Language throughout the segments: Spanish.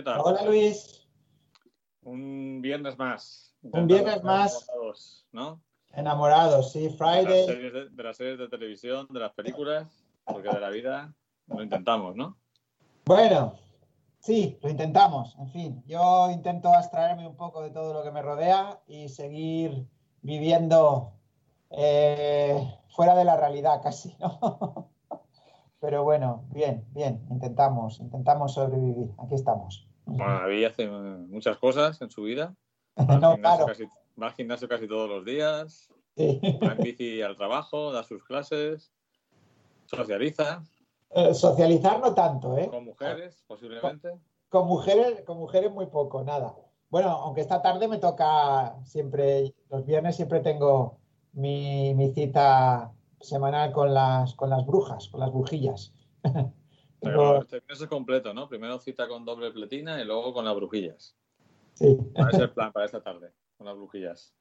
¿Qué tal? Hola Luis, Un viernes más. Un viernes más. Enamorados, ¿no? enamorados, sí, De las, Friday. de, de las series de televisión, de las películas, porque de la vida lo intentamos, ¿no? Bueno, sí, lo intentamos. En fin, yo intento abstraerme un poco de todo lo que me rodea y seguir viviendo eh, fuera de la realidad casi, ¿no? Pero bueno, bien, bien, intentamos, intentamos sobrevivir. Aquí estamos. Bueno, David hace muchas cosas en su vida. Va al, No, gimnasio claro, casi, va al gimnasio casi todos los días, sí. va en bici al trabajo, da sus clases, socializa Eh, Socializar no tanto, ¿eh? con mujeres, posiblemente. Con mujeres, con mujeres muy poco, nada. Bueno, aunque esta tarde me toca siempre, los viernes siempre tengo mi, mi cita semanal con las, con las brujas, con las brujillas. Pero este es completo, ¿no? Primero cita con doble pletina y luego con las brujillas. sí. Ese es el plan para esta tarde, con las brujillas.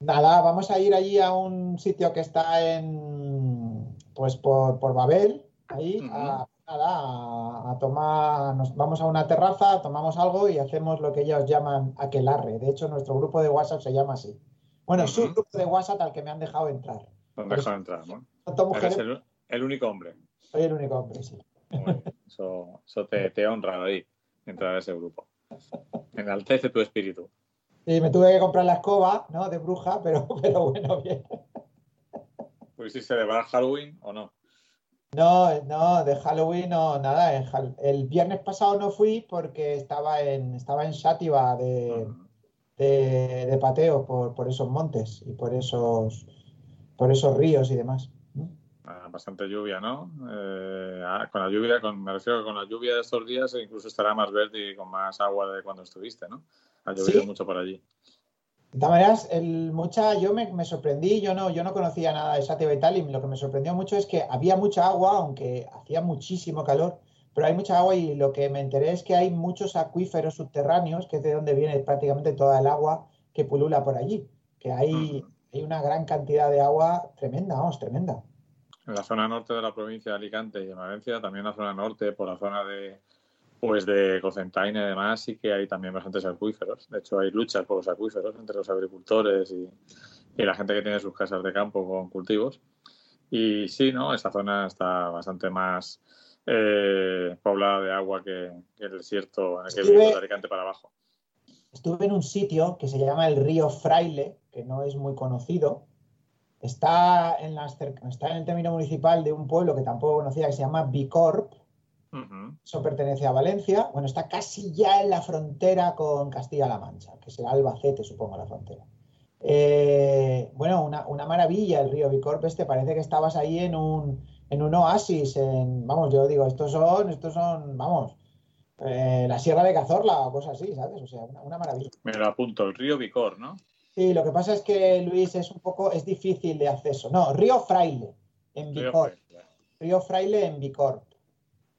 Nada, vamos a ir allí a un sitio que está en, pues por, por Babel, ahí, a, nada, a, a tomar, nos vamos a una terraza, tomamos algo y hacemos lo que ellos llaman aquelarre. De hecho, nuestro grupo de WhatsApp se llama así. Bueno, es un Ujú. grupo de WhatsApp al que me han dejado entrar. Nos Pues- dejan entrar, ¿no? Mujeres, el, el único hombre. soy el único hombre, sí. Eso, eso te, te honra ahí, entrar a ese grupo. Enaltece tu espíritu. Y me tuve que comprar la escoba, ¿no? De bruja, pero, pero bueno, bien. ¿Fuiste celebrar Halloween o no? No, no, de Halloween no, nada. en El viernes pasado no fui porque estaba en, estaba en Xàtiva de, Mm. de, de pateo por, por esos montes y por esos, por esos ríos y demás. Ah, Bastante lluvia, ¿no? Eh, ah, con la lluvia, con, me refiero que con la lluvia de estos días incluso estará más verde y con más agua de cuando estuviste, ¿no? Ha llovido Sí. mucho por allí. De todas maneras, el, mucha, yo me, me sorprendí, yo no, yo no conocía nada de Xàtiva y tal, y lo que me sorprendió mucho es que había mucha agua, aunque hacía muchísimo calor, pero hay mucha agua y lo que me enteré es que hay muchos acuíferos subterráneos, que es de donde viene prácticamente toda el agua que pulula por allí, que hay, hay una gran cantidad de agua tremenda, vamos, tremenda. En la zona norte de la provincia de Alicante y en Valencia, también en la zona norte, por la zona de pues de Cocentaina y demás, sí que hay también bastantes acuíferos. De hecho, hay luchas por los acuíferos entre los agricultores y, y la gente que tiene sus casas de campo con cultivos. Y sí, ¿no? Esta zona está bastante más eh, poblada de agua que, que el desierto en el que vivimos de Alicante para abajo. Estuve en un sitio que se llama el río Fraile, que no es muy conocido. Está en, las cerca- está en el término municipal de un pueblo que tampoco conocía, que se llama Bicorp. Eso pertenece a Valencia. Bueno, está casi ya en la frontera con Castilla-La Mancha, que será Albacete, supongo, la frontera. Eh, bueno, una, una maravilla el río Bicorp este. Parece que estabas ahí en un, en un oasis. En, vamos, yo digo, estos son, estos son, vamos, eh, la Sierra de Cazorla o cosas así, ¿sabes? O sea, una, una maravilla. Me lo apunto, el río Vicor, ¿no? Sí, lo que pasa es que Luis es un poco, es difícil de acceso. No, Río Fraile, en Bicorp. Río Fraile en Bicorp.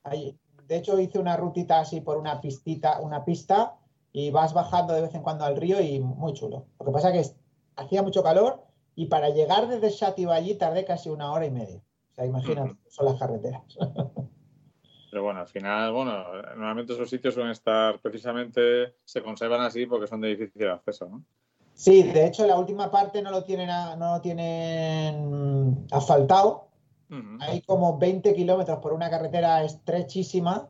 Ahí, de hecho, hice una rutita así por una pistita, una pista, y vas bajando de vez en cuando al río y muy chulo. Lo que pasa es que hacía mucho calor y para llegar desde Xàtiva allí tardé casi una hora y media. O sea, imagínate, son las carreteras. Pero bueno, al final, bueno, normalmente esos sitios suelen estar precisamente, se conservan así porque son de difícil acceso, ¿no? Sí, de hecho, la última parte no lo tienen, a- no lo tienen asfaltado. Hay como 20 kilómetros por una carretera estrechísima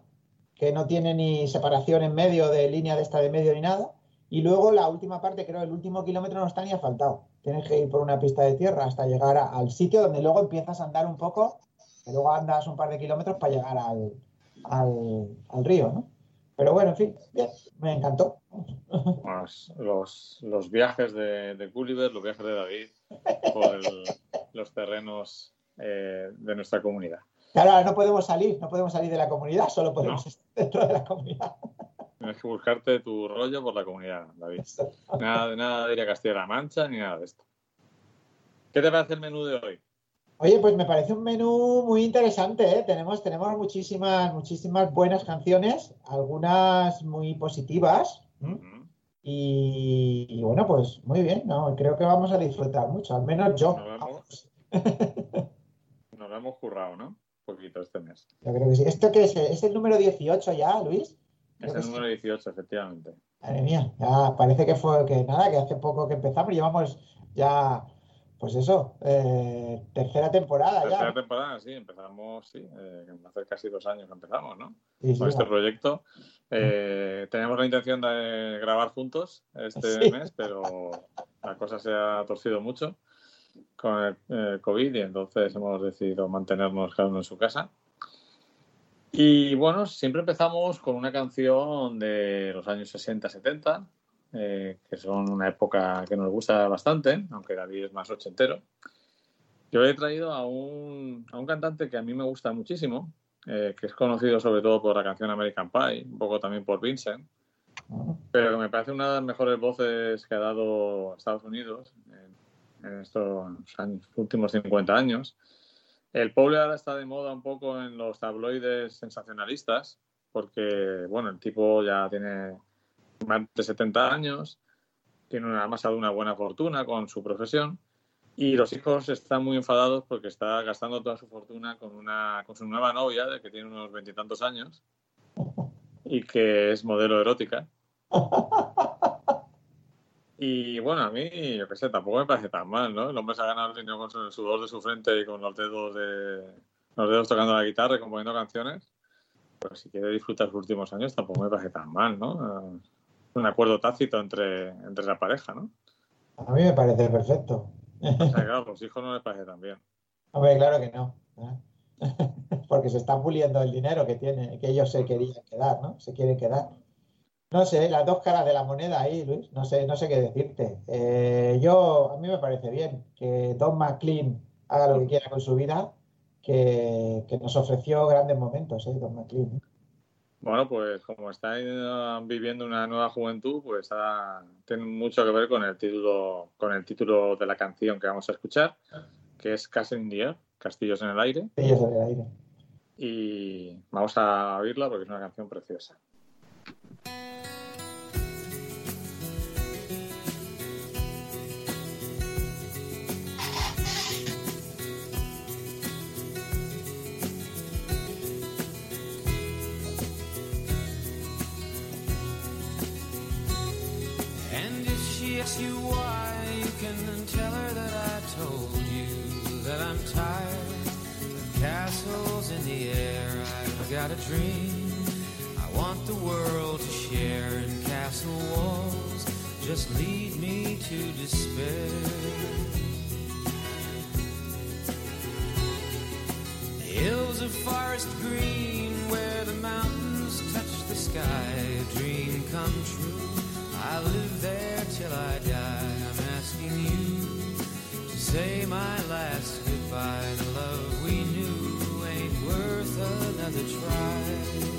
que no tiene ni separación en medio de línea de esta de medio ni nada. Y luego la última parte, creo, el último kilómetro no está ni asfaltado. Tienes que ir por una pista de tierra hasta llegar a- al sitio donde luego empiezas a andar un poco que luego andas un par de kilómetros para llegar al, al, al río, ¿no? Pero bueno, en fin, bien, me encantó. Pues los, los viajes de, de Gulliver, los viajes de David por el- los terrenos eh, de nuestra comunidad. Claro, ahora no podemos salir, no podemos salir de la comunidad, solo podemos estar dentro de la comunidad. Tienes que buscarte tu rollo por la comunidad, David. Nada, nada de ir a Castilla-La Mancha ni nada de esto. ¿Qué te parece el menú de hoy? Oye, pues me parece un menú muy interesante, ¿eh? Tenemos, tenemos muchísimas, muchísimas buenas canciones, algunas muy positivas. Y, y bueno, pues muy bien, ¿no? Creo que vamos a disfrutar mucho, al menos yo. Nos vemos. Nos lo hemos currado, ¿no? Un poquito este mes. Yo creo que sí. ¿Esto qué es? ¿Es el número 18 ya, Luis? Creo Es el sí. número 18, efectivamente. Madre mía, ya parece que fue que nada, que hace poco que empezamos, llevamos ya, pues eso, eh, tercera temporada Tercera ya. temporada, sí, empezamos, sí, eh, hace casi dos años que empezamos, ¿no? Sí, sí, Con este proyecto. Eh, tenemos la intención de grabar juntos este Sí. mes, pero la cosa se ha torcido mucho con el eh, COVID y entonces hemos decidido mantenernos cada uno en su casa. Y bueno, siempre empezamos con una canción de los años 60-70, eh, que son una época que nos gusta bastante, aunque David es más ochentero. Yo he traído a un, a un cantante que a mí me gusta muchísimo, eh, que es conocido sobre todo por la canción American Pie, un poco también por Vincent, pero que me parece una de las mejores voces que ha dado Estados Unidos en, en estos años, últimos 50 años. El pobre ahora está de moda un poco en los tabloides sensacionalistas, porque, bueno, el tipo ya tiene más de 70 años, tiene una masa de una buena fortuna con su profesión, y los hijos están muy enfadados porque está gastando toda su fortuna con, una, con su nueva novia, de que tiene unos veintitantos años, y que es modelo erótica. Y bueno, a mí, yo qué sé, tampoco me parece tan mal, ¿no? El hombre se ha ganado el dinero con el sudor de su frente y con los dedos de los dedos tocando la guitarra y componiendo canciones. Pues si quiere disfrutar sus últimos años, tampoco me parece tan mal, ¿no? Un acuerdo tácito entre, entre la pareja, ¿no? A mí me parece perfecto. O sea, claro, los hijos no les parece tan bien. Hombre, claro que no. ¿eh? Porque se está puliendo el dinero que tiene, que ellos se querían quedar, ¿no? Se quieren quedar. No sé, las dos caras de la moneda ahí, Luis. No sé, no sé qué decirte. Eh, yo, a mí me parece bien que Don McLean haga lo que quiera con su vida, que, que nos ofreció grandes momentos, ¿eh? Don McLean. Bueno, pues como estáis eh, viviendo una nueva juventud, pues ah, tiene mucho que ver con el título, con el título de la canción que vamos a escuchar, que es Castle in the Air, Castillos en el aire, Ellos en el aire. y vamos a oírla porque es una canción preciosa. Dream I want the world to share, in castle walls just lead me to despair. Hills of forest green where the mountains touch the sky, a dream come true. I live there till I die. I'm asking you to say my last goodbye. Another try.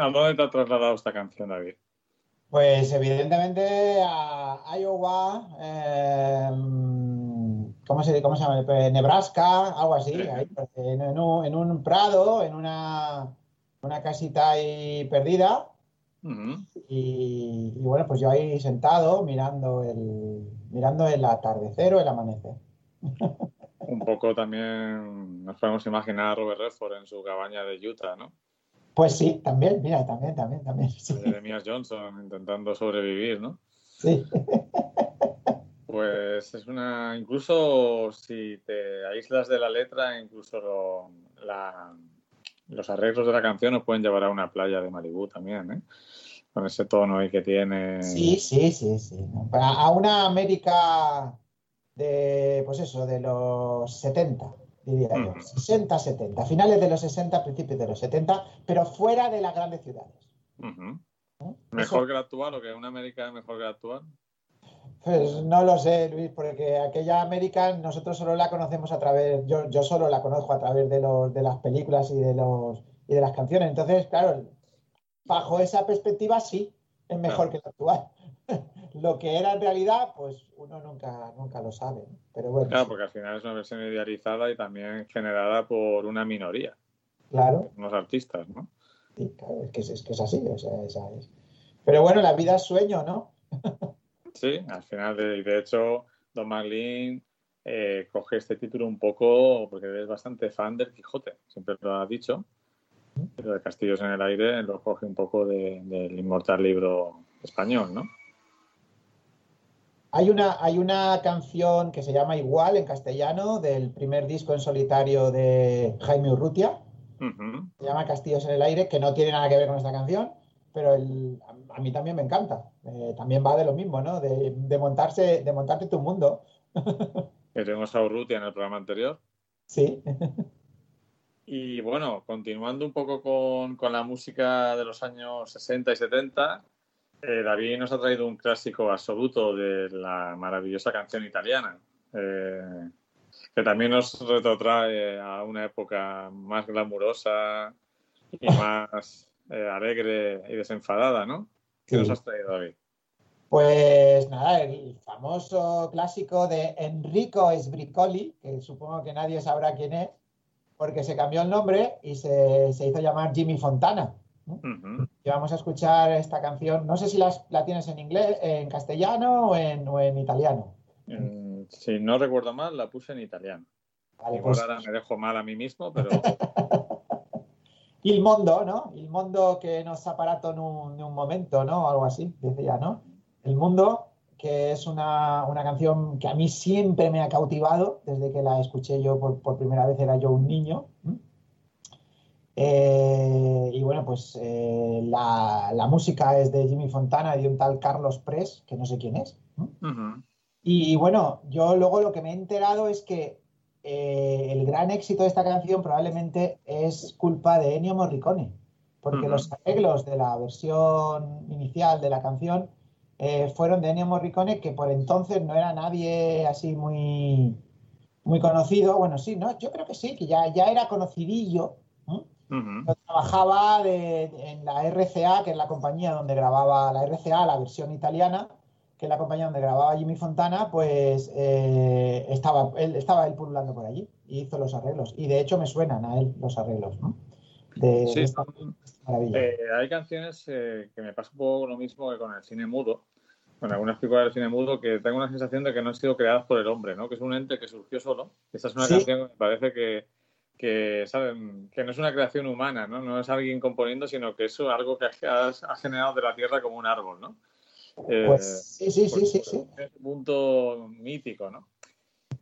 ¿A dónde, te ha trasladado esta canción, David? Pues evidentemente a Iowa, eh, ¿cómo, se, ¿cómo se llama? Eh, Nebraska, algo así, ahí, en, en un, en un prado, en una, una casita ahí perdida. Y, y bueno, pues yo ahí sentado mirando el, mirando el atardecer o el amanecer. Un poco también nos podemos imaginar a Robert Redford en su cabaña de Utah, ¿no? Pues sí, también, mira, también, también, también. Sí, Jeremías Johnson intentando sobrevivir, ¿no? sí. Pues es una, incluso si te aíslas de la letra, incluso lo- la- los arreglos de la canción nos pueden llevar a una playa de Malibú también, ¿eh? Con ese tono ahí que tiene. Sí, sí, sí, sí. A una América de, pues eso, de los 70, diría yo. Ujú. 60, 70. Finales de los 60, principios de los 70, pero fuera de las grandes ciudades. ¿Mejor Eso, que la actual o que una América es mejor que la actual? pues no lo sé, Luis, porque aquella América nosotros solo la conocemos a través, yo, yo solo la conozco a través de, los, de las películas y de, los, y de las canciones. Entonces, claro, bajo esa perspectiva sí, es mejor Claro. que la actual. Lo que era en realidad, pues uno nunca, nunca lo sabe. ¿no? Pero bueno, Claro, porque al final es una versión idealizada y también generada por una minoría, claro, unos artistas, ¿no? sí, claro, es, que es, es que es así, o sea, esa es. Pero bueno, la vida es sueño, ¿no? Sí, al final, de, de hecho, Don McLean eh, coge este título un poco porque es bastante fan del Quijote, siempre lo ha dicho, pero de Castillos en el Aire lo coge un poco de- del inmortal libro español, ¿no? Hay una, hay una canción que se llama Igual en castellano del primer disco en solitario de Jaime Urrutia, se llama Castillos en el Aire, que no tiene nada que ver con esta canción, pero el- a, a mí también me encanta. Eh, también va de lo mismo, ¿no? De, de montarse, de montarte tu mundo. Que tenemos a Urrutia en el programa anterior. Sí. Y bueno, continuando un poco con, con la música de los años 60 y 70, eh, David nos ha traído un clásico absoluto de la maravillosa canción italiana, eh, que también nos retrotrae a una época más glamurosa y más eh, alegre y desenfadada, ¿no? ¿Qué Sí. nos has traído, David? Pues nada, el famoso clásico de Enrico Sbricoli, que supongo que nadie sabrá quién es, porque se cambió el nombre y se, se hizo llamar Jimmy Fontana. Y vamos a escuchar esta canción, no sé si las- la tienes en inglés, en castellano o en, o en italiano. Mm, Si no recuerdo mal, la puse en italiano. Vale, pues ahora me dejo mal a mí mismo, pero Il mondo, ¿no? Il mondo que no es aparato en un, en un momento, ¿no? Algo así, decía, ¿no? El mundo, que es una, una canción que a mí siempre me ha cautivado, desde que la escuché yo por, por primera vez, era yo un niño. ¿m? Eh, y bueno, pues eh, la, la música es de Jimmy Fontana y de un tal Carlos Press, que no sé quién es. Y bueno, yo luego lo que me he enterado es que eh, el gran éxito de esta canción probablemente es culpa de Ennio Morricone, porque los arreglos de la versión inicial de la canción fueron de Ennio Morricone, que por entonces no era nadie así muy, muy conocido. Bueno, sí, ¿no? Yo creo que sí, que ya, ya era conocidillo. ¿No? Ujú. Yo trabajaba de- en la RCA, que es la compañía donde grababa la RCA, la versión italiana, que es la compañía donde grababa Jimmy Fontana, pues eh, estaba, él, estaba él pululando por allí y hizo los arreglos. Y de hecho me suenan a él los arreglos, ¿no? De, Sí, de esta maravilla. Eh, hay canciones eh, que me pasa un poco lo mismo que con el cine mudo, con algunas películas del cine mudo que tengo una sensación de que no han sido creadas por el hombre, ¿no? Que es un ente que surgió solo. Esta es una Sí. canción que me parece que, que, ¿saben? que no es una creación humana, ¿no? No es alguien componiendo, sino que es algo que ha, generado de la tierra como un árbol, ¿no? Eh, Pues sí, sí, sí, sí, sí. Es un punto mítico, ¿no?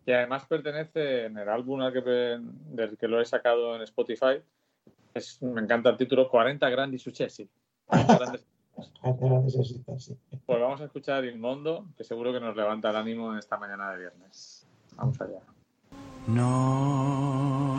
Y además pertenece en el álbum al que, del que lo he sacado en Spotify. Es, me encanta el título 40 Grandi Successi. 40 grandes- Grandes éxitos, sí. Pues vamos a escuchar Il Mondo, que seguro que nos levanta el ánimo en esta mañana de viernes. Vamos allá. No,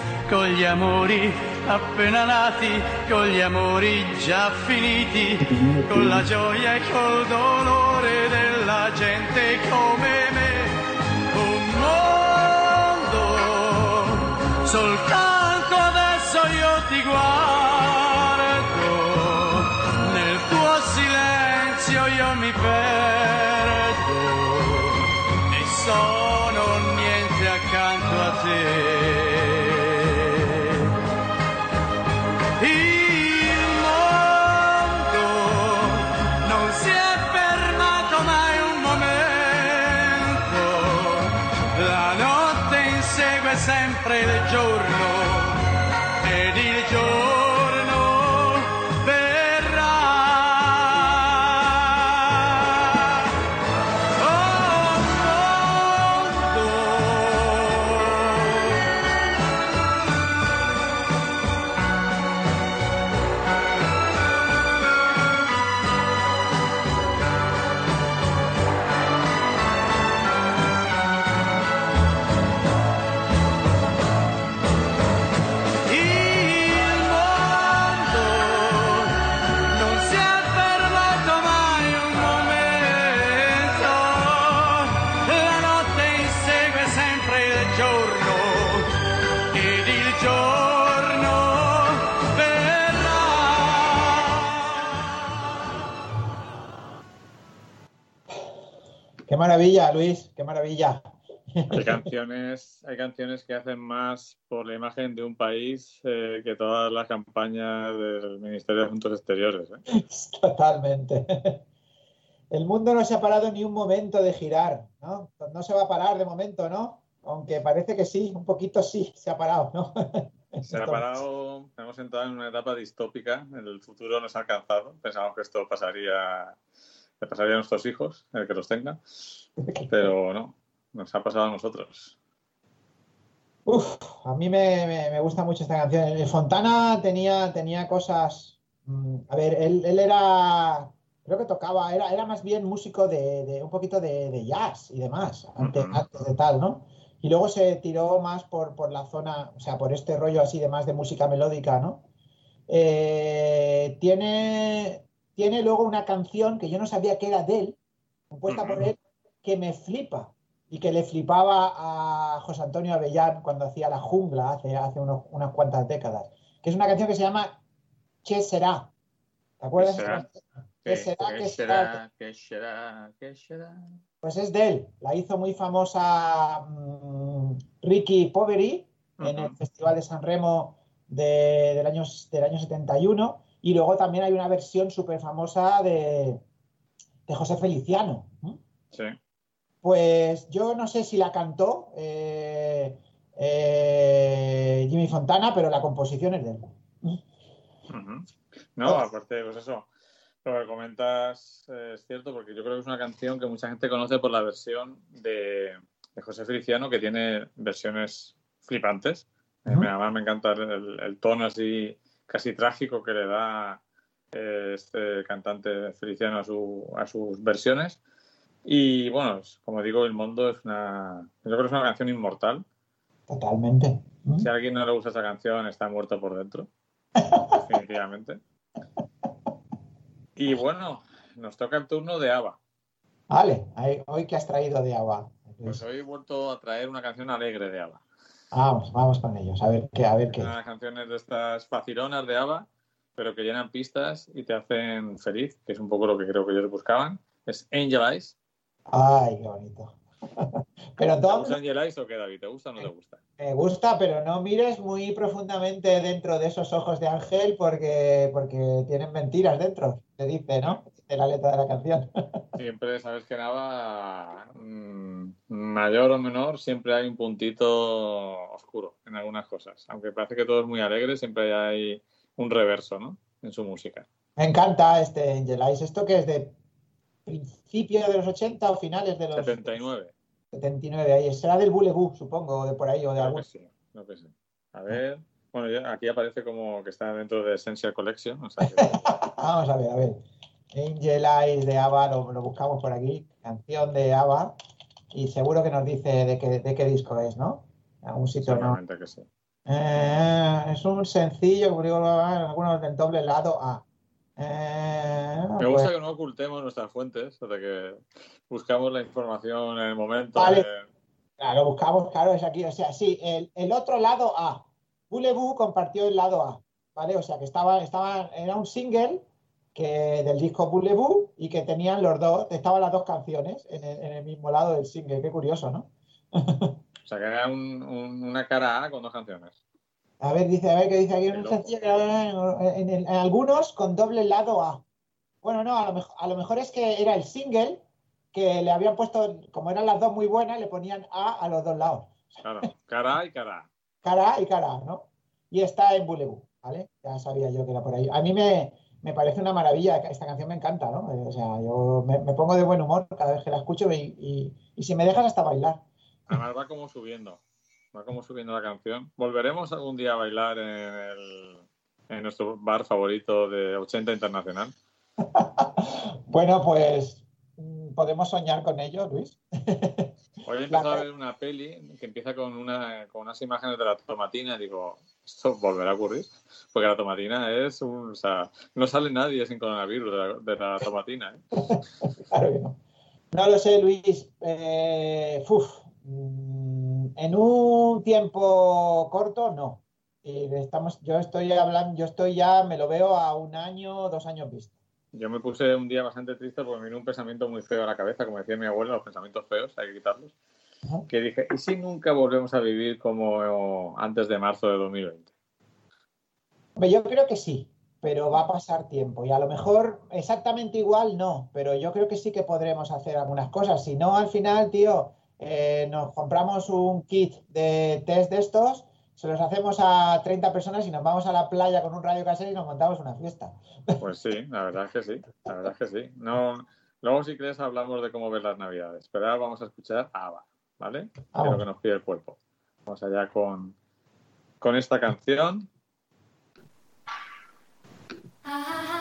con gli amori appena nati, con gli amori già finiti, con la gioia e col dolore della gente come me. Un mondo, soltanto adesso io ti guardo, nel tuo silenzio io mi perdo maravilla, Luis, qué maravilla. Hay canciones, hay canciones que hacen más por la imagen de un país eh, que todas las campañas del Ministerio de Asuntos Exteriores. ¿eh? Totalmente. El mundo no se ha parado ni un momento de girar, ¿no? No se va a parar de momento, ¿no? Aunque parece que sí, un poquito sí, se ha parado, ¿no? Se ha parado, hemos entrado en una etapa distópica, el futuro nos ha alcanzado. Pensamos que esto pasaría, le pasaría a nuestros hijos, el que los tenga, pero no, nos ha pasado a nosotros. Uf, a mí me, me- me gusta mucho esta canción. El Fontana tenía, tenía cosas. mm, A ver, él, él era. Creo que tocaba, era, era más bien músico de, de un poquito de, de jazz y demás, antes, antes de tal, ¿no? Y luego se tiró más por, por la zona, o sea, por este rollo así de más de música melódica, ¿no? Eh, tiene, tiene luego una canción que yo no sabía que era de él, compuesta por él, que me flipa y que le flipaba a José Antonio Avellán cuando hacía La Jungla hace, hace unos- unas cuantas décadas, que es una canción que se llama ¿Qué será? ¿Te acuerdas? ¿Qué será? ¿Qué será? ¿Qué será? ¿Qué será? ¿Qué será? Pues es de él. La hizo muy famosa mm, Ricky Poveri en el. Festival de San Remo de- del, año, del año 71. Y luego también hay una versión súper famosa de, de José Feliciano. Sí. Pues yo no sé si la cantó eh, eh, Jimmy Fontana, pero la composición es de él. No, aparte, pues eso, lo que comentas eh, es cierto, porque yo creo que es una canción que mucha gente conoce por la versión de, de José Feliciano, que tiene versiones flipantes. Eh, me- además, me encanta el, el tono así casi trágico que le da eh, este cantante Feliciano a, su, a sus versiones. Y bueno, como digo, El Mundo es una, yo creo que es una canción inmortal. Totalmente. ¿m? Si a alguien no le gusta esa canción, está muerto por dentro. Definitivamente. Y bueno, nos toca el turno de ABBA. Vale, hoy que has traído de agua. Pues hoy he vuelto a traer una canción alegre de ABBA. Vamos, vamos con ellos, a ver qué, a ver qué. Canciones de estas facilonas de ABBA, pero que llenan pistas y te hacen feliz, que es un poco lo que creo que ellos buscaban. Es Angel Eyes. Ay, qué bonito. Pero ¿Te gusta Angel Eyes o qué, David? ¿Te gusta o no te gusta? me gusta, pero no mires muy profundamente dentro de esos ojos de Ángel porque, porque tienen mentiras dentro, te dice, ¿no? De la letra de la canción. Siempre sabes que en ABBA, mm, mayor o menor, siempre hay un puntito oscuro en algunas cosas. Aunque parece que todo es muy alegre, siempre hay un reverso, ¿no? En su música. Me encanta este Angel Eyes. ¿Esto que es de principio de los 80 o finales de los 79. 79? Ahí será del Bulebu, supongo, o de por ahí, o de algún. sí, que sí. A ver. Bueno, ya- aquí aparece como que está dentro de Essential Collection. o sea que- Vamos a ver, a ver. Angel Eyes de ABBA, lo, lo buscamos por aquí. Canción de ABBA. y seguro que nos dice de qué, de qué disco es, ¿no? Algún sitio, ¿no? Que sí. Eh, es un sencillo, como digo, algunos del doble lado A. Eh, Me gusta pues- que no ocultemos nuestras fuentes, de que buscamos la información en el momento. Vale. de- Claro, buscamos, claro, es aquí. O sea, sí, el, el otro lado A. Bulebu compartió el lado A, ¿vale? O sea, que estaba, estaba, era un single que, del disco Bulebu y que tenían los dos, estaban las dos canciones en el, en el mismo lado del single. Qué curioso, ¿no? O sea, que era un- un- una cara A con dos canciones. A ver, dice, a ver qué dice aquí. Un loco. sencillo que- en, en- en algunos con doble lado A. Bueno, no, a lo, mejor, a lo mejor es que era el single que le habían puesto, como eran las dos muy buenas, le ponían A a los dos lados. Claro, cara A y cara A. cara A y cara A, ¿no? Y está en Bulebu, ¿vale? Ya sabía yo que era por ahí. A mí me, me parece una maravilla, esta canción me encanta, ¿no? Eh, O sea, yo me, me pongo de buen humor cada vez que la escucho y, y- y si me dejas hasta bailar. Además va como subiendo. Va como subiendo la canción. ¿Volveremos algún día a bailar en, el, en nuestro bar favorito de 80 Internacional? Bueno, pues podemos soñar con ello, Luis. Hoy he empezado a ver una peli que empieza con, una, con unas imágenes de la tomatina digo, ¿esto volverá a ocurrir? Porque la tomatina es un... O sea, no sale nadie sin coronavirus de la, de la tomatina. ¿eh? Claro que no. No lo sé, Luis. Eh, uf, mm, en un tiempo corto, no. Y estamos, yo estoy hablando, yo estoy ya, me lo veo a un año, dos años vista. Yo me puse un día bastante triste porque me vino un pensamiento muy feo a la cabeza, como decía mi abuela, los pensamientos feos hay que quitarlos. Que dije, ¿y si nunca volvemos a vivir como antes de marzo de 2020? Hombre, Yo creo que sí, pero va a pasar tiempo y a lo mejor exactamente igual no, pero yo creo que sí que podremos hacer algunas cosas. Si no, al final, tío, eh, nos compramos un kit de test de estos, se los hacemos a 30 personas y nos vamos a la playa con un radio casero y nos montamos una fiesta. Pues sí, la verdad es que sí, la verdad es que sí. No, luego, si crees, hablamos de cómo ver las navidades. Pero ahora vamos a escuchar a ABBA, ¿vale? Que es Vamos. lo que nos pide el cuerpo. Vamos allá con, con esta canción. Keep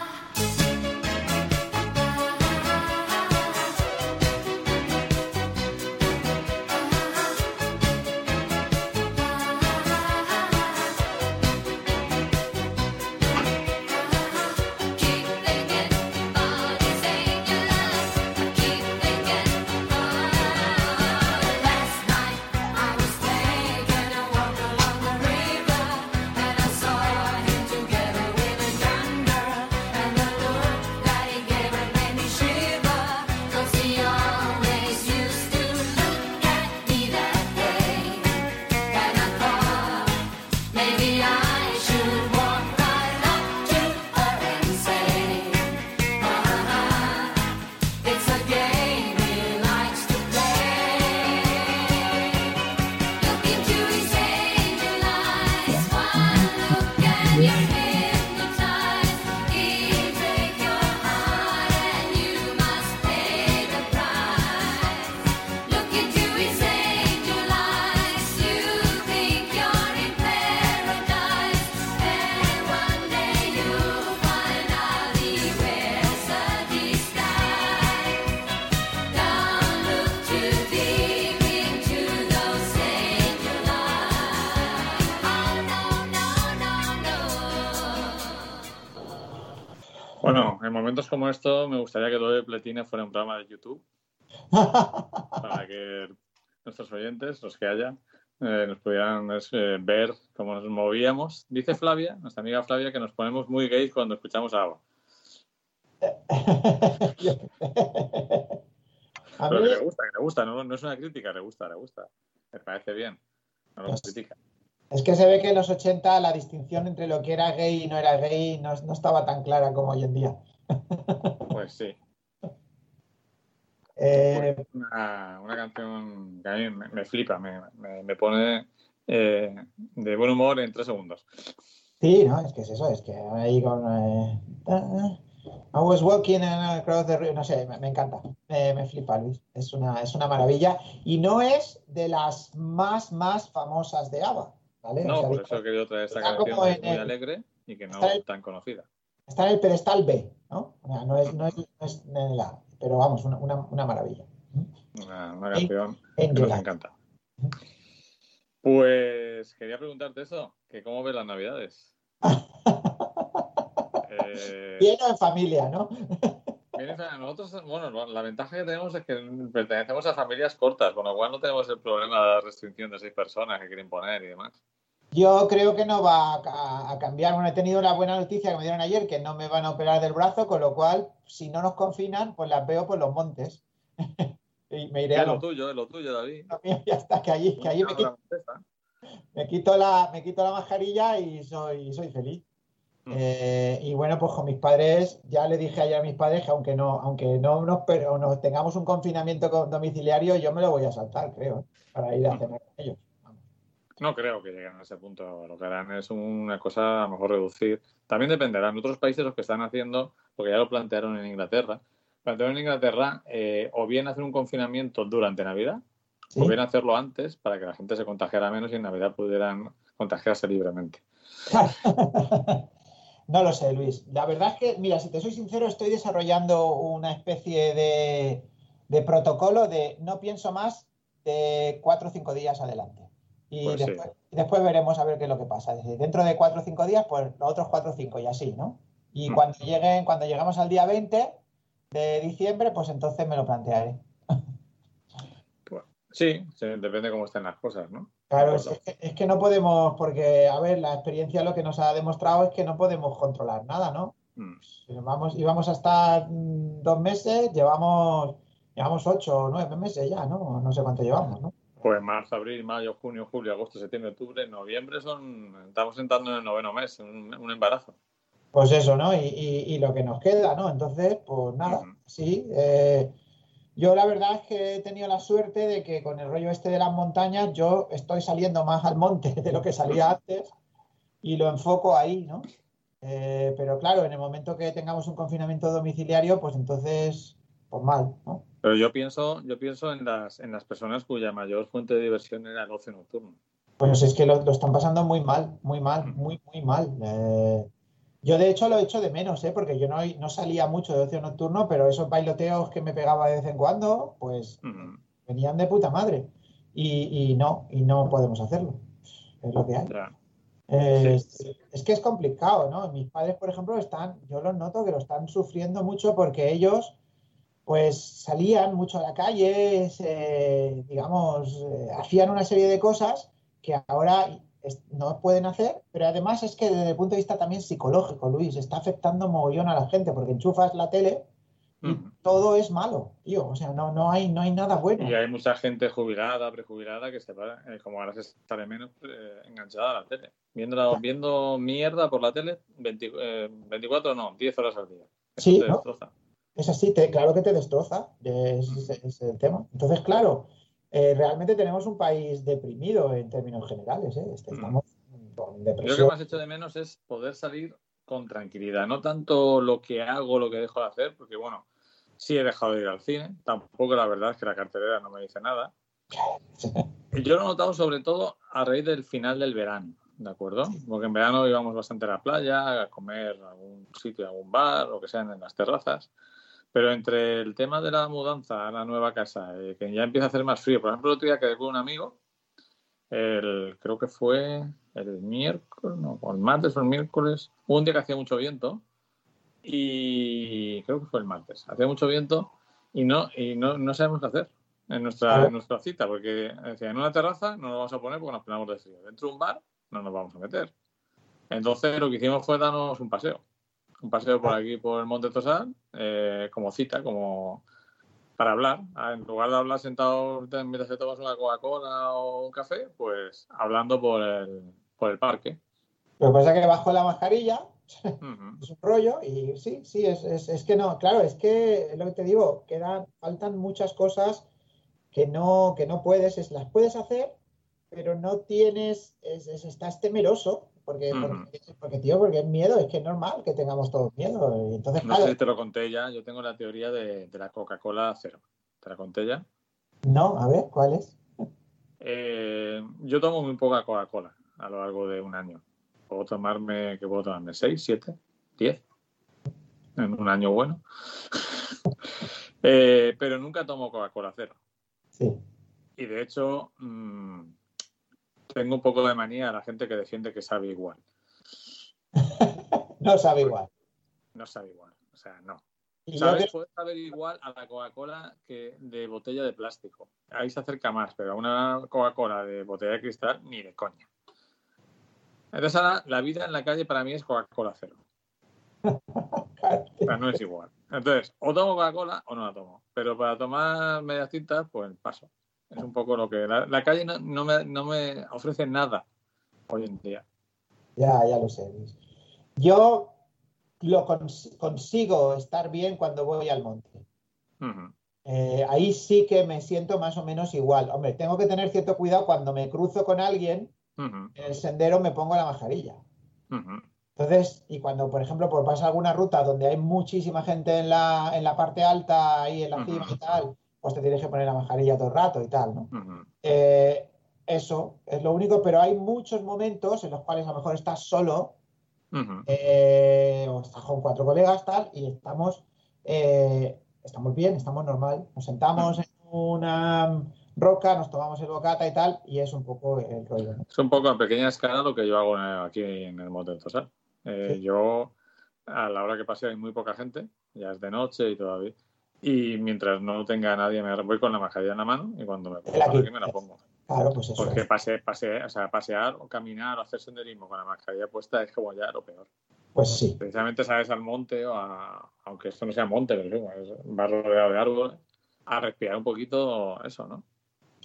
en momentos como esto me gustaría que Doble Pletina fuera un programa de YouTube para que nuestros oyentes, los que haya, eh, nos pudieran eh, ver cómo nos movíamos. Dice Flavia, nuestra amiga Flavia, que nos ponemos muy gays cuando escuchamos a ABBA. A Pero mí, que le gusta, que le gusta, no, no es una crítica, le gusta, le gusta. Me parece bien. No lo critica. es que se ve que en los 80 la distinción entre lo que era gay y no era gay no, no estaba tan clara como hoy en día. Pues sí. Eh, Una, una canción que a mí me, me flipa, me, me- me pone eh, de buen humor en tres segundos. Sí, no, es que es eso, es que ahí con... eh, I was walking across the river, no sé, me, encanta, me, me flipa Luis, es una, es una maravilla y no es de las más, más famosas de ABBA, ¿vale? O No, sea, por eso he querido traer esta canción muy el- alegre y que no es tan conocida. Está en el pedestal B, ¿no? O sea, no es, no es, no es en el A, pero vamos, una, una, una maravilla. Una, una canción en que nos encanta. Pues quería preguntarte eso, que cómo ves las navidades. Eh, Bien o en familia, ¿no? Nosotros, bueno, la ventaja que tenemos es que pertenecemos a familias cortas, con lo cual no tenemos el problema de la restricción de seis personas que quieren poner y demás. Yo creo que no va a, a cambiar. Bueno, he tenido la buena noticia que me dieron ayer que no me van a operar del brazo, con lo cual, si no nos confinan, pues las veo por los montes. y me iré a Es lo tuyo, es lo tuyo, David. míos, ya está, que allí, que allí me, quito, me quito la, me quito la mascarilla y soy, soy feliz. Mm. Eh, y bueno, pues con mis padres, ya le dije ayer a mis padres que aunque no, aunque no nos, pero nos tengamos un confinamiento co- domiciliario, yo me lo voy a saltar, creo, para ir a cenar con ellos. No creo que lleguen a ese punto. Lo que harán es una cosa a lo mejor reducir. También dependerá. En otros países lo que están haciendo, porque ya lo plantearon en Inglaterra, plantearon en Inglaterra eh, o bien hacer un confinamiento durante Navidad ¿Sí? o bien hacerlo antes para que la gente se contagiara menos y en Navidad pudieran contagiarse libremente. No lo sé, Luis. La verdad es que, mira, si te soy sincero, estoy desarrollando una especie de, de protocolo de no pienso más de cuatro o cinco días adelante. Y Pues sí. y después veremos a ver qué es lo que pasa. Decir, dentro de cuatro o cinco días, pues los otros cuatro o cinco y así, ¿no? Y Mm. cuando lleguen, cuando llegamos al día 20 de diciembre, pues entonces me lo plantearé. Sí, sí, depende cómo estén las cosas, ¿no? Claro, es que, es que no podemos, porque, a ver, la experiencia lo que nos ha demostrado es que no podemos controlar nada, ¿no? Mm. Vamos, íbamos a estar mm, dos meses, llevamos, llevamos ocho o nueve meses ya, ¿no? No sé cuánto llevamos, ¿no? Pues marzo, abril, mayo, junio, julio, agosto, septiembre, octubre, noviembre son. Estamos entrando en el noveno mes, un, un embarazo. Pues eso, ¿no? Y, y- y lo que nos queda, ¿no? Entonces, pues nada, sí. eh, yo la verdad es que he tenido la suerte de que con el rollo este de las montañas yo estoy saliendo más al monte de lo que salía antes y lo enfoco ahí, ¿no? Eh, pero claro, en el momento que tengamos un confinamiento domiciliario, pues entonces, pues mal, ¿no? Pero yo pienso, yo pienso en las, en las personas cuya mayor fuente de diversión era el ocio nocturno. Pues es que lo, lo están pasando muy mal, muy mal, muy, muy mal. Eh, yo de hecho lo echo de menos, ¿eh? Porque yo no, no salía mucho de ocio nocturno, pero esos bailoteos que me pegaba de vez en cuando, pues Ujú. venían de puta madre. Y, y no, y no podemos hacerlo. Es lo que hay. Eh, Sí. Es que es complicado, ¿no? Mis padres, por ejemplo, están, yo los noto que lo están sufriendo mucho porque ellos, pues, salían mucho a la calle, se- digamos, eh, hacían una serie de cosas que ahora no pueden hacer, pero además es que desde el punto de vista también psicológico, Luis, está afectando mogollón a la gente porque enchufas la tele y todo es malo, tío. O sea, no, no hay, no hay nada bueno. Y hay mucha gente jubilada, prejubilada, que se va, eh, como ahora se sale menos, eh, enganchada a la tele. Viendo, la- viendo mierda por la tele 20 eh, 24, no, 10 horas al día. Eso Sí, te ¿no? destroza. Es así, te- claro que te destroza, es, es- es el tema. Entonces, claro, eh, realmente tenemos un país deprimido en términos generales, ¿eh? Este-. Estamos con Yo lo que depresión. más hecho de menos es poder salir con tranquilidad. No tanto lo que hago, lo que dejo de hacer, porque bueno, sí he dejado de ir al cine. Tampoco la verdad es que la cartelera no me dice nada. Yo lo he notado sobre todo a raíz del final del verano, ¿de acuerdo? Porque en verano íbamos bastante a la playa, a comer a algún sitio, a algún bar, lo que sean en las terrazas. Pero entre el tema de la mudanza a la nueva casa, eh, que ya empieza a hacer más frío. Por ejemplo, el otro día quedé con un amigo, el, creo que fue el miércoles, no, o el martes o el miércoles, un día que hacía mucho viento y creo que fue el martes, hacía mucho viento y no, y no, no sabemos qué hacer en nuestra, en nuestra cita, porque decía, en una terraza no nos vamos a poner porque nos pegamos de frío, dentro de un bar no nos vamos a meter. Entonces lo que hicimos fue darnos un paseo, un paseo por aquí, por el Monte Tosal, eh, como cita, como para hablar. Ah, En lugar de hablar sentado mientras te tomas una Coca-Cola o un café, pues hablando por el, por el parque. Lo que pasa es que bajo la mascarilla es un rollo y sí, sí, es, es- es que no, claro, es que lo que te digo, quedan, faltan muchas cosas que no, que no puedes, es, las puedes hacer, pero no tienes, es- es- estás temeroso, porque, porque, porque, tío, porque es miedo, es que es normal que tengamos todos miedo. Entonces, No claro, sé si te lo conté ya, yo tengo la teoría de, de la Coca-Cola cero. ¿Te la conté ya? no, a ver, ¿cuál es? Eh, yo tomo muy poca Coca-Cola a lo largo de un año. Puedo tomarme, ¿qué puedo tomarme? ¿6, 7, 10? En un año bueno. Eh, pero nunca tomo Coca-Cola cero. Sí. Y de hecho, mm, tengo un poco de manía a la gente que defiende que sabe igual. No sabe igual. No sabe igual. O sea, no. ¿Sabes? que- Puede saber igual a la Coca-Cola que de botella de plástico. Ahí se acerca más, pero a una Coca-Cola de botella de cristal, ni de coña. Entonces ahora la vida en la calle para mí es Coca-Cola cero. O sea, no es igual. Entonces, o tomo Coca-Cola o no la tomo. Pero para tomar medias tintas, pues paso. Es un poco lo que... La, la calle no, no me, no me ofrece nada hoy en día. Ya, ya lo sé. Yo lo cons- consigo estar bien cuando voy al monte. Eh, ahí sí que me siento más o menos igual. Hombre, tengo que tener cierto cuidado cuando me cruzo con alguien, en el sendero me pongo la mascarilla. Ujú. Entonces, y cuando, por ejemplo, por pasa alguna ruta donde hay muchísima gente en la, en la parte alta, ahí en la cima y tal, pues te tienes que poner la mascarilla todo el rato y tal, ¿no? Eh, eso es lo único, pero hay muchos momentos en los cuales a lo mejor estás solo eh, o estás con cuatro colegas tal y estamos, eh, estamos bien, estamos normal, nos sentamos en una roca, nos tomamos el bocata y tal y es un poco el rollo. ¿no? Es un poco a pequeña escala lo que yo hago aquí en el Tosal. Eh, Sí. Yo, a la hora que pase, hay muy poca gente, ya es de noche y todavía. Y mientras no tenga nadie, me voy con la mascarilla en la mano y cuando me pongo aquí me la pongo. Claro, pues eso. Porque pase, pase, o sea, pasear o caminar o hacer senderismo con la mascarilla puesta es como ya lo peor. Pues sí, Precisamente sales al monte, o a, aunque esto no sea monte, pero sí, es- vas rodeado de árboles, a respirar un poquito eso, ¿no?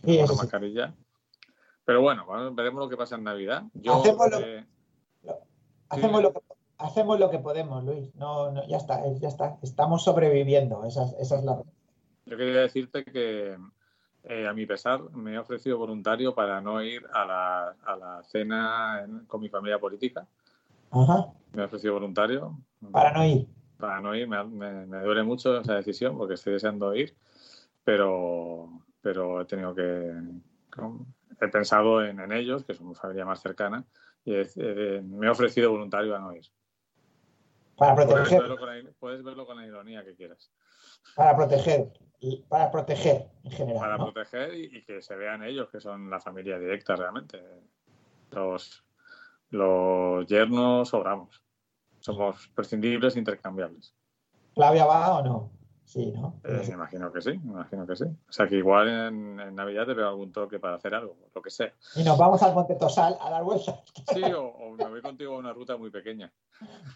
y con la sí. mascarilla. Pero bueno, veremos lo que pasa en Navidad. Yo, Hacemos lo- eh, Hacemos lo que, hacemos lo que podemos, Luis. No, no, ya está, ya está. Estamos sobreviviendo. Esa, es- esa es la. yo quería decirte que eh, a mi pesar me he ofrecido voluntario para no ir a la, a la cena en- con mi familia política. Ajá. Me he ofrecido voluntario Para no ir. para no ir. Me, me- me duele mucho esa decisión porque estoy deseando ir, pero, pero he tenido que... He pensado en, en ellos, que son mi familia más cercana, y he- me he ofrecido voluntario a no ir. Para Puedes proteger. verlo, con la, puedes verlo con la ironía que quieras. Para proteger. Para proteger en general. Para ¿no? proteger y, y que se vean ellos, que son la familia directa realmente. Los, los yernos sobramos. Somos prescindibles, intercambiables. ¿Claudia va o no? Sí, ¿no? Eh, me imagino que sí, me imagino que sí. O sea que igual en, en Navidad te veo algún toque para hacer algo, lo que sea. Y nos vamos al Monte Tosal a dar vueltas. Sí, o, o me voy contigo a una ruta muy pequeña.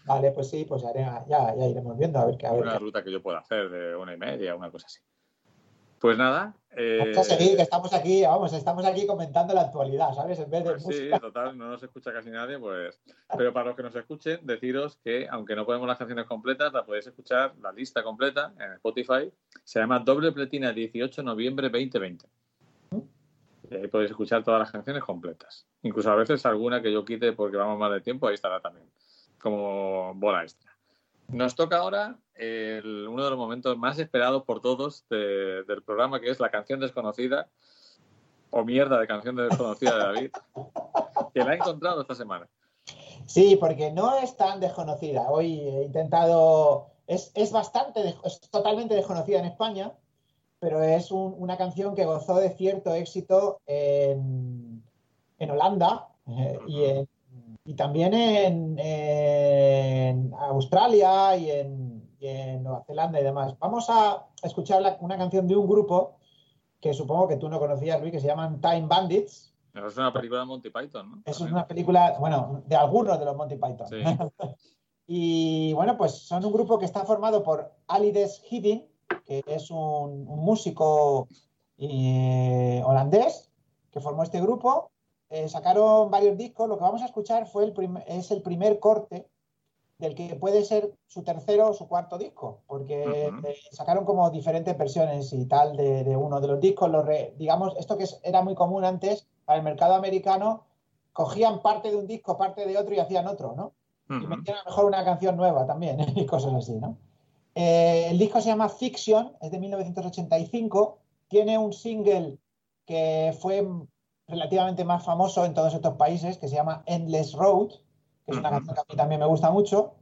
Vale, pues sí, pues haré- ya, ya iremos viendo a ver qué. A ver Una qué. ruta que yo pueda hacer de una y media, una cosa así. Pues nada. eh, Vamos a seguir, que estamos aquí, vamos, estamos aquí comentando la actualidad, ¿sabes? En vez de Pues sí, música. total, no nos escucha casi nadie, pues. Pero para los que nos escuchen, deciros que, aunque no ponemos las canciones completas, la podéis escuchar la lista completa en Spotify. Se llama Doble Pletina 18 noviembre 2020. Y ahí podéis escuchar todas las canciones completas. Incluso a veces alguna que yo quite porque vamos mal de tiempo, ahí estará también. Como bola extra. Nos toca ahora el- uno de los momentos más esperados por todos de- del programa, que es la canción desconocida, o mierda de canción desconocida de David, que la he encontrado esta semana. Sí, porque no es tan desconocida. Hoy he intentado, es, es bastante, es totalmente desconocida en España, pero es un- una canción que gozó de cierto éxito en, en Holanda eh, y, en- y también en, en Australia y en, y en Nueva Zelanda y demás. Vamos a escuchar la- una canción de un grupo que supongo que tú no conocías, Luis, que se llaman Time Bandits. Eso es una película de Monty Python, ¿no? Eso es una película, bueno, de algunos de los Monty Python. Sí. y bueno, pues son un grupo que está formado por Alides Hidding, que es un, un músico eh, holandés que formó este grupo. Eh, sacaron varios discos. Lo que vamos a escuchar fue el es el primer corte del que puede ser su tercero o su cuarto disco, porque eh, sacaron como diferentes versiones y tal de, de uno de los discos. Los re- digamos, esto que era muy común antes para el mercado americano, cogían parte de un disco, parte de otro y hacían otro, ¿no? y metían a lo mejor una canción nueva también y cosas así, ¿no? Eh, el disco se llama Fiction, es de 1985, tiene un single que fue relativamente más famoso en todos estos países, que se llama Endless Road, que es una canción que a mí también me gusta mucho.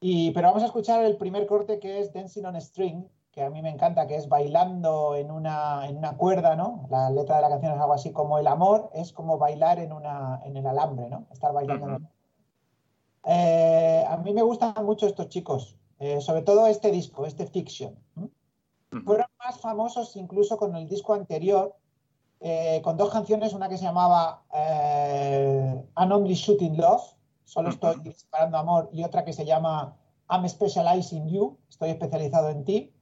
Y, pero vamos a escuchar el primer corte que es Dancing on a String, que a mí me encanta, que es bailando en una, en una cuerda, ¿no? La letra de la canción es algo así como el amor es como bailar en, una, en el alambre, ¿no? Estar bailando. Eh, a mí me gustan mucho estos chicos, eh, sobre todo este disco, este Fiction. Fueron más famosos incluso con el disco anterior, eh, con dos canciones, una que se llamaba eh, I'm Only Shooting Love, solo estoy disparando amor, y otra que se llama I'm Specializing You, estoy especializado en ti,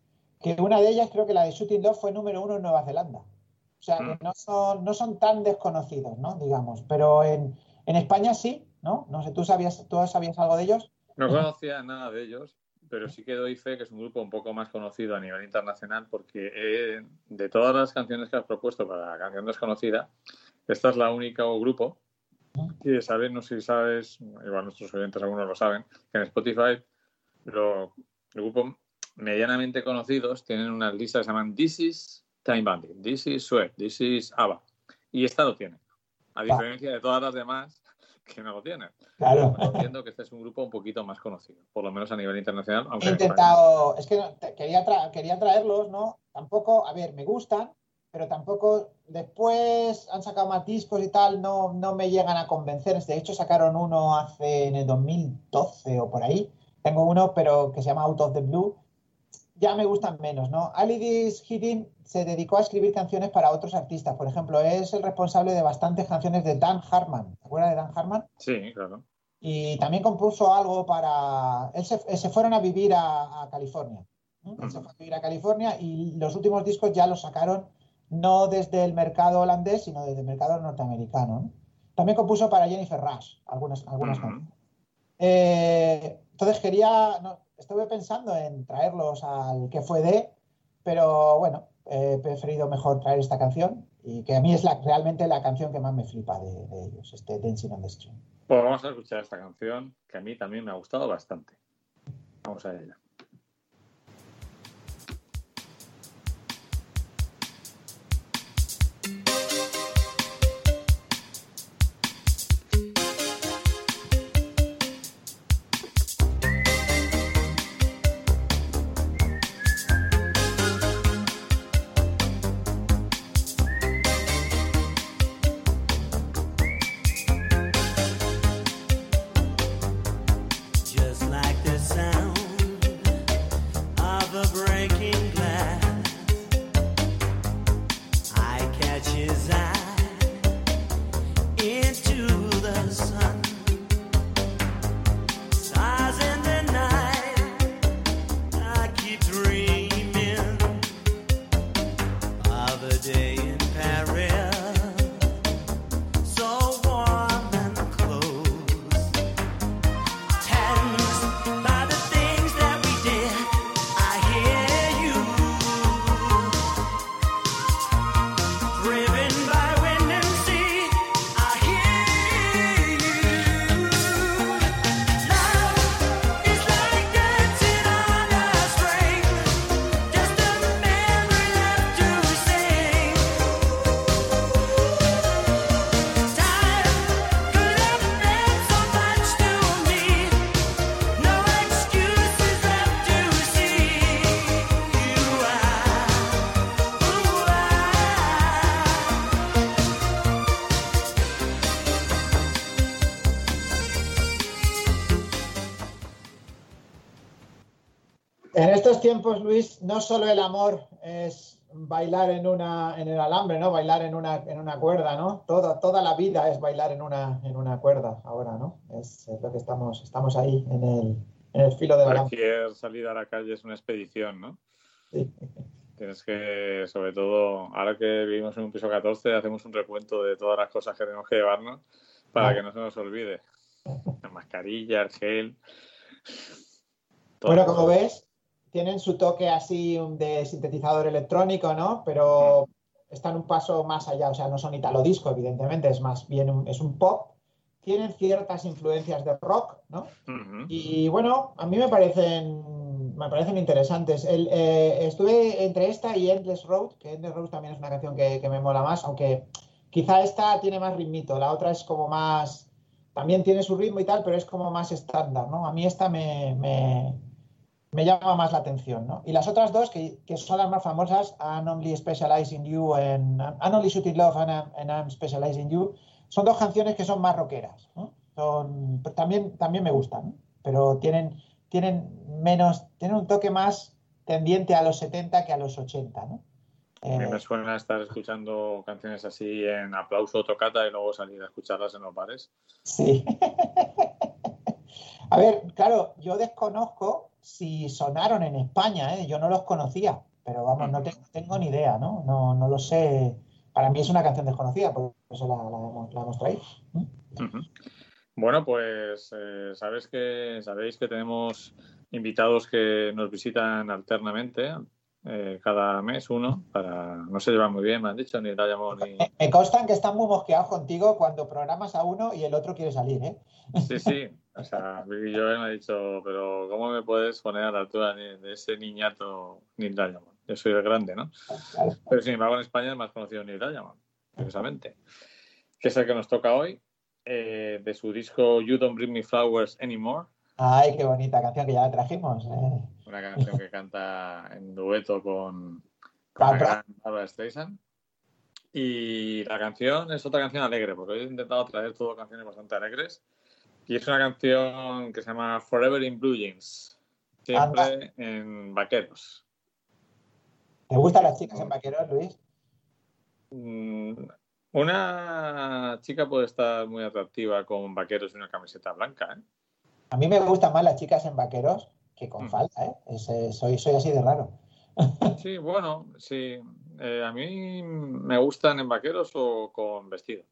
que una de ellas, creo que la de Shooting Love, fue número uno en Nueva Zelanda. O sea, que Mm. no son, no son tan desconocidos, ¿no? Digamos, pero en, en España sí, ¿no? No sé, ¿tú sabías, ¿tú sabías algo de ellos? No conocía nada de ellos, pero sí que doy fe que es un grupo un poco más conocido a nivel internacional porque eh, de todas las canciones que has propuesto para la canción desconocida, esta es la única grupo que sabes, no sé si sabes, igual nuestros oyentes algunos lo saben, que en Spotify lo- los grupos medianamente conocidos tienen unas listas que se llaman This is Time Bandit, This is Sweat, This is ABBA. Y esta lo tiene. A diferencia de todas las demás que no lo tienen. Claro. Entiendo que este es un grupo un poquito más conocido, por lo menos a nivel internacional. He intentado, es que no- te- quería, tra- quería traerlos, ¿no? Tampoco, a ver, me gustan, pero tampoco después han sacado más discos y tal, no, no me llegan a convencer. De hecho, sacaron uno hace en el 2012 o por ahí. Tengo uno, pero que se llama Out of the Blue. Ya me gustan menos, ¿no? Alidis Hiddin se dedicó a escribir canciones para otros artistas. Por ejemplo, es el responsable de bastantes canciones de Dan Hartman. ¿Te acuerdas de Dan Hartman? Sí, claro. Y también compuso algo para... Él se, se fueron a vivir a, a California. se fue a vivir a California y los últimos discos ya los sacaron no desde el mercado holandés, sino desde el mercado norteamericano. ¿no? También compuso para Jennifer Rush algunas, algunas canciones. Eh, entonces quería... no, estuve pensando en traerlos al que fue de, pero bueno, he preferido mejor traer esta canción y que a mí es la, realmente la canción que más me flipa de, ellos, este Dancing on the Stream. Pues vamos a escuchar esta canción que a mí también me ha gustado bastante. Vamos a ella. Estos tiempos, Luis, no solo el amor es bailar en una en el alambre, ¿no? Bailar en una, en una cuerda, ¿no? Todo, toda la vida es bailar en una, en una cuerda ahora, ¿no? Es, es lo que estamos, estamos ahí en el, en el filo del alambre. Cualquier salida a la calle es una expedición, ¿no? Sí. Tienes que, sobre todo, ahora que vivimos en un piso 14, hacemos un recuento de todas las cosas que tenemos que llevarnos para que no se nos olvide. La mascarilla, el gel. todo. Bueno, como ves, tienen su toque así de sintetizador electrónico, ¿no? Pero están un paso más allá, o sea, no son italo disco, evidentemente, es más bien un, es un pop. Tienen ciertas influencias de rock, ¿no? Ujú. Y bueno, a mí me parecen, me parecen interesantes. El, eh, estuve entre esta y Endless Road, que Endless Road también es una canción que, que me mola más, aunque quizá esta tiene más ritmito, la otra es como más, también tiene su ritmo y tal, pero es como más estándar, ¿no? A mí esta me, me, me llama más la atención, ¿no? Y las otras dos, que, que son las más famosas, I'm Only Specialized in You and I'm Only Shooting Love and I'm, and I'm Specialized in You, son dos canciones que son más rockeras, ¿no? Son, también, también me gustan, pero tienen, tienen menos, tienen un toque más tendiente a los 70 que a los 80, ¿no? A mí Eh, me suena estar escuchando canciones así en aplauso o tocata y luego salir a escucharlas en los bares. Sí. A ver, claro, yo desconozco si sonaron en España, ¿eh? Yo no los conocía, pero vamos, no tengo, tengo ni idea, ¿no? No, no lo sé. Para mí es una canción desconocida, por eso la, la hemos, la hemos traído. Bueno, pues eh, sabes que, sabéis que tenemos invitados que nos visitan alternamente, eh, cada mes uno, para no se llevan muy bien, me han dicho, ni Diamond ni... Me, me constan que están muy mosqueados contigo cuando programas a uno y el otro quiere salir, ¿eh? Sí, sí, o sea, Joel me ha dicho, pero ¿cómo me puedes poner a la altura de, ese niñato Neil Diamond? Yo soy el grande, ¿no? Claro. Pero sin embargo en España es más conocido Neil Diamond, precisamente, que es el que nos toca hoy, eh, de su disco You Don't Bring Me Flowers Anymore, Ay, qué bonita canción que ya la trajimos. ¿eh? Una canción que canta en dueto con, con la Barbara. gran Barbara Streisand. Y la canción es otra canción alegre, porque hoy he intentado traer todo canciones bastante alegres. Y es una canción que se llama Forever in Blue Jeans, siempre en vaqueros. ¿Te gustan las chicas en vaqueros, Luis? Mm, Una chica puede estar muy atractiva con vaqueros y una camiseta blanca, ¿eh? A mí me gustan más las chicas en vaqueros que con Mm. falda, ¿eh? Es, eh, soy, soy así de raro. Sí, bueno, sí. Eh, a mí me gustan en vaqueros o con vestido.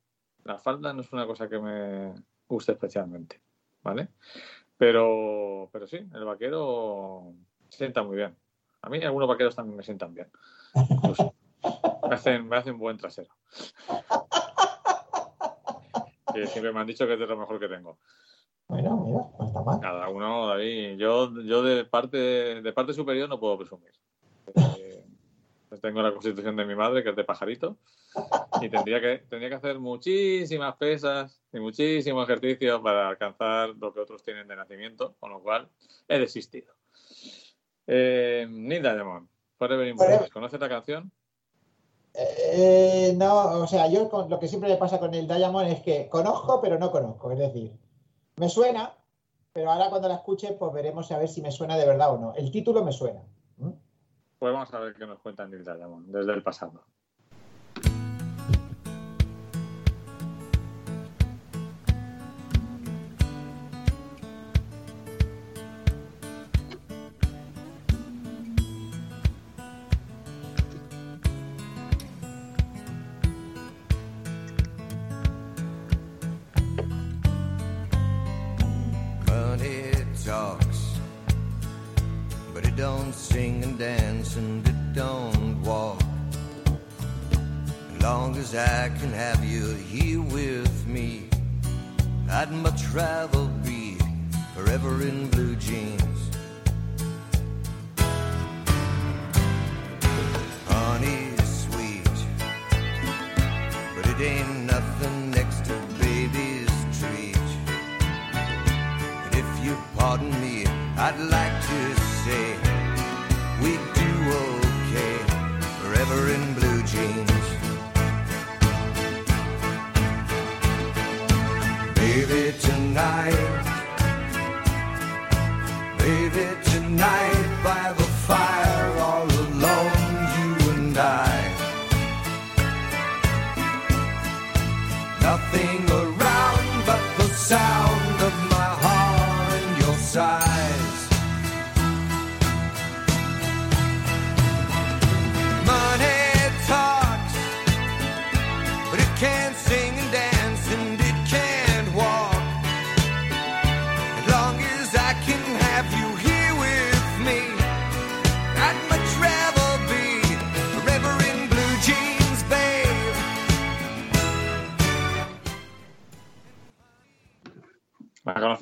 La falda no es una cosa que me guste especialmente, ¿vale? Pero, pero sí, el vaquero sienta muy bien. A mí algunos vaqueros también me sientan bien. Incluso. Me hacen, me hacen buen trasero. Que siempre me han dicho que es de lo mejor que tengo. Bueno, mira, no está mal. Cada uno, David. Yo, yo de parte de parte superior no puedo presumir. Eh, tengo la constitución de mi madre, que es de pajarito, y tendría que, tendría que hacer muchísimas pesas y muchísimos ejercicios para alcanzar lo que otros tienen de nacimiento, con lo cual he desistido. Eh, Neil Diamond, Forever. Forever. ¿Conoces la canción? Eh, no, o sea, yo con, lo que siempre me pasa con el Diamond es que conozco, pero no conozco. Es decir, me suena, pero ahora cuando la escuche, pues veremos a ver si me suena de verdad o no. El título me suena. Pues vamos a ver qué nos cuenta Neil Diamond desde el pasado.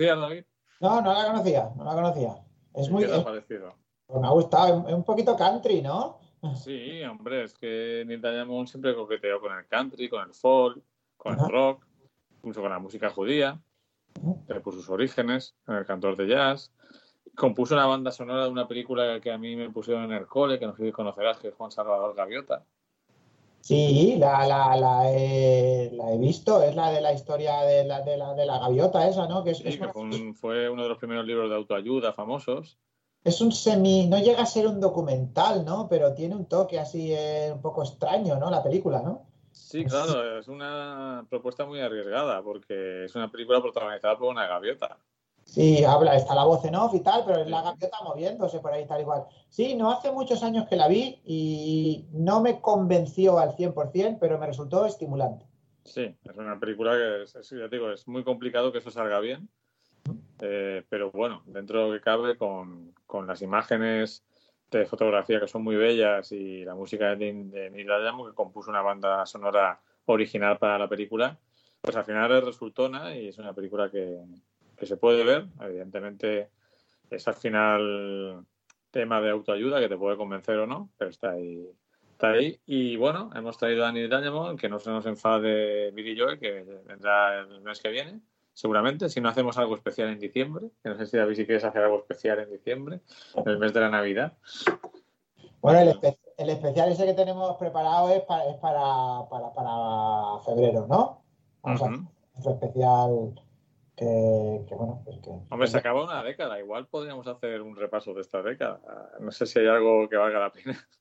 Conocías, David? No, no la conocía, no la conocía. Es muy, ¿Qué te ha es- parecido? pues me ha gustado, es un poquito country, ¿no? Sí, hombre, es que Neil Diamond siempre coqueteó con el country, con el folk, con Ajá. el rock, incluso con la música judía, por sus orígenes, en el cantor de jazz. compuso una banda sonora de una película que a mí me pusieron en el cole, que no sé si conocerás, que es Juan Salvador Gaviota. Sí, la, la, la, he, la he visto, es la de la historia de la, de la, de la gaviota esa, ¿no? Que es, Sí, es que una- fue, un- fue uno de los primeros libros de autoayuda famosos. es un semi, no llega a ser un documental, ¿no? Pero tiene un toque así eh, un poco extraño, ¿no? La película, ¿no? Sí, claro, es una propuesta muy arriesgada porque es una película protagonizada por una gaviota. Sí, habla, está la voz en off y tal, pero es la gaviota moviéndose por ahí tal igual. Sí, no hace muchos años que la vi y no me convenció al 100%, pero me resultó estimulante. Sí, es una película que, es, ya te digo, es muy complicado que eso salga bien. Eh, pero bueno, dentro de lo que cabe, con, con las imágenes de fotografía que son muy bellas y la música de, de Neil Diamond, que compuso una banda sonora original para la película, pues al final es resultona y es una película que, que se puede ver. Evidentemente es al final tema de autoayuda que te puede convencer o no, pero está ahí. Está ahí. Y bueno, hemos traído a Neil Diamond, que no se nos enfade Billy Joel, que vendrá el mes que viene, seguramente, si no hacemos algo especial en diciembre, que no sé si David si quieres hacer algo especial en diciembre, en el mes de la Navidad. Bueno, el, espe- el especial ese que tenemos preparado es para, es para, para, para febrero, ¿no? Vamos a hacer otro especial que, que, bueno, pues que... Hombre, se acaba una década, igual podríamos hacer un repaso de esta década. No sé si hay algo que valga la pena.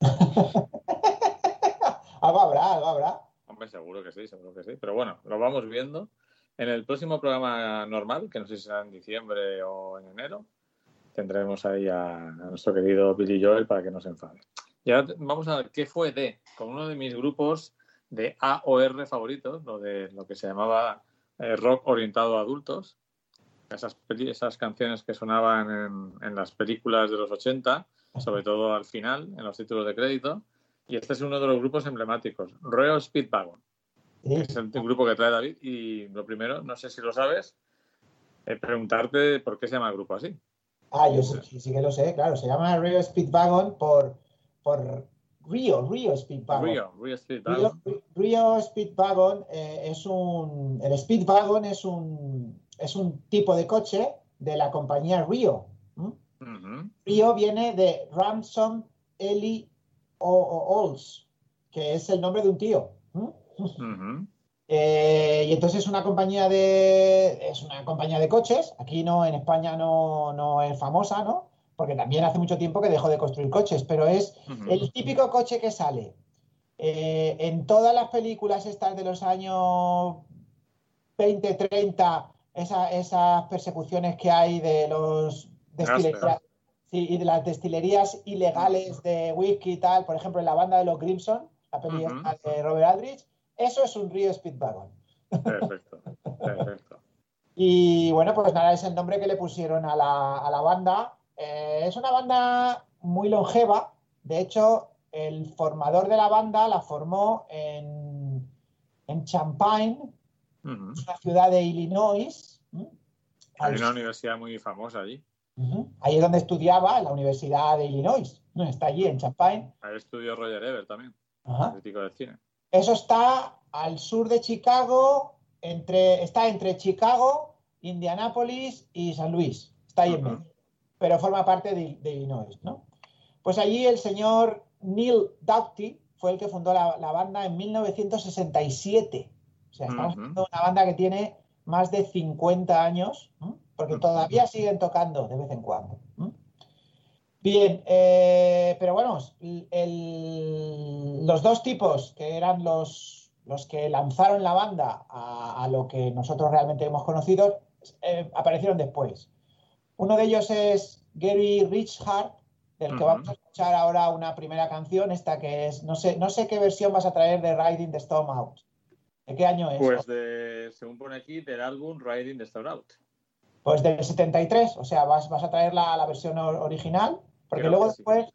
algo habrá, algo habrá. Hombre, seguro que sí, seguro que sí. Pero bueno, lo vamos viendo. En el próximo programa normal, que no sé si será en diciembre o en enero, tendremos ahí a, a nuestro querido Billy Joel para que no se enfade. Y ahora vamos a ver qué fue de, con uno de mis grupos de AOR favoritos, lo de lo que se llamaba eh, rock orientado a adultos. Esas, esas canciones que sonaban en, en las películas de los 80, sobre todo al final, en los títulos de crédito. Y este es uno de los grupos emblemáticos, Royal Speedwagon es el grupo que trae David. Y lo primero, no sé si lo sabes, eh, preguntarte por qué se llama el grupo así. Ah, yo sí, que lo sé, claro. Se llama Rio Speedwagon por, por Rio, Rio Speedwagon. Rio, Rio Street Rio, Speedwagon eh, es un. El Speedwagon es un, es un tipo de coche de la compañía Rio. ¿m? Ujú, Rio viene de Ransom Eli Olds, que es el nombre de un tío. Eh, y entonces es una compañía de es una compañía de coches. Aquí no, en España no, no es famosa, ¿no? Porque también hace mucho tiempo que dejó de construir coches, pero es el típico coche que sale eh, en todas las películas estas de los años 20, 30, esa- esas persecuciones que hay de los destilerías, sí, y de las destilerías ilegales de whisky y tal, por ejemplo, en la banda de los Grimson, la peli esta de Robert Aldrich, eso es un Rio Speedwagon. Perfecto, perfecto. Y bueno, pues nada, es el nombre que le pusieron a la, a la banda. Eh, es una banda muy longeva. De hecho, el formador de la banda la formó en, en Champaign, Ujú. una ciudad de Illinois. Hay una universidad muy famosa allí. Ujú. Ahí es donde estudiaba, en la Universidad de Illinois. Está allí, en Champaign. Ahí estudió Roger Ebert también, Ajá. crítico de cine. Eso está al sur de Chicago, entre, está entre Chicago, Indianápolis y San Luis. Está ahí en medio. Pero forma parte de, de Illinois, ¿no? Pues allí el señor Neil Doughty fue el que fundó la, la banda en 1967. O sea, estamos hablando de una banda que tiene más de 50 años, ¿m? porque todavía siguen tocando de vez en cuando. ¿m? Bien, eh, pero bueno, el- los dos tipos que eran los, los que lanzaron la banda a, a lo que nosotros realmente hemos conocido, eh, aparecieron después. Uno de ellos es Gary Richhart, del que vamos a escuchar ahora una primera canción, esta que es, no sé, no sé qué versión vas a traer de Riding the Storm Out. ¿De qué año es? Pues de, según pone aquí, del álbum Riding the Star Out. Pues del 73, o sea, vas, vas a traer la, la versión or- original, porque Creo luego sí. después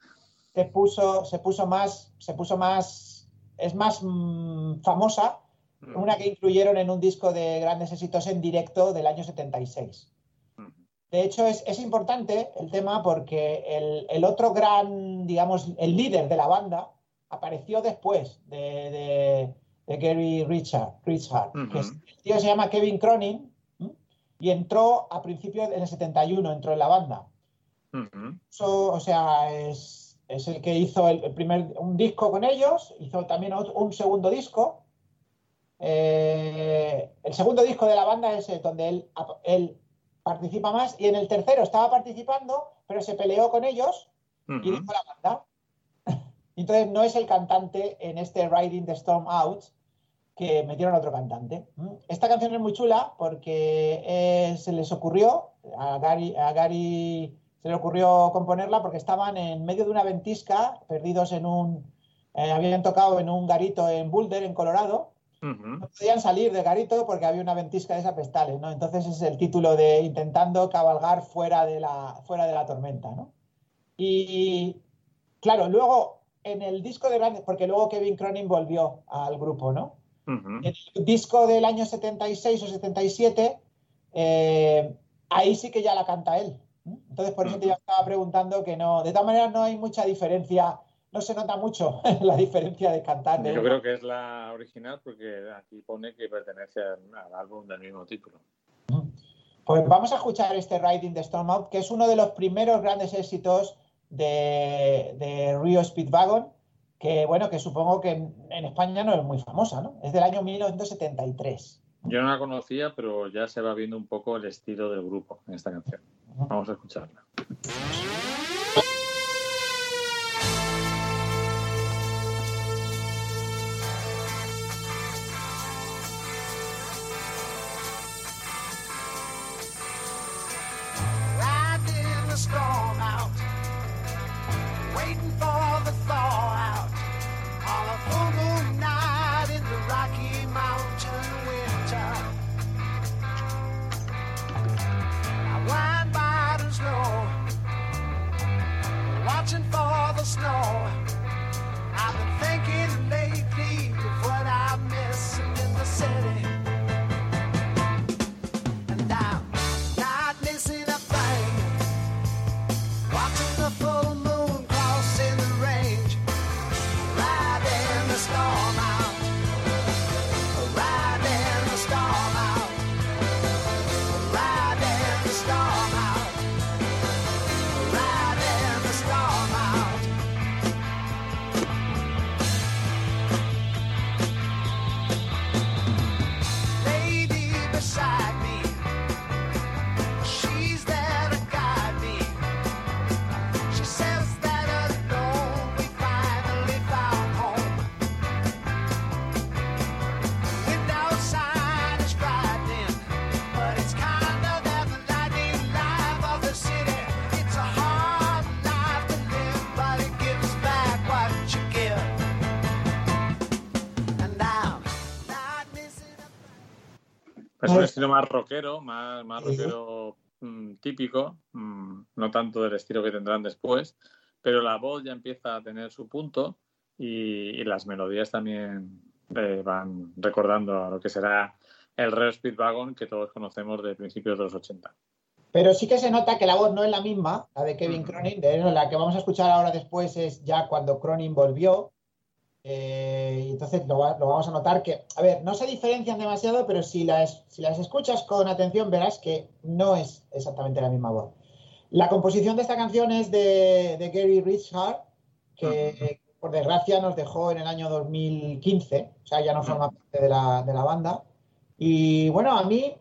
se puso, se puso más, se puso más, es más mm, famosa, Ujú. una que incluyeron en un disco de grandes éxitos en directo del año 76. De hecho, es, es importante el tema porque el, el otro gran, digamos, el líder de la banda apareció después de, de- de Gary Richard, Richard que es- Ujú. el tío se llama Kevin Cronin ¿m? y entró a principios, en el 71, entró en la banda. So- o sea, es, es el que hizo el, el primer un disco con ellos, hizo también otro- un segundo disco. Eh, el segundo disco de la banda es el donde él, él participa más y en el tercero estaba participando, pero se peleó con ellos y dejó la banda. Entonces no es el cantante en este Riding the Storm Out que metieron otro cantante. ¿Mm? Esta canción es muy chula porque eh, se les ocurrió, a Gary, a Gary se le ocurrió componerla porque estaban en medio de una ventisca, perdidos en un... eh, habían tocado en un garito en Boulder, en Colorado, No podían salir del garito porque había una ventisca de desapestales, ¿no? Entonces es el título de intentando cabalgar fuera de la, fuera de la tormenta, ¿no? Y claro, luego en el disco de grandes, porque luego Kevin Cronin volvió al grupo, ¿no? Ujú. En el disco del año 76 o 77, eh, ahí sí que ya la canta él. Entonces, por eso te estaba preguntando que no, de todas maneras no hay mucha diferencia, no se nota mucho la diferencia de cantar. de Yo creo que es la original porque aquí pone que pertenece al, al álbum del mismo título. Pues vamos a escuchar este Riding the Storm Out, que es uno de los primeros grandes éxitos de, de Rio Speedwagon, que bueno, que supongo que en, en España no es muy famosa, ¿no? Es del año 1973. Yo no la conocía, pero ya se va viendo un poco el estilo del grupo en esta canción. Vamos a escucharla. Estilo más rockero, más, más rockero mm, típico, mm, no tanto del estilo que tendrán después, pero la voz ya empieza a tener su punto y, y las melodías también eh, van recordando a lo que será el Rare Speedwagon que todos conocemos de principios de los 80. Pero sí que se nota que la voz no es la misma, la de Kevin. Cronin. De la que vamos a escuchar ahora después es ya cuando Cronin volvió. Eh, entonces lo, lo vamos a notar que, a ver, no se diferencian demasiado, pero si las, si las escuchas con atención verás que no es exactamente la misma voz. La composición de esta canción es de, de Gary Richard, que Ujú. eh, por desgracia nos dejó en el año 2015, o sea, ya no forma parte de la, de la banda. Y bueno, a mí,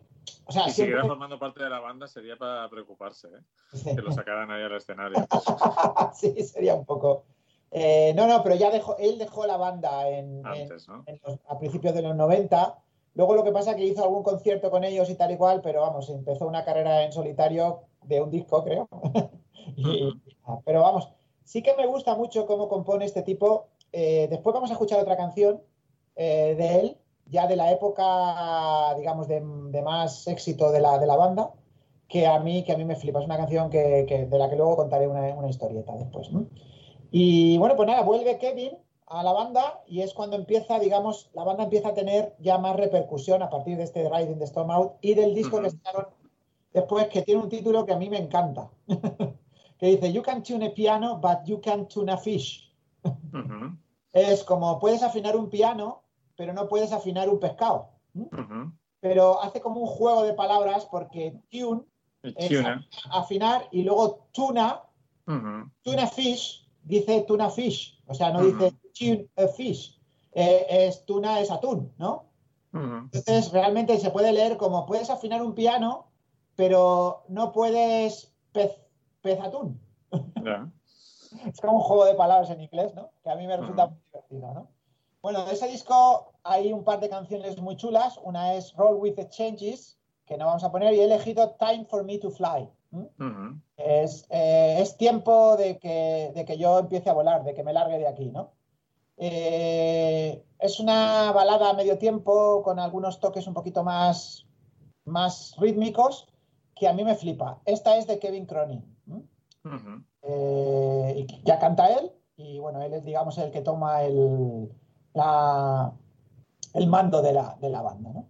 o sea, Y si siempre... siguiera formando parte de la banda sería para preocuparse, ¿eh? que lo sacaran ahí al escenario. sí, sería un poco. Eh, no, no, pero ya dejó, él dejó la banda en, en- en los- a principios de los 90. Luego lo que pasa es que hizo algún concierto con ellos y tal y cual, pero vamos, empezó una carrera en solitario de un disco, creo. Y- pero vamos, sí que me gusta mucho cómo compone este tipo. Eh, después vamos a escuchar otra canción eh, de él, ya de la época, digamos, de, de más éxito de la, de la banda, que a mí, que a mí me flipa. Es una canción que, que- de la que luego contaré una, una historieta después. ¿no? Y bueno, pues nada, vuelve Kevin a la banda y es cuando empieza, digamos, la banda empieza a tener ya más repercusión a partir de este Riding the Storm Out y del disco que Ujú. sacaron después, que tiene un título que a mí me encanta, que dice, You can tune a piano, but you can't tune a fish. Es como, puedes afinar un piano, pero no puedes afinar un pescado. Pero hace como un juego de palabras porque tune es afinar y luego tuna, tuna fish, dice tuna fish, o sea, no dice tuna fish, Eh, es tuna es atún, ¿no? Entonces, realmente se puede leer como puedes afinar un piano, pero no puedes pez, pez atún. Es como un juego de palabras en inglés, ¿no? Que a mí me resulta muy divertido, ¿no? Bueno, de ese disco hay un par de canciones muy chulas. Una es Roll with the Changes, que no vamos a poner, y he elegido Time for Me to Fly. Eh, es tiempo de que, de que yo empiece a volar, de que me largue de aquí, ¿no? Eh, es una balada a medio tiempo con algunos toques un poquito más, más rítmicos que a mí me flipa. Esta es de Kevin Cronin. Eh, y ya canta él y bueno, él es digamos el que toma el, la- el mando de la, de la banda, ¿no?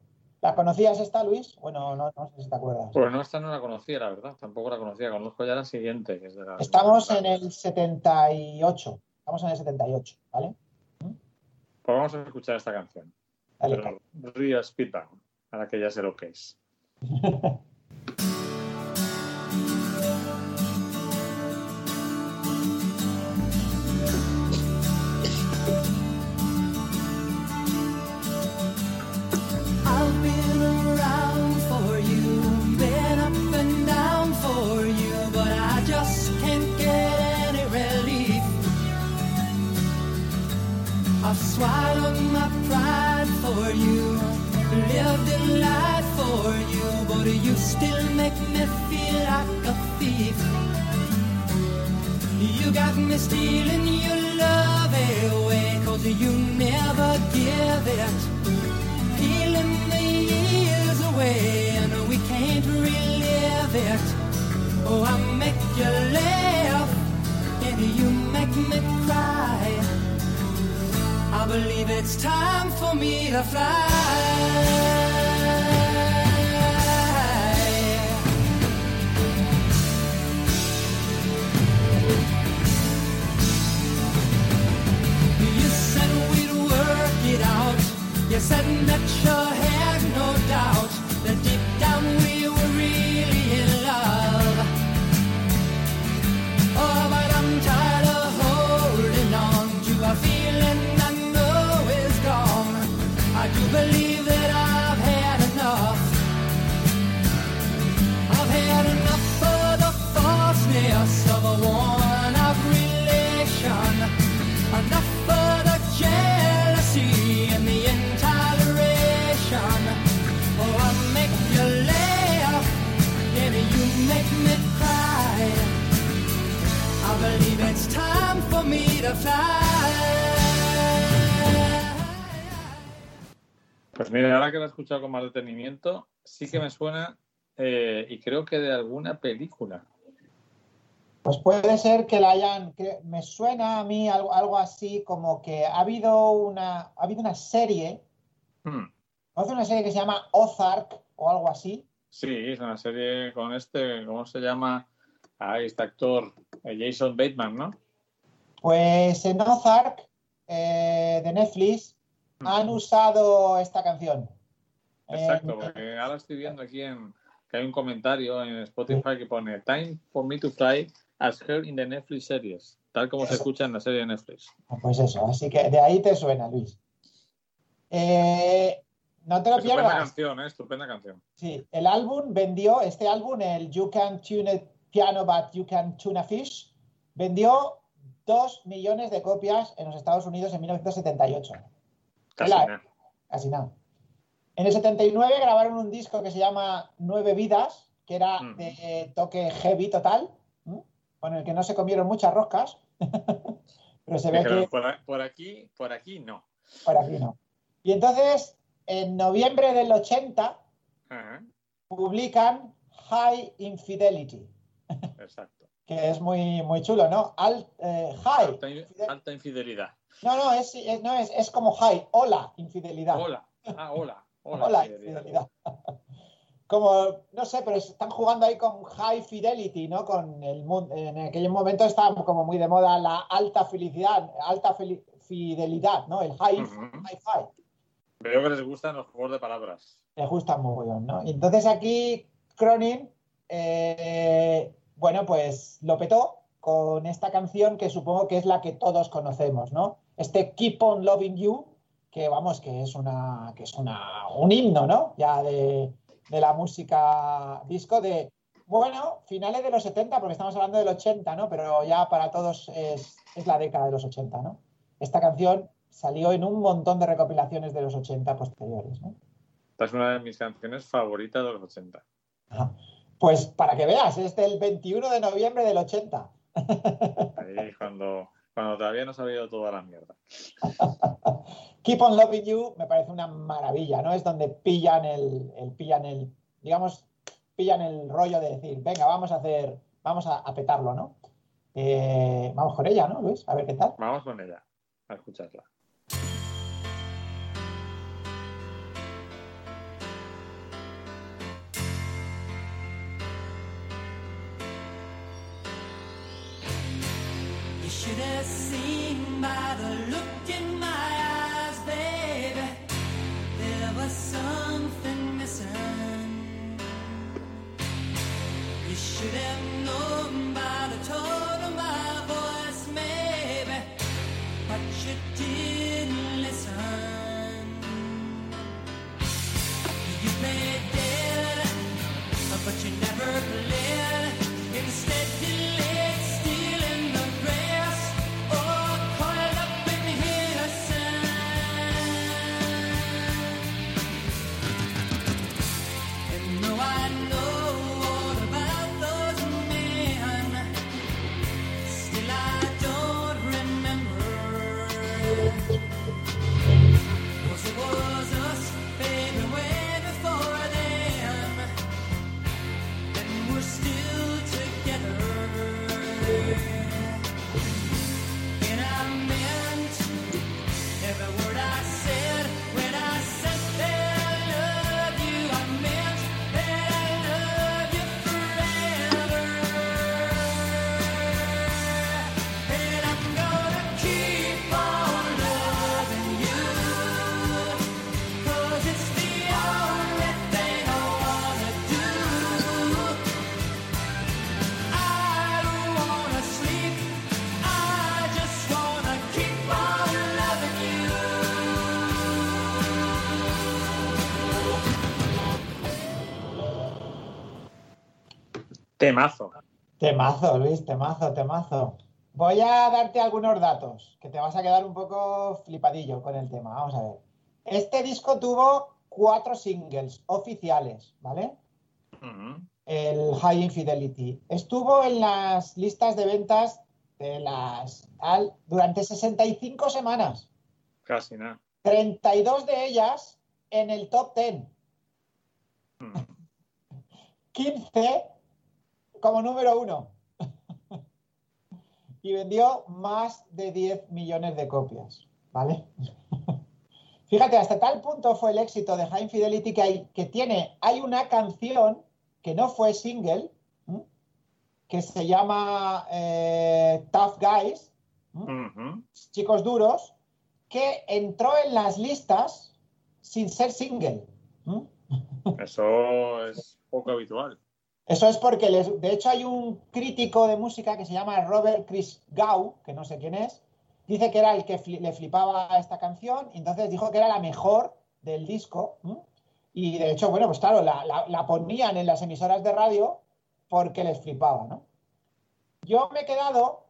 ¿La conocías esta, Luis? Bueno, no, no sé si te acuerdas. Pues no, esta no la conocía, la verdad. Tampoco la conocía. Conozco ya la siguiente, que es de la. Estamos en el 78. Estamos en el 78, ¿vale? Pues vamos a escuchar esta canción. Dale, Pero Real Speedbang, ahora que ya sé lo que es. light for you, but you still make me feel like a thief. You got me stealing your love away, cause you never give it peeling the years away and we can't relive it. Oh, I make you laugh and you make me cry. I believe it's time for me to fly. Said that you Pues mira, ahora que la he escuchado con más detenimiento, sí que me suena eh, y creo que de alguna película. Pues puede ser que la hayan. que me suena a mí algo, algo así como que ha habido una, ha habido una serie, Hmm. hace una serie que se llama Ozark o algo así. Sí, es una serie con este, ¿cómo se llama? Ah, este actor, eh, Jason Bateman, ¿no? Pues en Ozark eh, de Netflix han usado esta canción. Exacto, Eh, porque ahora estoy viendo aquí en, que hay un comentario en Spotify que pone Time for me to fly as heard in the Netflix series, tal como se escucha en la serie de Netflix. Pues eso, así que de ahí te suena, Luis. Eh, no te lo Estupenda pierdas. canción, ¿eh? Estupenda canción. Sí, el álbum vendió, este álbum, el You Can Tune a Piano But You Can Tune a Fish, vendió 2 millones de copias en los Estados Unidos en 1978. Casi Hola. nada. Casi nada. En el 79 grabaron un disco que se llama Nueve Vidas, que era Mm. de toque heavy total, ¿m? con el que no se comieron muchas roscas. Pero se ve que por, aquí, por aquí no. por aquí no. Y entonces, en noviembre del 80, Ajá, publican High Infidelity, exacto. Que es muy, muy chulo, ¿no? Eh, high. Alta, in- alta infidelidad. No, no, es, es- no es, es como high. Hola, infidelidad. Hola. Ah, hola. Hola, Hola, infidelidad. infidelidad. Como, no sé, pero están jugando ahí con High Fidelity, ¿no? Con el mu- en aquel momento estaba como muy de moda la alta felicidad, alta feli- fidelidad, ¿no? El high, Ujú. high five. Veo que les gustan los juegos de palabras. Les gusta muy bien, ¿no? Y entonces aquí Cronin eh, bueno, pues lo petó con esta canción que supongo que es la que todos conocemos, ¿no? Este Keep on Loving You, que vamos, que es una, que es una, un himno, ¿no? Ya de, de la música disco de, bueno, finales de los 70, porque estamos hablando del 80, ¿no? Pero ya para todos es, es la década de los 80, ¿no? Esta canción salió en un montón de recopilaciones de los 80 posteriores, ¿no? Esta es una de mis canciones favoritas de los 80. Ajá. Pues para que veas, es del 21 de noviembre del 80. Ahí cuando, cuando todavía no se ha ido toda la mierda. Keep on Loving You me parece una maravilla, ¿no? Es donde pillan el, el- pillan el, digamos, pillan el rollo de decir, venga, vamos a hacer, vamos a, a petarlo, ¿no? Eh, vamos con ella, ¿no, Luis? A ver qué tal. Vamos con ella, a escucharla. see. Temazo. Temazo, Luis, temazo, temazo. Voy a darte algunos datos, que te vas a quedar un poco flipadillo con el tema. Vamos a ver. Este disco tuvo cuatro singles oficiales, ¿vale? El High Infidelity. Estuvo en las listas de ventas de las al- durante 65 semanas, Casi nada. 32 de ellas en el top 10, Mm. 15 como número uno. y vendió más de 10 millones de copias, ¿vale? Fíjate, hasta tal punto fue el éxito de High Infidelity que, hay, que tiene, hay una canción que no fue single, ¿m? que se llama eh, Tough Guys, chicos duros, que entró en las listas sin ser single. ¿m? Eso es poco habitual. Eso es porque, de hecho, hay un crítico de música que se llama Robert Chris Gau, que no sé quién es, dice que era el que le flipaba a esta canción, y entonces dijo que era la mejor del disco. Y de hecho, bueno, pues claro, la, la- la ponían en las emisoras de radio porque les flipaba, ¿no? Yo me he quedado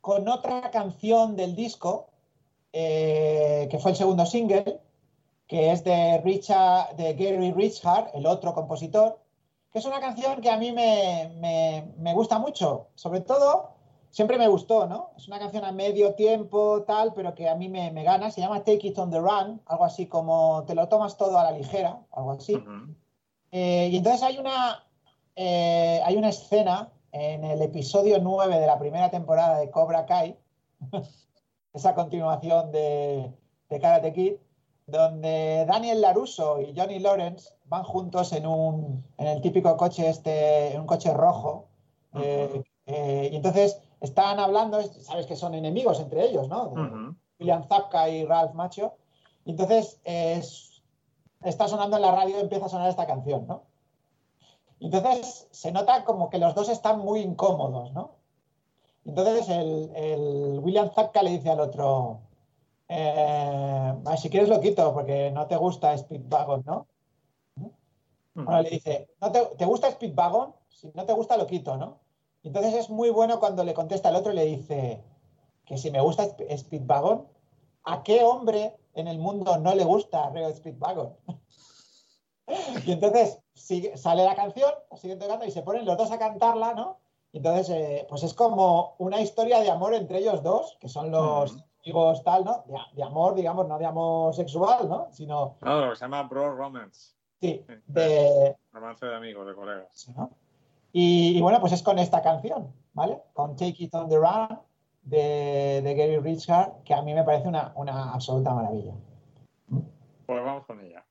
con otra canción del disco, eh, que fue el segundo single, que es de, Richard, de Gary Richard, el otro compositor, que es una canción que a mí me, me- me gusta mucho. Sobre todo, siempre me gustó, ¿no? Es una canción a medio tiempo, tal, pero que a mí me, me gana. Se llama Take It on the Run, algo así como te lo tomas todo a la ligera, algo así. Eh, y entonces hay una, eh, hay una escena en el episodio 9 de la primera temporada de Cobra Kai, esa continuación de, de Karate Kid, donde Daniel Laruso y Johnny Lawrence van juntos en un en el típico coche este, en un coche rojo. eh, eh, y entonces están hablando, sabes que son enemigos entre ellos, ¿no? William Zapka y Ralph Macho. Y entonces es- está sonando en la radio, empieza a sonar esta canción, ¿no? Entonces se nota como que los dos están muy incómodos, ¿no? Entonces el, el William Zabka le dice al otro, eh, "Ah, si quieres lo quito porque no te gusta Speedwagon, ¿no? Bueno, le dice, ¿no te, te gusta Speedwagon? Si no te gusta lo quito, ¿no? Entonces es muy bueno cuando le contesta el otro y le dice que si me gusta Sp- Speedwagon, ¿a qué hombre en el mundo no le gusta Reo Speedwagon? y entonces sigue- sale la canción, siguen tocando y se ponen los dos a cantarla, ¿no? Entonces, eh, pues es como una historia de amor entre ellos dos, que son los Ujú. Amigos tal, ¿no? De, de amor, digamos, no de amor sexual, ¿no? Sino, No, lo que se llama Bro Romance. sí, Sí. de, Romance de amigos, de colegas. Sí, ¿no? Y, y bueno, pues es con esta canción, ¿vale? Con Take It on the Run de, de Gary Richard, que a mí me parece una, una absoluta maravilla. Pues vamos con ella.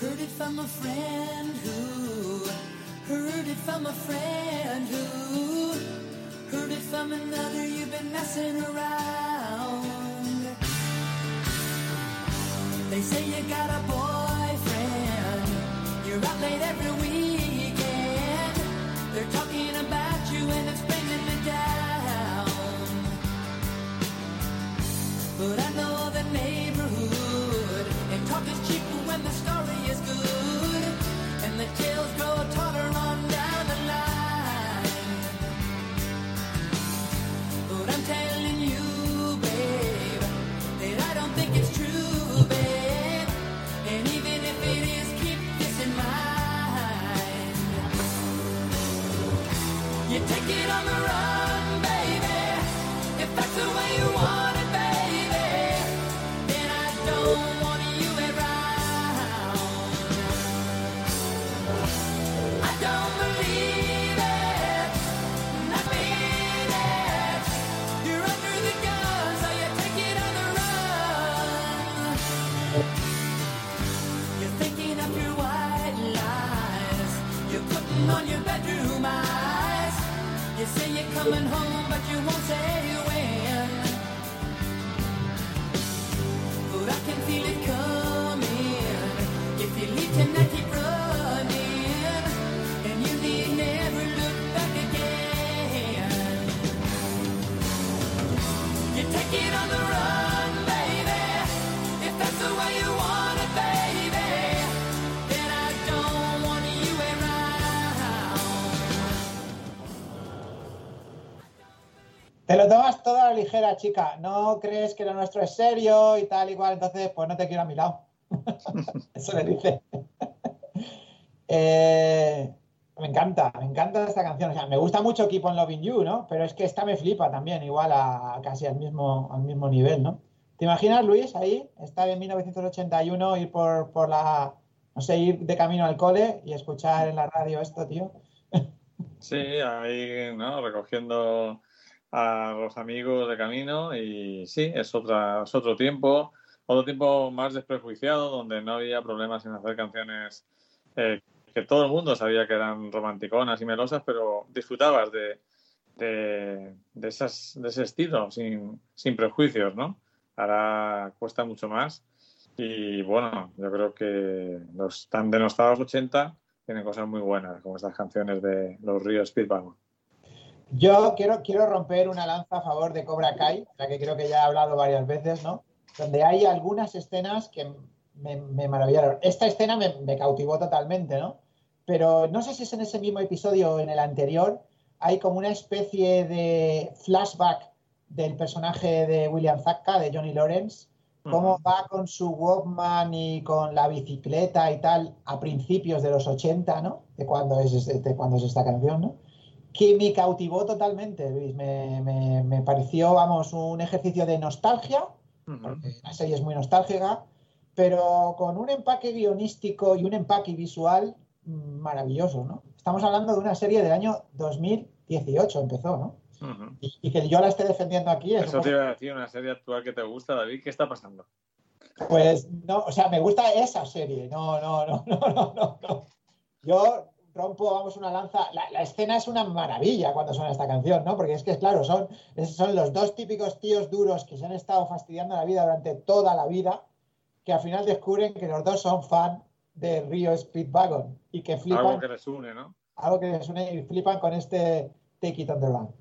Heard it from a friend who heard it from a friend who heard it from another. You've been messing around. They say you got a boyfriend. You're out late every weekend. They're talking about you and it's bringing me down. But I know coming home, tomas toda a la ligera, chica. No crees que lo nuestro es serio y tal, igual, entonces pues no te quiero a mi lado. Eso le dice. Eh, me encanta, me encanta esta canción. O sea, me gusta mucho Keep on Loving You, ¿no? Pero es que esta me flipa también, igual a, casi al mismo, al mismo nivel, ¿no? ¿Te imaginas, Luis, ahí, estar en 1981, ir por, por la, no sé, ir de camino al cole y escuchar en la radio esto, tío? Sí, ahí, ¿no? Recogiendo a los amigos de camino y sí, es otra, es otro tiempo, otro tiempo más desprejuiciado, donde no había problemas en hacer canciones eh, que todo el mundo sabía que eran romanticonas y melosas, pero disfrutabas de, de, de esas, de ese estilo, sin, sin prejuicios, ¿no? Ahora cuesta mucho más y bueno, yo creo que los tan denostados 80 tienen cosas muy buenas, como estas canciones de los ríos Speedwagon. Yo quiero, quiero romper una lanza a favor de Cobra Kai, la que creo que ya he hablado varias veces, ¿no? Donde hay algunas escenas que me, me maravillaron. Esta escena me, me cautivó totalmente, ¿no? Pero no sé si es en ese mismo episodio o en el anterior, hay como una especie de flashback del personaje de William Zabka, de Johnny Lawrence, cómo va con su Walkman y con la bicicleta y tal a principios de los 80, ¿no? De cuando es, de cuando es esta canción, ¿no? Que me cautivó totalmente, Luis. Me, me- me pareció, vamos, un ejercicio de nostalgia, Ujú. porque la serie es muy nostálgica, pero con un empaque guionístico y un empaque visual maravilloso, ¿no? Estamos hablando de una serie del año 2018, empezó, ¿no? Y, y que yo la esté defendiendo aquí es Eso un te iba a decir, una serie actual que te gusta, David, ¿qué está pasando? Pues no, o sea, me gusta esa serie. No, no, no, no, no. no. Yo rompo, vamos, una lanza. La, la escena es una maravilla cuando suena esta canción, ¿no? Porque es que, claro, son, son los dos típicos tíos duros que se han estado fastidiando la vida durante toda la vida, que al final descubren que los dos son fan de Río Speedwagon y que flipan, Algo que les une, ¿no? algo que les une y flipan con este Take It on the Run.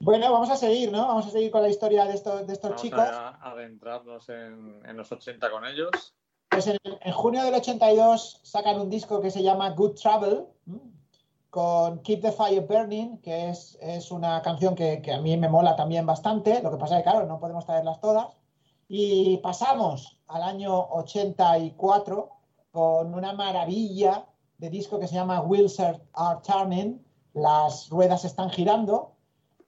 Bueno, vamos a seguir, ¿no? Vamos a seguir con la historia de estos, de estos Vamos chicos. a adentrarnos en, en los 80 con ellos. Pues en, junio del 82 sacan un disco que se llama Good Travel, con Keep the Fire Burning, que es, es una canción que, que a mí me mola también bastante. Lo que pasa es que, claro, no podemos traerlas todas. Y pasamos al año 84 con una maravilla de disco que se llama Wheels Are Turning, las ruedas están girando,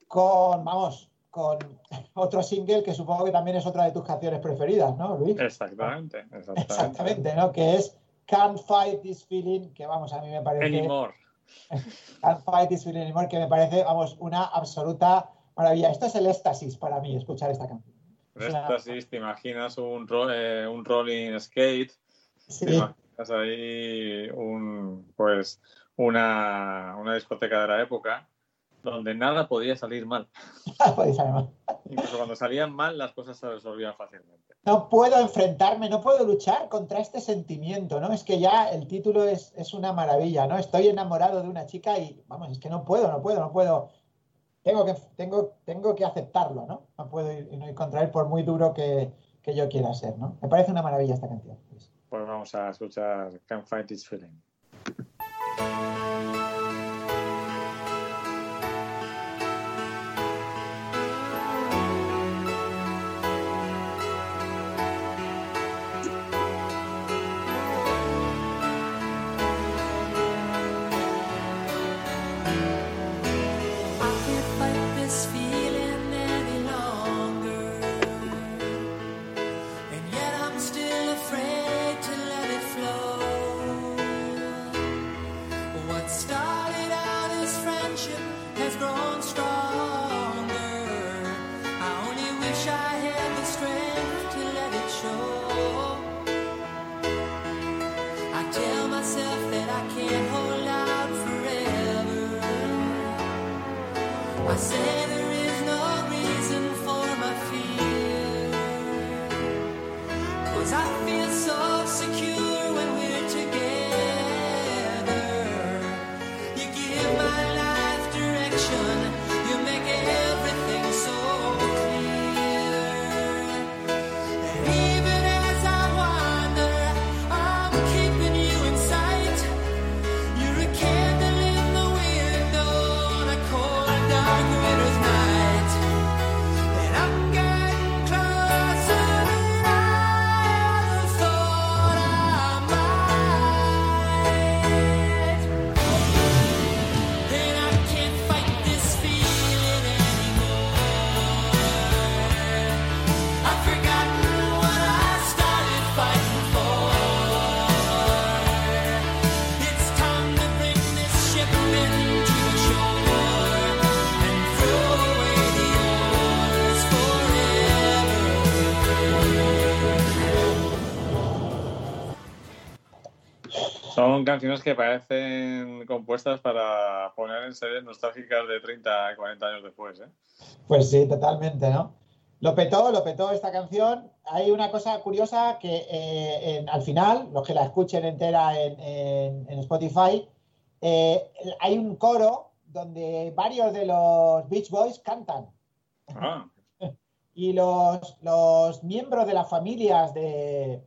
con, vamos, con otro single que supongo que también es otra de tus canciones preferidas, ¿no, Luis? Exactamente, exactamente. Exactamente, ¿no? Que es Can't Fight This Feeling, que vamos, a mí me parece... Anymore. Can't Fight This Feeling Anymore, que me parece, vamos, una absoluta maravilla. Esto es el éxtasis para mí, escuchar esta canción. Una- Éxtasis, te imaginas un, ro- eh, un rolling skate, Sí, te imaginas ahí un, pues, una, una discoteca de la época donde nada podía salir mal. podéis saber más. Incluso cuando salían mal, las cosas se resolvían fácilmente. No puedo enfrentarme, no puedo luchar contra este sentimiento, ¿no? Es que ya el título es, es una maravilla, ¿no? Estoy enamorado de una chica y, vamos, es que no puedo, no puedo, no puedo. Tengo que, tengo, tengo que aceptarlo, ¿no? No puedo ir, ir contra él por muy duro que, que yo quiera ser, ¿no? Me parece una maravilla esta canción. Pues vamos a escuchar Can't Fight This Feeling. Canciones que parecen compuestas para poner en series nostálgicas de 30 y 40 años después. ¿eh? Pues sí, totalmente, ¿no? Lo petó, lo petó esta canción. Hay una cosa curiosa que eh, en- al final, los que la escuchen entera en, en- en Spotify, eh, hay un coro donde varios de los Beach Boys cantan. Ah, y los, los miembros de las familias de,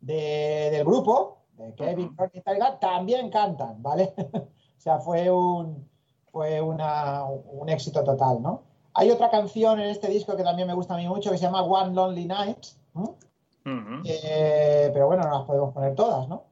de- del grupo, de Kevin, Ujú. Courtney y Tyga, también cantan, ¿vale? o sea, fue un, fue una- un éxito total, ¿no? Hay otra canción en este disco que también me gusta a mí mucho que se llama One Lonely Night. Eh, pero bueno, no las podemos poner todas, ¿no?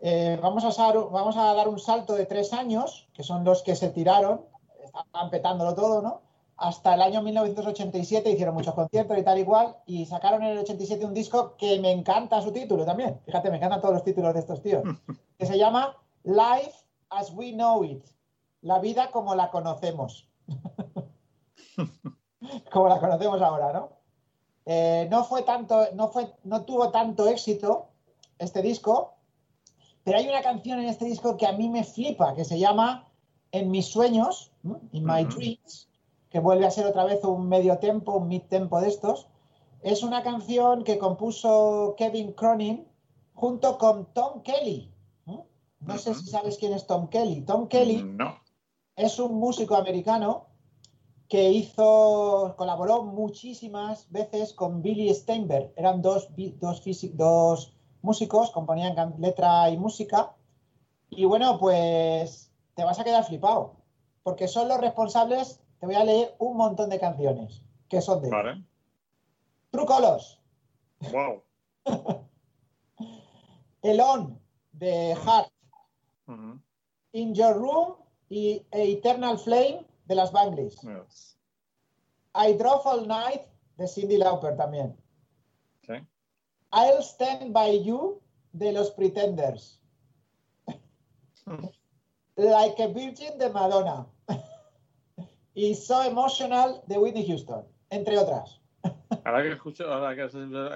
Eh, vamos, a usar- vamos a dar un salto de tres años, que son los que se tiraron, estaban petándolo todo, ¿no? Hasta el año 1987 hicieron muchos conciertos y tal igual, y sacaron en el 87 un disco que me encanta su título también. Fíjate, me encantan todos los títulos de estos tíos. Que se llama Life as We Know It. La vida como la conocemos. como la conocemos ahora, ¿no? Eh, no fue tanto, no fue, no tuvo tanto éxito este disco, pero hay una canción en este disco que a mí me flipa, que se llama En mis sueños. In My. Dreams, que vuelve a ser otra vez un medio tempo, un mid tempo de estos. Es una canción que compuso Kevin Cronin junto con Tom Kelly. ¿Mm? No sé si sabes quién es Tom Kelly. Tom Kelly No. es un músico americano que hizo, colaboró muchísimas veces con Billy Steinberg. Eran dos, dos, dos músicos, componían letra y música. Y bueno, pues te vas a quedar flipado, porque son los responsables, te voy a leer un montón de canciones que son de Vale. True Colors, Wow. Elon de Heart. In Your Room y Eternal Flame de las Bangles. Yes. I Drove All Night de Cindy Lauper también. Sí. I'll Stand By You de los Pretenders. like a Virgin de Madonna. Y So Emotional de Whitney Houston, entre otras. Ahora que escucho, ahora que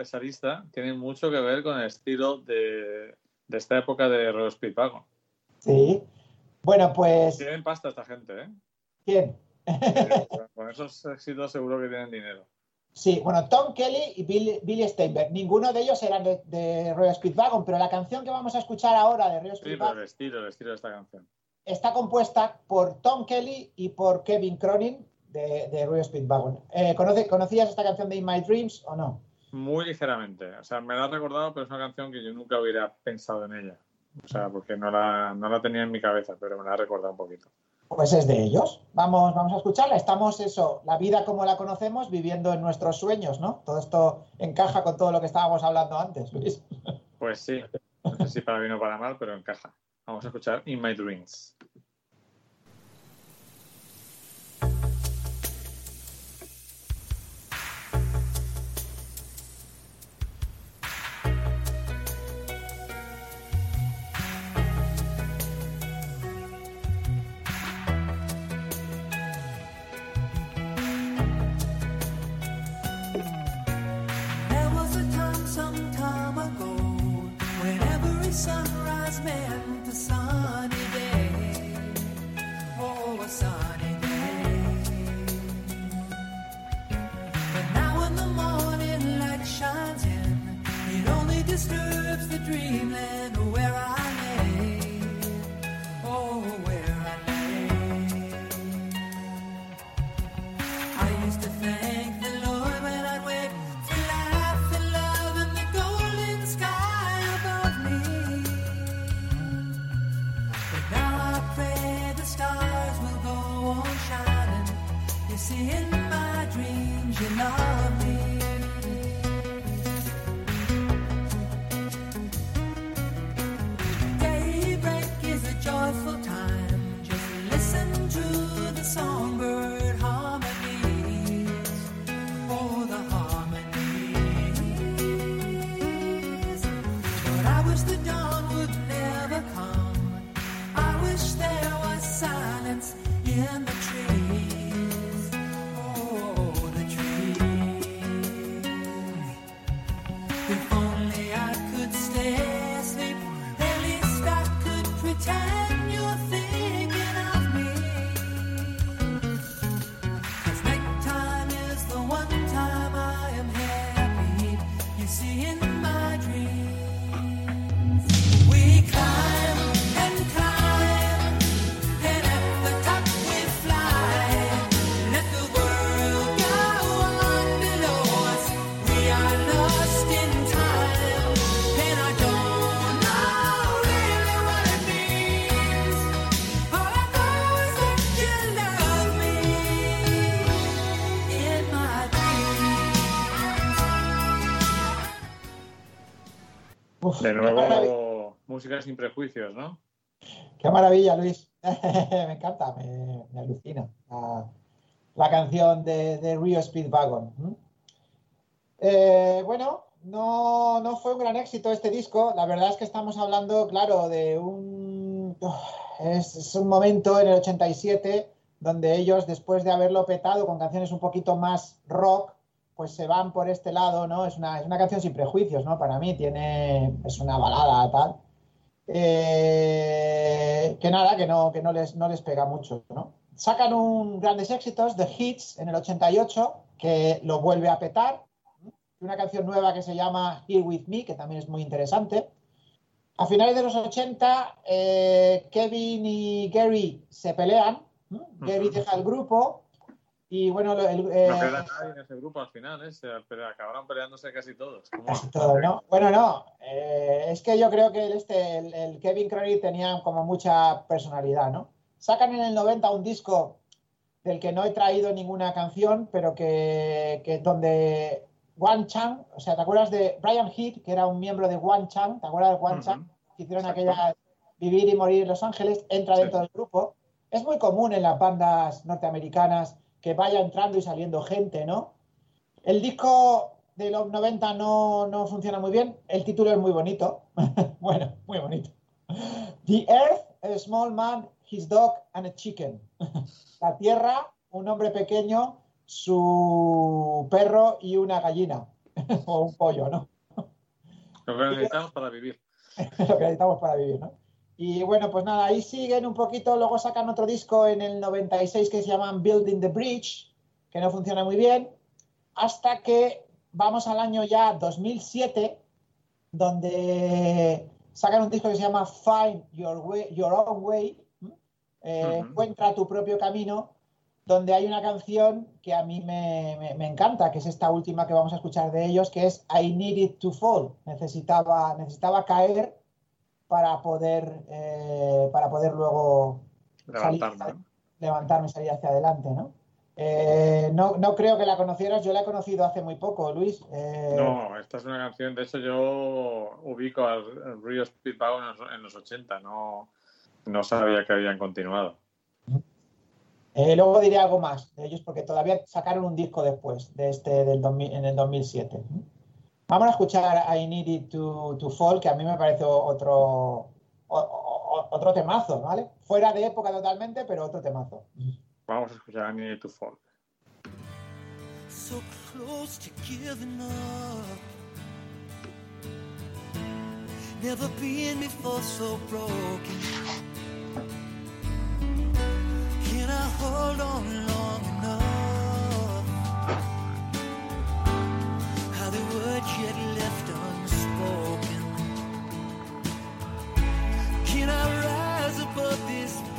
esa lista, tiene mucho que ver con el estilo de, de esta época de Royal Speedwagon. Sí. Bueno, pues, Tienen pasta esta gente, ¿eh? ¿quién? Con- Con esos éxitos seguro que tienen dinero. Sí, bueno, Tom Kelly y Billy, Billy Steinberg. Ninguno de ellos eran de, de Royal Speedwagon, pero la canción que vamos a escuchar ahora de Royal Sí, pero Speedwagon el estilo, el estilo de esta canción. Está compuesta por Tom Kelly y por Kevin Cronin de, de Royal Speedwagon. Eh, ¿conoce- ¿Conocías esta canción de In My Dreams o no? Muy ligeramente. O sea, me la ha recordado, pero es una canción que yo nunca hubiera pensado en ella. O sea, porque no la, no la tenía en mi cabeza, pero me la ha recordado un poquito. Pues es de ellos. Vamos, vamos a escucharla. Estamos eso, la vida como la conocemos, viviendo en nuestros sueños, ¿no? Todo esto encaja con todo lo que estábamos hablando antes, Luis. Pues sí, no sé si para bien o para mal, pero encaja. Vamos a escuchar In My Dreams. Disturbs the dreamland De nuevo, música sin prejuicios, ¿no? Qué maravilla, Luis. me encanta, me, me alucina la, la canción de, de Rio Speedwagon. Eh, bueno, no, no fue un gran éxito este disco. La verdad es que estamos hablando, claro, de un... es un momento en el 87 donde ellos, después de haberlo petado con canciones un poquito más rock, pues se van por este lado, ¿no? Es una, es una canción sin prejuicios, ¿no? Para mí tiene... es una balada tal. Eh, que nada, que no, que no les, no les pega mucho, ¿no? Sacan un grandes éxitos, The Hits, en el 88, que lo vuelve a petar. Una canción nueva que se llama Here With Me, que también es muy interesante. A finales de los 80, eh, Kevin y Gary se pelean. Gary deja el grupo y bueno, el, eh, No queda nadie en ese grupo al final, ¿eh? Se, pero acabaron peleándose casi todos. Casi todo, ¿no? Bueno, no, eh, es que yo creo que el, este, el, el Kevin Crowley tenía como mucha personalidad, ¿no? Sacan en el 90 un disco del que no he traído ninguna canción, pero que, que donde Wan Chang, o sea, ¿te acuerdas de Brian Heath, que era un miembro de Wan Chang? ¿Te acuerdas de Wan Ujú. Chang? Que hicieron Exacto. aquella Vivir y Morir en Los Ángeles, entra Sí. dentro del grupo. Es muy común en las bandas norteamericanas que vaya entrando y saliendo gente, ¿no? El disco de los 90 no, no funciona muy bien. El título es muy bonito. bueno, muy bonito. The Earth, a small man, his dog and a chicken. La Tierra, un hombre pequeño, su perro y una gallina. o un pollo, ¿no? Lo que necesitamos para vivir. lo que necesitamos para vivir, ¿no? Y bueno, pues nada, ahí siguen un poquito, luego sacan otro disco en el 96 que se llaman Building the Bridge, que no funciona muy bien, hasta que vamos al año ya 2007, donde sacan un disco que se llama Find Your, Way- Your Own Way. Eh, encuentra tu propio camino, donde hay una canción que a mí me, me- me encanta, que es esta última que vamos a escuchar de ellos, que es I Needed to Fall. Necesitaba, necesitaba caer para poder, eh, para poder luego Levantarme. ¿no? levantarme y salir hacia adelante, ¿no? Eh, no, no creo que la conocieras, yo la he conocido hace muy poco, Luis. Eh, No, esta es una canción, de hecho yo ubico al, al Río Speedbow en los, en los 80, no, no sabía que habían continuado. eh, luego diré algo más de ellos porque todavía sacaron un disco después de este del 2000 en el 2007. Vamos a escuchar I Needed to, to Fall, que a mí me parece otro, o- o- otro temazo, ¿vale? Fuera de época totalmente, pero otro temazo. Vamos a escuchar I Need to Fall. so close to giving up. Never been before so broken. Can I hold on long enough? How Can I rise above this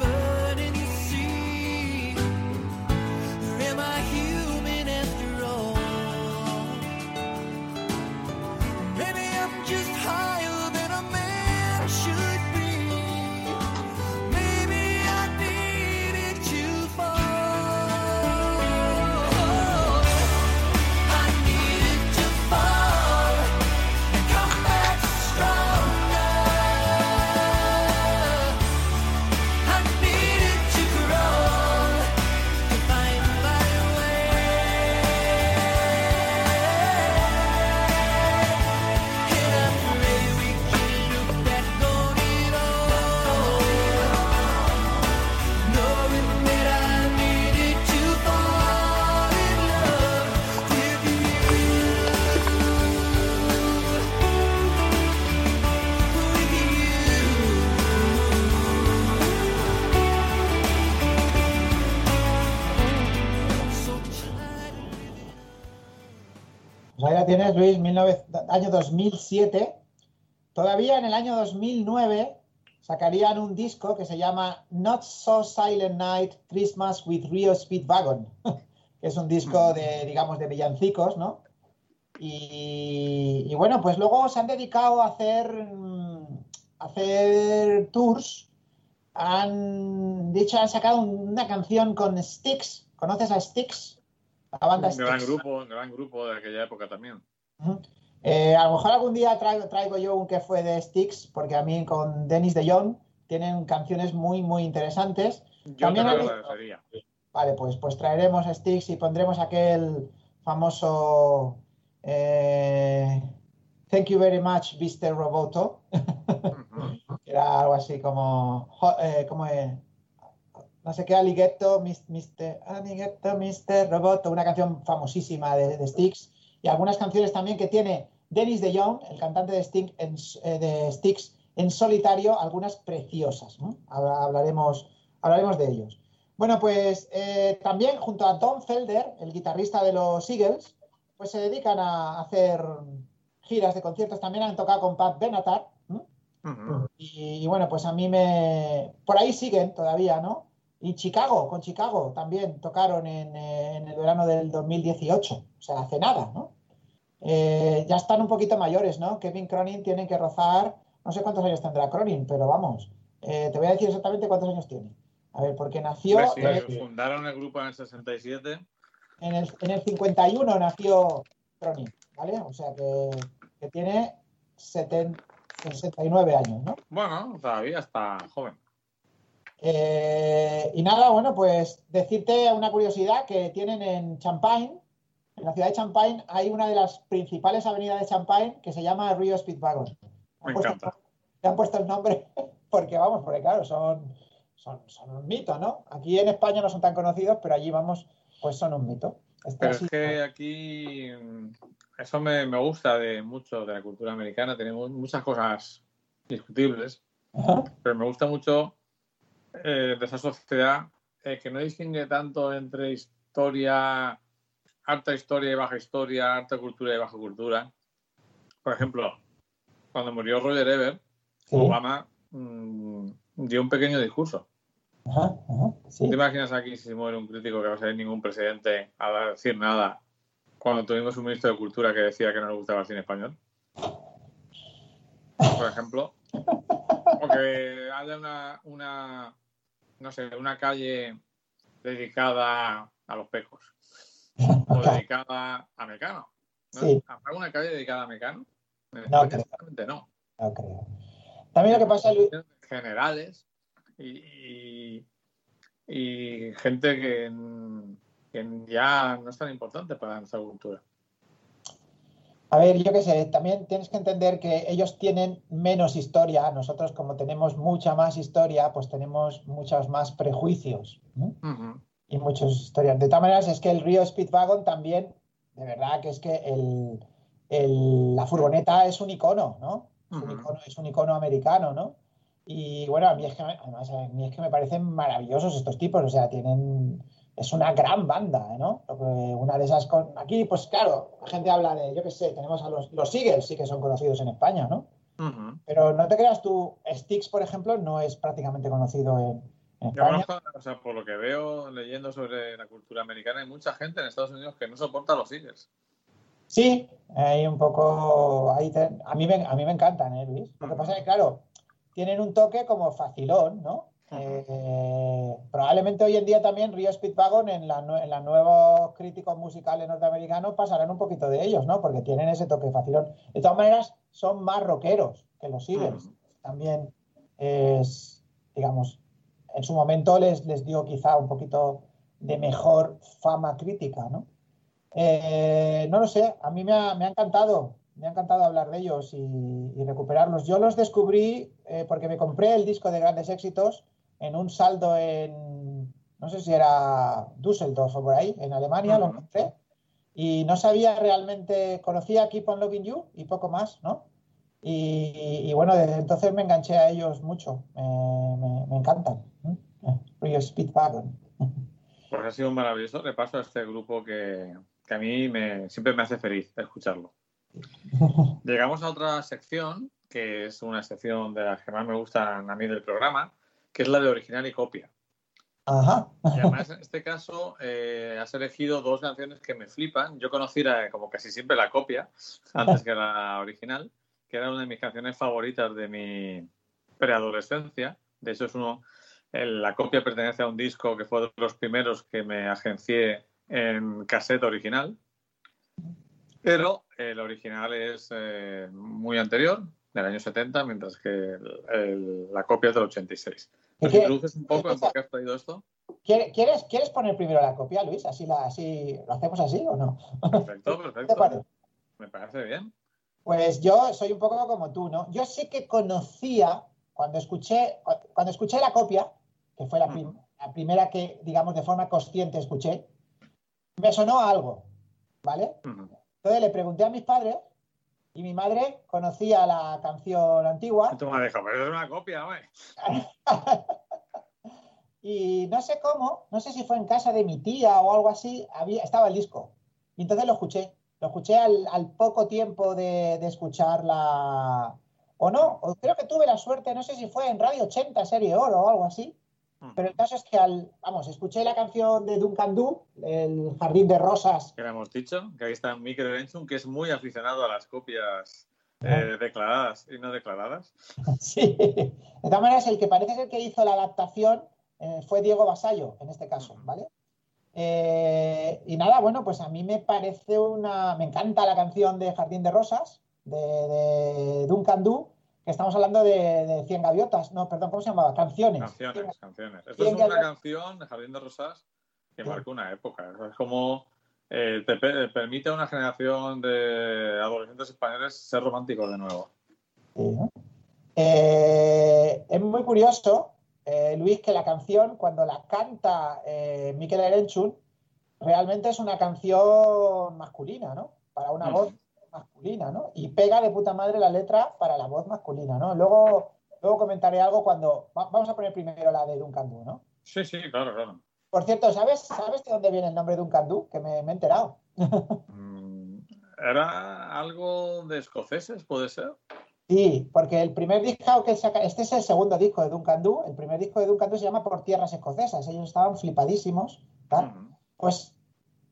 Tienes, Luis, 19 año 2007. Todavía en el año 2009 sacarían un disco que se llama Not So Silent Night Christmas with Rio Speedwagon, que es un disco de, digamos, de villancicos, ¿no? Y, y bueno, pues luego se han dedicado a hacer, mm, a hacer tours. Han dicho, han sacado una canción con Styx. ¿Conoces a Styx? La banda Un gran grupo, un gran grupo de aquella época también. Eh, a lo mejor algún día traigo, traigo yo un que fue de Styx, porque a mí con Dennis de Jong tienen canciones muy, muy interesantes. Yo También te lo agradecería. Vale, pues, pues traeremos Styx y pondremos aquel famoso eh, Thank you very much, Mr. Roboto, que era algo así como, eh, como no sé qué, Alligator, Mr. Alligator, Mr. Roboto, una canción famosísima de, de Styx, y algunas canciones también que tiene Dennis de Jong, el cantante de, Sting, en, eh, de Styx, en solitario, algunas preciosas. Hablaremos, hablaremos de ellos. Bueno, pues eh, también junto a Tom Felder, el guitarrista de los Eagles, pues se dedican a hacer giras de conciertos. También han tocado con Pat Benatar. y bueno, pues a mí me... Por ahí siguen todavía, ¿no? Y Chicago, con Chicago también tocaron en, eh, en el verano del 2018, o sea, hace nada, ¿no? Eh, ya están un poquito mayores, ¿no? Kevin Cronin tiene que rozar, no sé cuántos años tendrá Cronin, pero vamos, eh, te voy a decir exactamente cuántos años tiene. A ver, porque nació sí, fundaron el grupo en el 67. en, el, en el 51 nació Cronin, ¿vale? O sea que, que tiene 70 69 años, ¿no? Bueno, todavía está joven. Eh, y nada, bueno, pues decirte una curiosidad que tienen en Champagne, en la ciudad de Champagne, hay una de las principales avenidas de Champagne que se llama Rio Speedwagon. Me puesto- encanta. Le han puesto el nombre porque, vamos, porque claro, son, son, son un mito, ¿no? Aquí en España no son tan conocidos, pero allí, vamos, pues son un mito. Este Pero así- es que aquí mm, eso me, me gusta de mucho de la cultura americana. Tenemos muchas cosas discutibles, Ajá. pero me gusta mucho eh, de esa sociedad eh, que no distingue tanto entre historia, alta historia y baja historia, alta cultura y baja cultura. Por ejemplo, cuando murió Roger Ebert, Sí. Obama mm, dio un pequeño discurso. Ajá, ajá, sí. ¿Te imaginas aquí si muere un crítico que va a ser ningún presidente a decir nada cuando tuvimos un ministro de Cultura que decía que no le gustaba el cine español? Por ejemplo. O que haya una, una, no sé, una calle dedicada a los pecos. O dedicada a Mecano. ¿no? Sí. ¿Habrá una calle dedicada a Mecano? No creo. no. No creo. También lo que pasa, Luis, generales y, y- y gente que, que ya no es tan importante para nuestra cultura. A ver, yo qué sé, también tienes que entender que ellos tienen menos historia, nosotros como tenemos mucha más historia, pues tenemos muchos más prejuicios ¿no? y muchas historias. De todas maneras, es que el Río Speedwagon también, de verdad que es que el, el- la furgoneta es un icono, ¿no? Es un icono, es un icono americano, ¿no? Y bueno, a mí es que, además, a mí es que me parecen maravillosos estos tipos, o sea, tienen, es una gran banda, ¿no? Lo que- Una de esas, con, aquí, pues claro, la gente habla de, yo qué sé, tenemos a los, los Eagles, sí que son conocidos en España, ¿no? Pero no te creas tú, Styx, por ejemplo, no es prácticamente conocido en, en Yo España. conozco, o sea, por lo que veo leyendo sobre la cultura americana, hay mucha gente en Estados Unidos que no soporta a los Eagles. Sí, hay un poco. ahí te- a, mí me, a mí me encantan, ¿eh, Luis? Lo que pasa es que, claro, tienen un toque como facilón, ¿no? Eh, probablemente hoy en día también Rio Speedwagon en, la, en los nuevos críticos musicales norteamericanos pasarán un poquito de ellos, ¿no? Porque tienen ese toque facilón. De todas maneras, son más rockeros que los Eagles. También es, digamos, en su momento les, les dio quizá un poquito de mejor fama crítica, ¿no? Eh, no lo sé, a mí me ha, me ha encantado, me ha encantado hablar de ellos y, y recuperarlos. Yo los descubrí eh, porque me compré el disco de grandes éxitos en un saldo en, no sé si era Düsseldorf o por ahí, en Alemania, lo Ujú. encontré. Y no sabía realmente, conocía Keep on Loving You y poco más, ¿no? Y, y bueno, desde entonces me enganché a ellos mucho, me, me- me encantan. ¿eh? Rio Speedwagon. Pues ha sido un maravilloso repaso a este grupo que, que a mí me, siempre me hace feliz escucharlo. Llegamos a otra sección, que es una sección de las que más me gustan a mí del programa, que es la de original y copia. Ajá. Y además, en este caso, eh, has elegido dos canciones que me flipan. Yo conocí la- como casi siempre la copia, antes que la original, que era una de mis canciones favoritas de mi preadolescencia. De hecho, es uno, el- la copia pertenece a un disco que fue de los primeros que me agencié en cassette original. Pero el original es eh, muy anterior, del año 70, mientras que el- el- la copia es del 86. ¿Y ¿Nos introduces un poco en por qué has traído esto? ¿Quiere- ¿Quieres, ¿Quieres poner primero la copia, Luis? ¿Así, la, así ¿Lo hacemos así o no? Perfecto, ¿Qué te perfecto. parece? Me parece bien. Pues yo soy un poco como tú, ¿no? Yo sé que conocía, cuando escuché, cuando escuché la copia, que fue la, prim- la primera que, digamos, de forma consciente escuché, me sonó algo, ¿vale? Entonces le pregunté a mis padres y mi madre conocía la canción antigua Tú me has dejado, pero es una copia, güey. y no sé cómo, no sé si fue en casa de mi tía o algo así, había, estaba el disco. Y entonces lo escuché. Lo escuché al, al poco tiempo de, de escuchar la, o no, o creo que tuve la suerte, no sé si fue en Radio 80, Serie Oro o algo así, pero el caso es que al, vamos, escuché la canción de Duncan Du, El Jardín de Rosas, Que le hemos dicho, que ahí está Mikel Erenchun, que es muy aficionado a las copias Ah. eh, declaradas y no declaradas. Sí. De todas maneras, el que parece ser que hizo la adaptación eh, fue Diego Basallo, en este caso, ¿vale? Eh, y nada, bueno, pues a mí me parece una. Me encanta la canción de Jardín de Rosas, de, de Duncan Du, que estamos hablando de, de 100 gaviotas, no, perdón, ¿cómo se llamaba? Canciones. Canciones, canciones. Esto es una gaviotas. canción de Jardín de Rosas que Sí. marcó una época. Es como eh, te pe- permite a una generación de adolescentes españoles ser románticos de nuevo. Eh, es muy curioso, eh, Luis, que la canción, cuando la canta eh, Mikel Erenchun, realmente es una canción masculina, ¿no? Para una voz masculina, ¿no? Y pega de puta madre la letra para la voz masculina, ¿no? Luego, luego comentaré algo cuando... va- vamos a poner primero la de Duncan Du, ¿no? Sí, sí, claro, claro. Por cierto, ¿sabes, ¿sabes de dónde viene el nombre Duncan Du? Que me, me he enterado. Mm, ¿Era algo de escoceses, puede ser? Sí, porque el primer disco que saca, este es el segundo disco de Duncan Du, el primer disco de Duncan Du se llama Por Tierras Escocesas, ellos estaban flipadísimos, ¿tal? Pues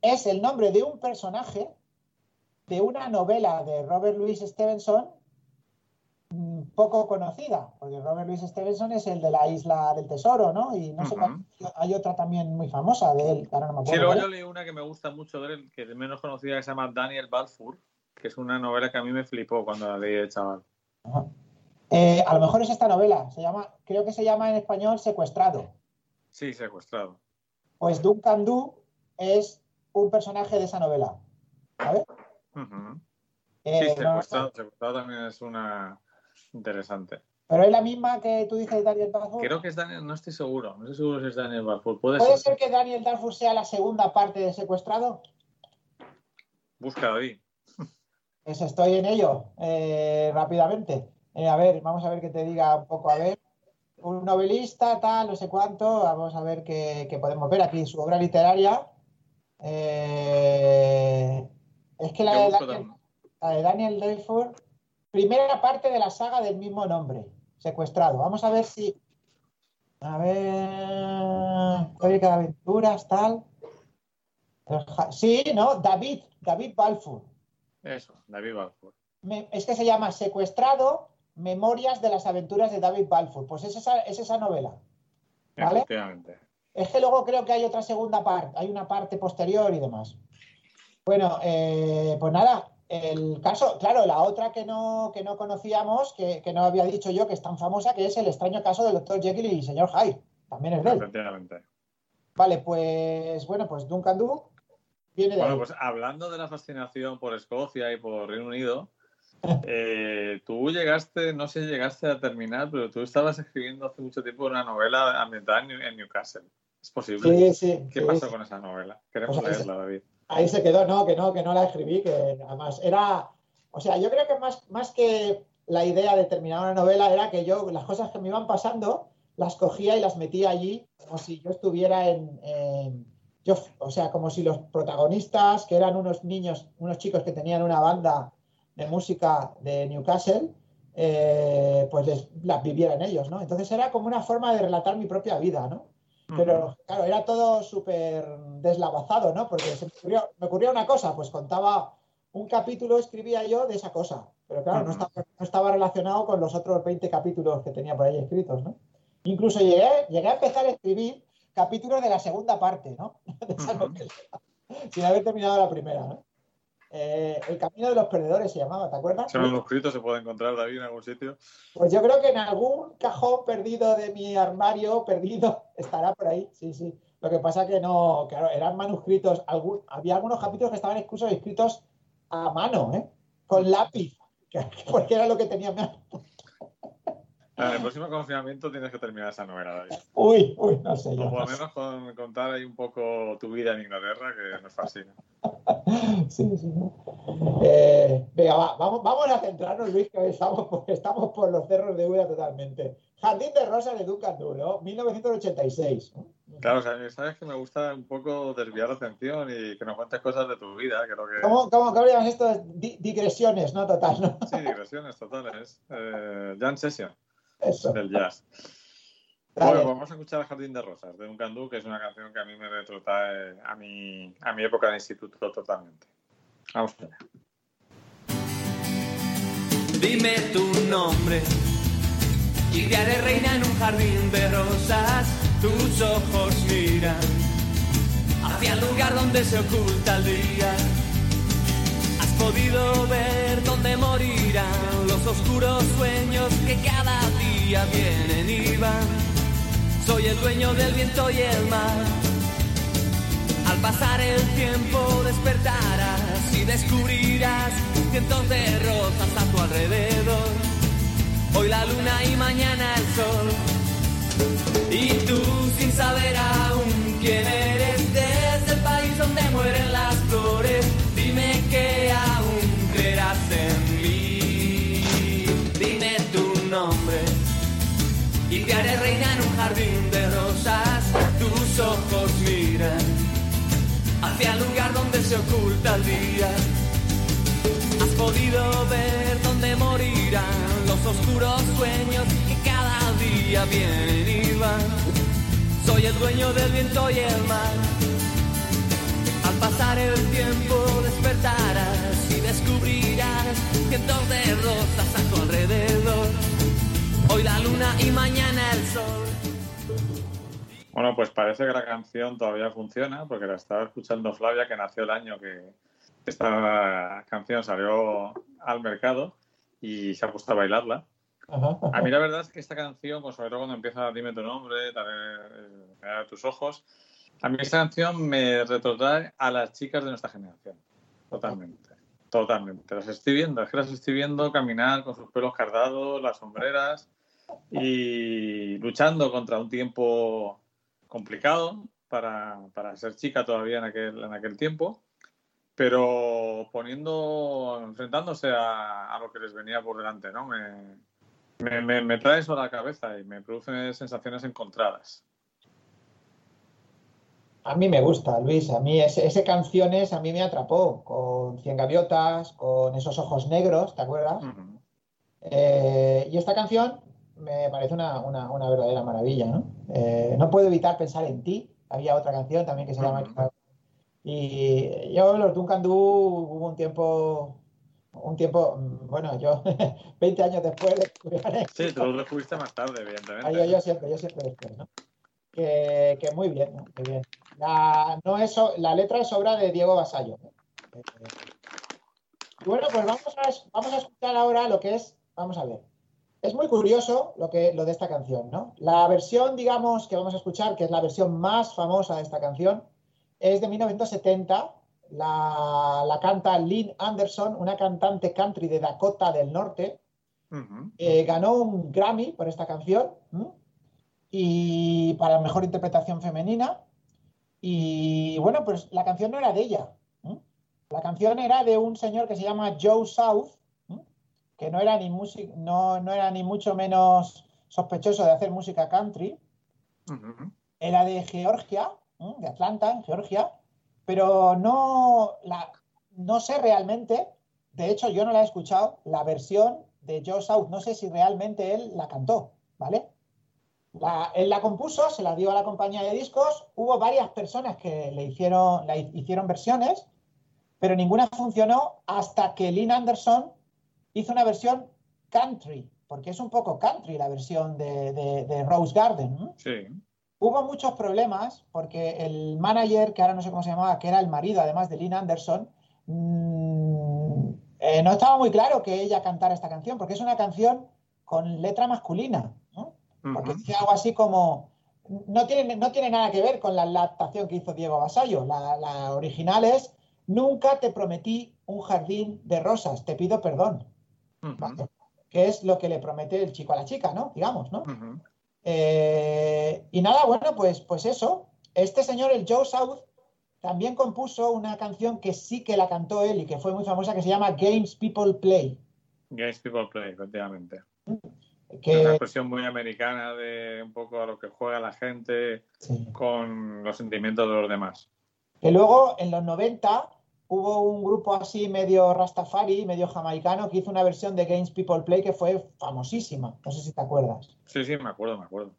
es el nombre de un personaje de una novela de Robert Louis Stevenson mm, poco conocida, porque Robert Louis Stevenson es el de la Isla del Tesoro, ¿no? Y no Ujú. cuál- hay otra también muy famosa de él, que ahora no me Sí, luego yo leí una que me gusta mucho de él, que es menos conocida, que se llama Daniel Balfour, que es una novela que a mí me flipó cuando la leí de chaval. Eh, a lo mejor es esta novela, se llama, creo que se llama en español Secuestrado. Sí, secuestrado. Pues Duncan Du es un personaje de esa novela. ¿Sabes? Eh, Sí, no- secuestrado, secuestrado también es una interesante. pero es la misma que tú dices de Daniel Darfur. Creo que es Daniel, no estoy seguro, no estoy seguro si es Daniel Balfour. Puede, ¿Puede ser. ser que Daniel Darfur sea la segunda parte de Secuestrado? Busca David. Pues estoy en ello eh, rápidamente. Eh, a ver, vamos a ver que te diga un poco, a ver. Un novelista, tal, no sé cuánto. Vamos a ver qué, qué podemos ver aquí. Su obra literaria. Eh, es que la de, Daniel, la de Daniel Darfur, primera parte de la saga del mismo nombre, Secuestrado. Vamos a ver si. A ver. Crónica de aventuras, tal. Sí, ¿no? David, David Balfour. Eso, David Balfour. Me- es que se llama Secuestrado, Memorias de las aventuras de David Balfour. Pues es esa, es esa novela. ¿Vale? Efectivamente. Es que luego creo que hay otra segunda parte, hay una parte posterior y demás. Bueno, eh, pues nada, el caso, claro, la otra que no, que no conocíamos, que, que no había dicho yo, que es tan famosa, que es el extraño caso del doctor Jekyll y señor Hyde. También es. Efectivamente. Vale, pues bueno, pues Duncan Du viene de Bueno, ahí. pues hablando de la fascinación por Escocia y por Reino Unido, eh, tú llegaste, no sé si llegaste a terminar, pero tú estabas escribiendo hace mucho tiempo una novela ambientada en New- en Newcastle. ¿Es posible? Sí, sí. ¿Qué sí, pasó sí. con esa novela? Queremos Pues leerla, David. Ahí se quedó, no, que no, que no la escribí, que además era, o sea, yo creo que más, más que la idea de terminar una novela era que yo las cosas que me iban pasando las cogía y las metía allí como si yo estuviera en, yo, o sea, como si los protagonistas, que eran unos niños, unos chicos que tenían una banda de música de Newcastle, eh, pues les, las vivieran ellos, ¿no? Entonces era como una forma de relatar mi propia vida, ¿no? Pero claro, era todo súper deslavazado, ¿no? Porque se me ocurrió, me ocurrió una cosa, pues contaba un capítulo, escribía yo de esa cosa. Pero claro, no estaba, no estaba relacionado con los otros 20 capítulos que tenía por ahí escritos, ¿no? Incluso llegué, llegué a empezar a escribir capítulos de la segunda parte, ¿no? De esa Ujú. novela, sin haber terminado la primera, ¿no? Eh, el camino de los perdedores se llamaba, ¿te acuerdas? ¿Ese manuscrito se puede encontrar, David, en algún sitio? Pues yo creo que en algún cajón perdido de mi armario, perdido, estará por ahí, sí, sí. Lo que pasa que no, claro, eran manuscritos, algún, había algunos capítulos que estaban incluso escritos a mano, ¿eh? Con lápiz, que- porque era lo que tenía. mano. En el próximo confinamiento tienes que terminar esa novela, David. Uy, uy, no sé yo. O por lo menos con, contar ahí un poco tu vida en Inglaterra, que nos fascina. Sí, sí. Eh, venga, va, vamos, vamos a centrarnos, Luis, que estamos por, estamos por los cerros de Úbeda totalmente. Jardín de Rosas de Duncan Du, ¿no? 1986. ¿no? Claro, o sea, sabes que me gusta un poco desviar la atención y que nos cuentes cosas de tu vida, creo que... ¿Cómo, cómo, cómo llaman esto? Di- digresiones, ¿no? Total, ¿no? Sí, digresiones totales. Eh, Jam Session, Eso. del jazz. Bueno, pues vamos a escuchar Jardín de Rosas, de Duncan Du, que es una canción que a mí me retrotrae a mi, a mi época de instituto totalmente. Vamos allá. Dime tu nombre y te haré reina en un jardín de rosas. Tus ojos miran hacia el lugar donde se oculta el día. Has podido ver dónde morirán los oscuros sueños que cada día vienen y van. Soy el dueño del viento y el mar. Al pasar el tiempo despertarás y descubrirás cientos de rosas a tu alrededor. Hoy la luna y mañana el sol. Y tú sin saber aún quién eres desde el país donde mueren las flores. Dime que aún y te haré reina en un jardín de rosas. Tus ojos miran hacia el lugar donde se oculta el día. Has podido ver dónde morirán los oscuros sueños que cada día vienen y van. Soy el dueño del viento y el mar. Al pasar el tiempo despertarás y descubrirás cientos de rosas a tu alrededor. Hoy la luna y mañana el sol. Bueno, pues parece que la canción todavía funciona, porque la estaba escuchando Flavia, que nació el año que esta canción salió al mercado y se ha puesto a bailarla. Ajá, ajá. A mí la verdad es que esta canción, pues sobre todo cuando empieza Dime tu nombre, Daré eh, a tus ojos, a mí esta canción me retrotrae a las chicas de nuestra generación. Totalmente. Totalmente. Las estoy viendo, es que las estoy viendo caminar con sus pelos cardados, las sombreras y luchando contra un tiempo complicado para, para ser chica todavía en aquel, en aquel tiempo, pero poniendo, enfrentándose a, a lo que les venía por delante, ¿no? Me, me, me- me trae eso a la cabeza y me produce sensaciones encontradas. A mí me gusta, Luis. A mí ese, ese canciones a mí me atrapó con Cien Gaviotas, con esos ojos negros, ¿te acuerdas? Ujú. Eh, y esta canción me parece una, una- una verdadera maravilla, ¿no? Eh, no puedo evitar pensar en ti. Había otra canción también que se llama... Y yo, los Duncan Du, hubo un tiempo, un tiempo, mm, bueno, yo 20 años después de Sí, tú lo descubriste más tarde, Ah, evidentemente. yo, yo siempre, yo siempre después, ¿no? Que, que muy bien, ¿no? Muy bien. La, no es, la letra es obra de Diego Basallo. ¿no? Eh, y bueno, pues vamos a, vamos a escuchar ahora lo que es, vamos a ver. Es muy curioso lo, que, lo de esta canción, ¿no? La versión, digamos, que vamos a escuchar, que es la versión más famosa de esta canción, es de 1970. La, la canta Lynn Anderson, una cantante country de Dakota del Norte, eh, ganó un Grammy por esta canción ¿m? y para mejor interpretación femenina. Y bueno, pues la canción no era de ella. ¿m? La canción era de un señor que se llama Joe South. Que no era ni no, no era ni mucho menos sospechoso de hacer música country. Era de Georgia, de Atlanta, en Georgia, pero no, la, no sé realmente, de hecho yo no la he escuchado, la versión de Joe South, no sé si realmente él la cantó, ¿vale? La- él la compuso, se la dio a la compañía de discos, hubo varias personas que le hicieron, la hicieron versiones, pero ninguna funcionó hasta que Lynn Anderson hizo una versión country, porque es un poco country la versión de, de- de Rose Garden. ¿no? Sí. Hubo muchos problemas porque el manager, que ahora no sé cómo se llamaba, que era el marido además de Lynn Anderson, mm, eh, no estaba muy claro que ella cantara esta canción, porque es una canción con letra masculina, ¿no? Porque Ujú. dice algo así como, no tiene, no tiene nada que ver con la adaptación que hizo Diego Basallo. La, la original es, nunca te prometí un jardín de rosas, te pido perdón. Que es lo que le promete el chico a la chica, ¿no? Digamos, ¿no? Eh, y nada, bueno, pues, pues eso. Este señor, el Joe South, también compuso una canción que sí que la cantó él y que fue muy famosa, que se llama Games People Play. Games People Play, efectivamente. Una Que, expresión muy americana de un poco a lo que juega la gente sí. con los sentimientos de los demás. Que luego, en los 90, hubo un grupo así medio rastafari, medio jamaicano, que hizo una versión de Games People Play que fue famosísima. No sé si te acuerdas. Sí, sí, me acuerdo, me acuerdo.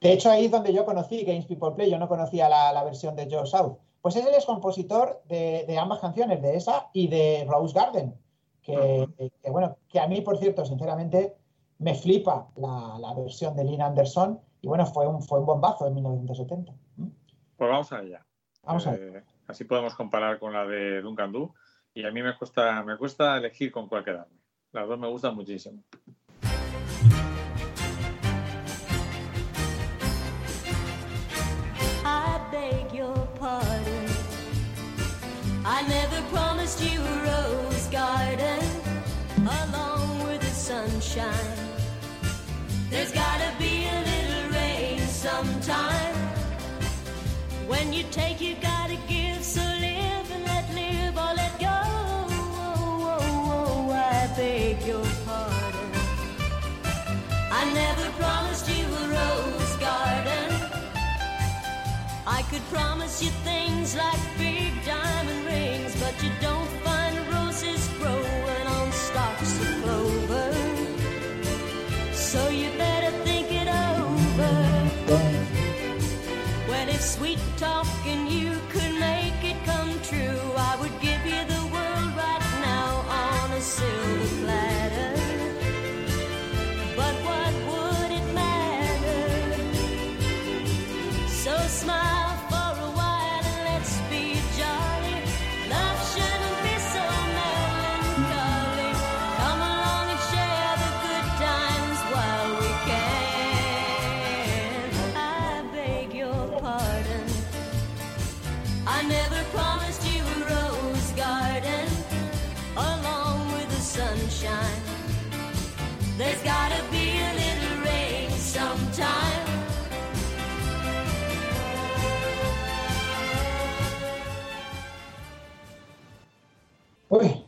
De hecho, ahí es donde yo conocí Games People Play. Yo no conocía la, la versión de Joe South. Pues es el ex compositor de, de ambas canciones, de esa y de Rose Garden. Que, que, bueno, que a mí, por cierto, sinceramente, me flipa la, la versión de Lynn Anderson. Y bueno, fue un, fue un bombazo en 1970. ¿Mm? Pues vamos allá. Vamos a ver. Así podemos comparar con la de Duncan Du. Y a mí me cuesta, me cuesta elegir con cuál quedarme. Las dos me gustan muchísimo. There's gotta be a little rain sometime. When you take, you could promise you things like big diamond rings, but you don't find roses growing on stalks of clover. So you better think it over. Well, if sweet talking you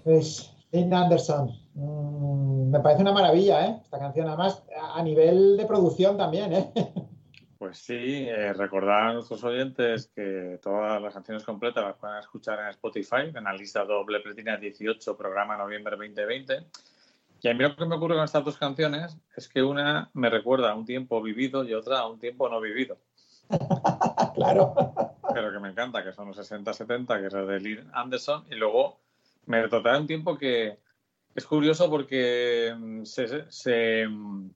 Pues Lynn Anderson. Mm, me parece una maravilla, ¿eh? Esta canción, además, a nivel de producción también, ¿eh? Pues sí, eh, recordar a nuestros oyentes que todas las canciones completas las pueden escuchar en Spotify, en la lista doble Pretina 18, programa noviembre 2020. Y a mí lo que me ocurre con estas dos canciones es que una me recuerda a un tiempo vivido y otra a un tiempo no vivido. claro. Pero que me encanta, que son los 60-70, que es de Lynn Anderson. Y luego me retrotrae un tiempo que es curioso porque mm, se, se, mm,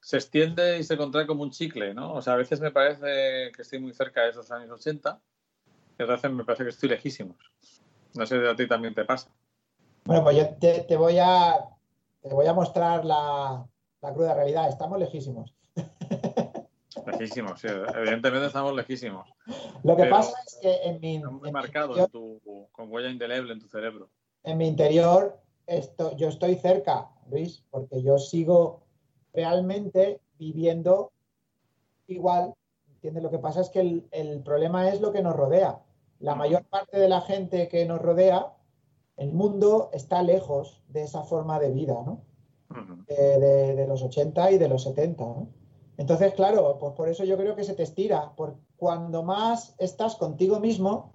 se extiende y se contrae como un chicle, ¿no? O sea, a veces me parece que estoy muy cerca de esos años 80 y otras veces me parece que estoy lejísimos. No sé si a ti también te pasa. Bueno, pues yo te, te voy a te voy a mostrar la, la cruda realidad. Estamos lejísimos. Lejísimos, sí. Evidentemente estamos lejísimos. Lo que pasa es que en mi, muy en marcado en tu, con huella indeleble en tu cerebro. En mi interior esto, yo estoy cerca, Luis, porque yo sigo realmente viviendo igual. ¿Entiendes? Lo que pasa es que el, el problema es lo que nos rodea. La mayor parte de la gente que nos rodea, el mundo está lejos de esa forma de vida, ¿no? De, de- de los 80 y de los 70. ¿no? Entonces, claro, pues por eso yo creo que se te estira. Por cuando más estás contigo mismo.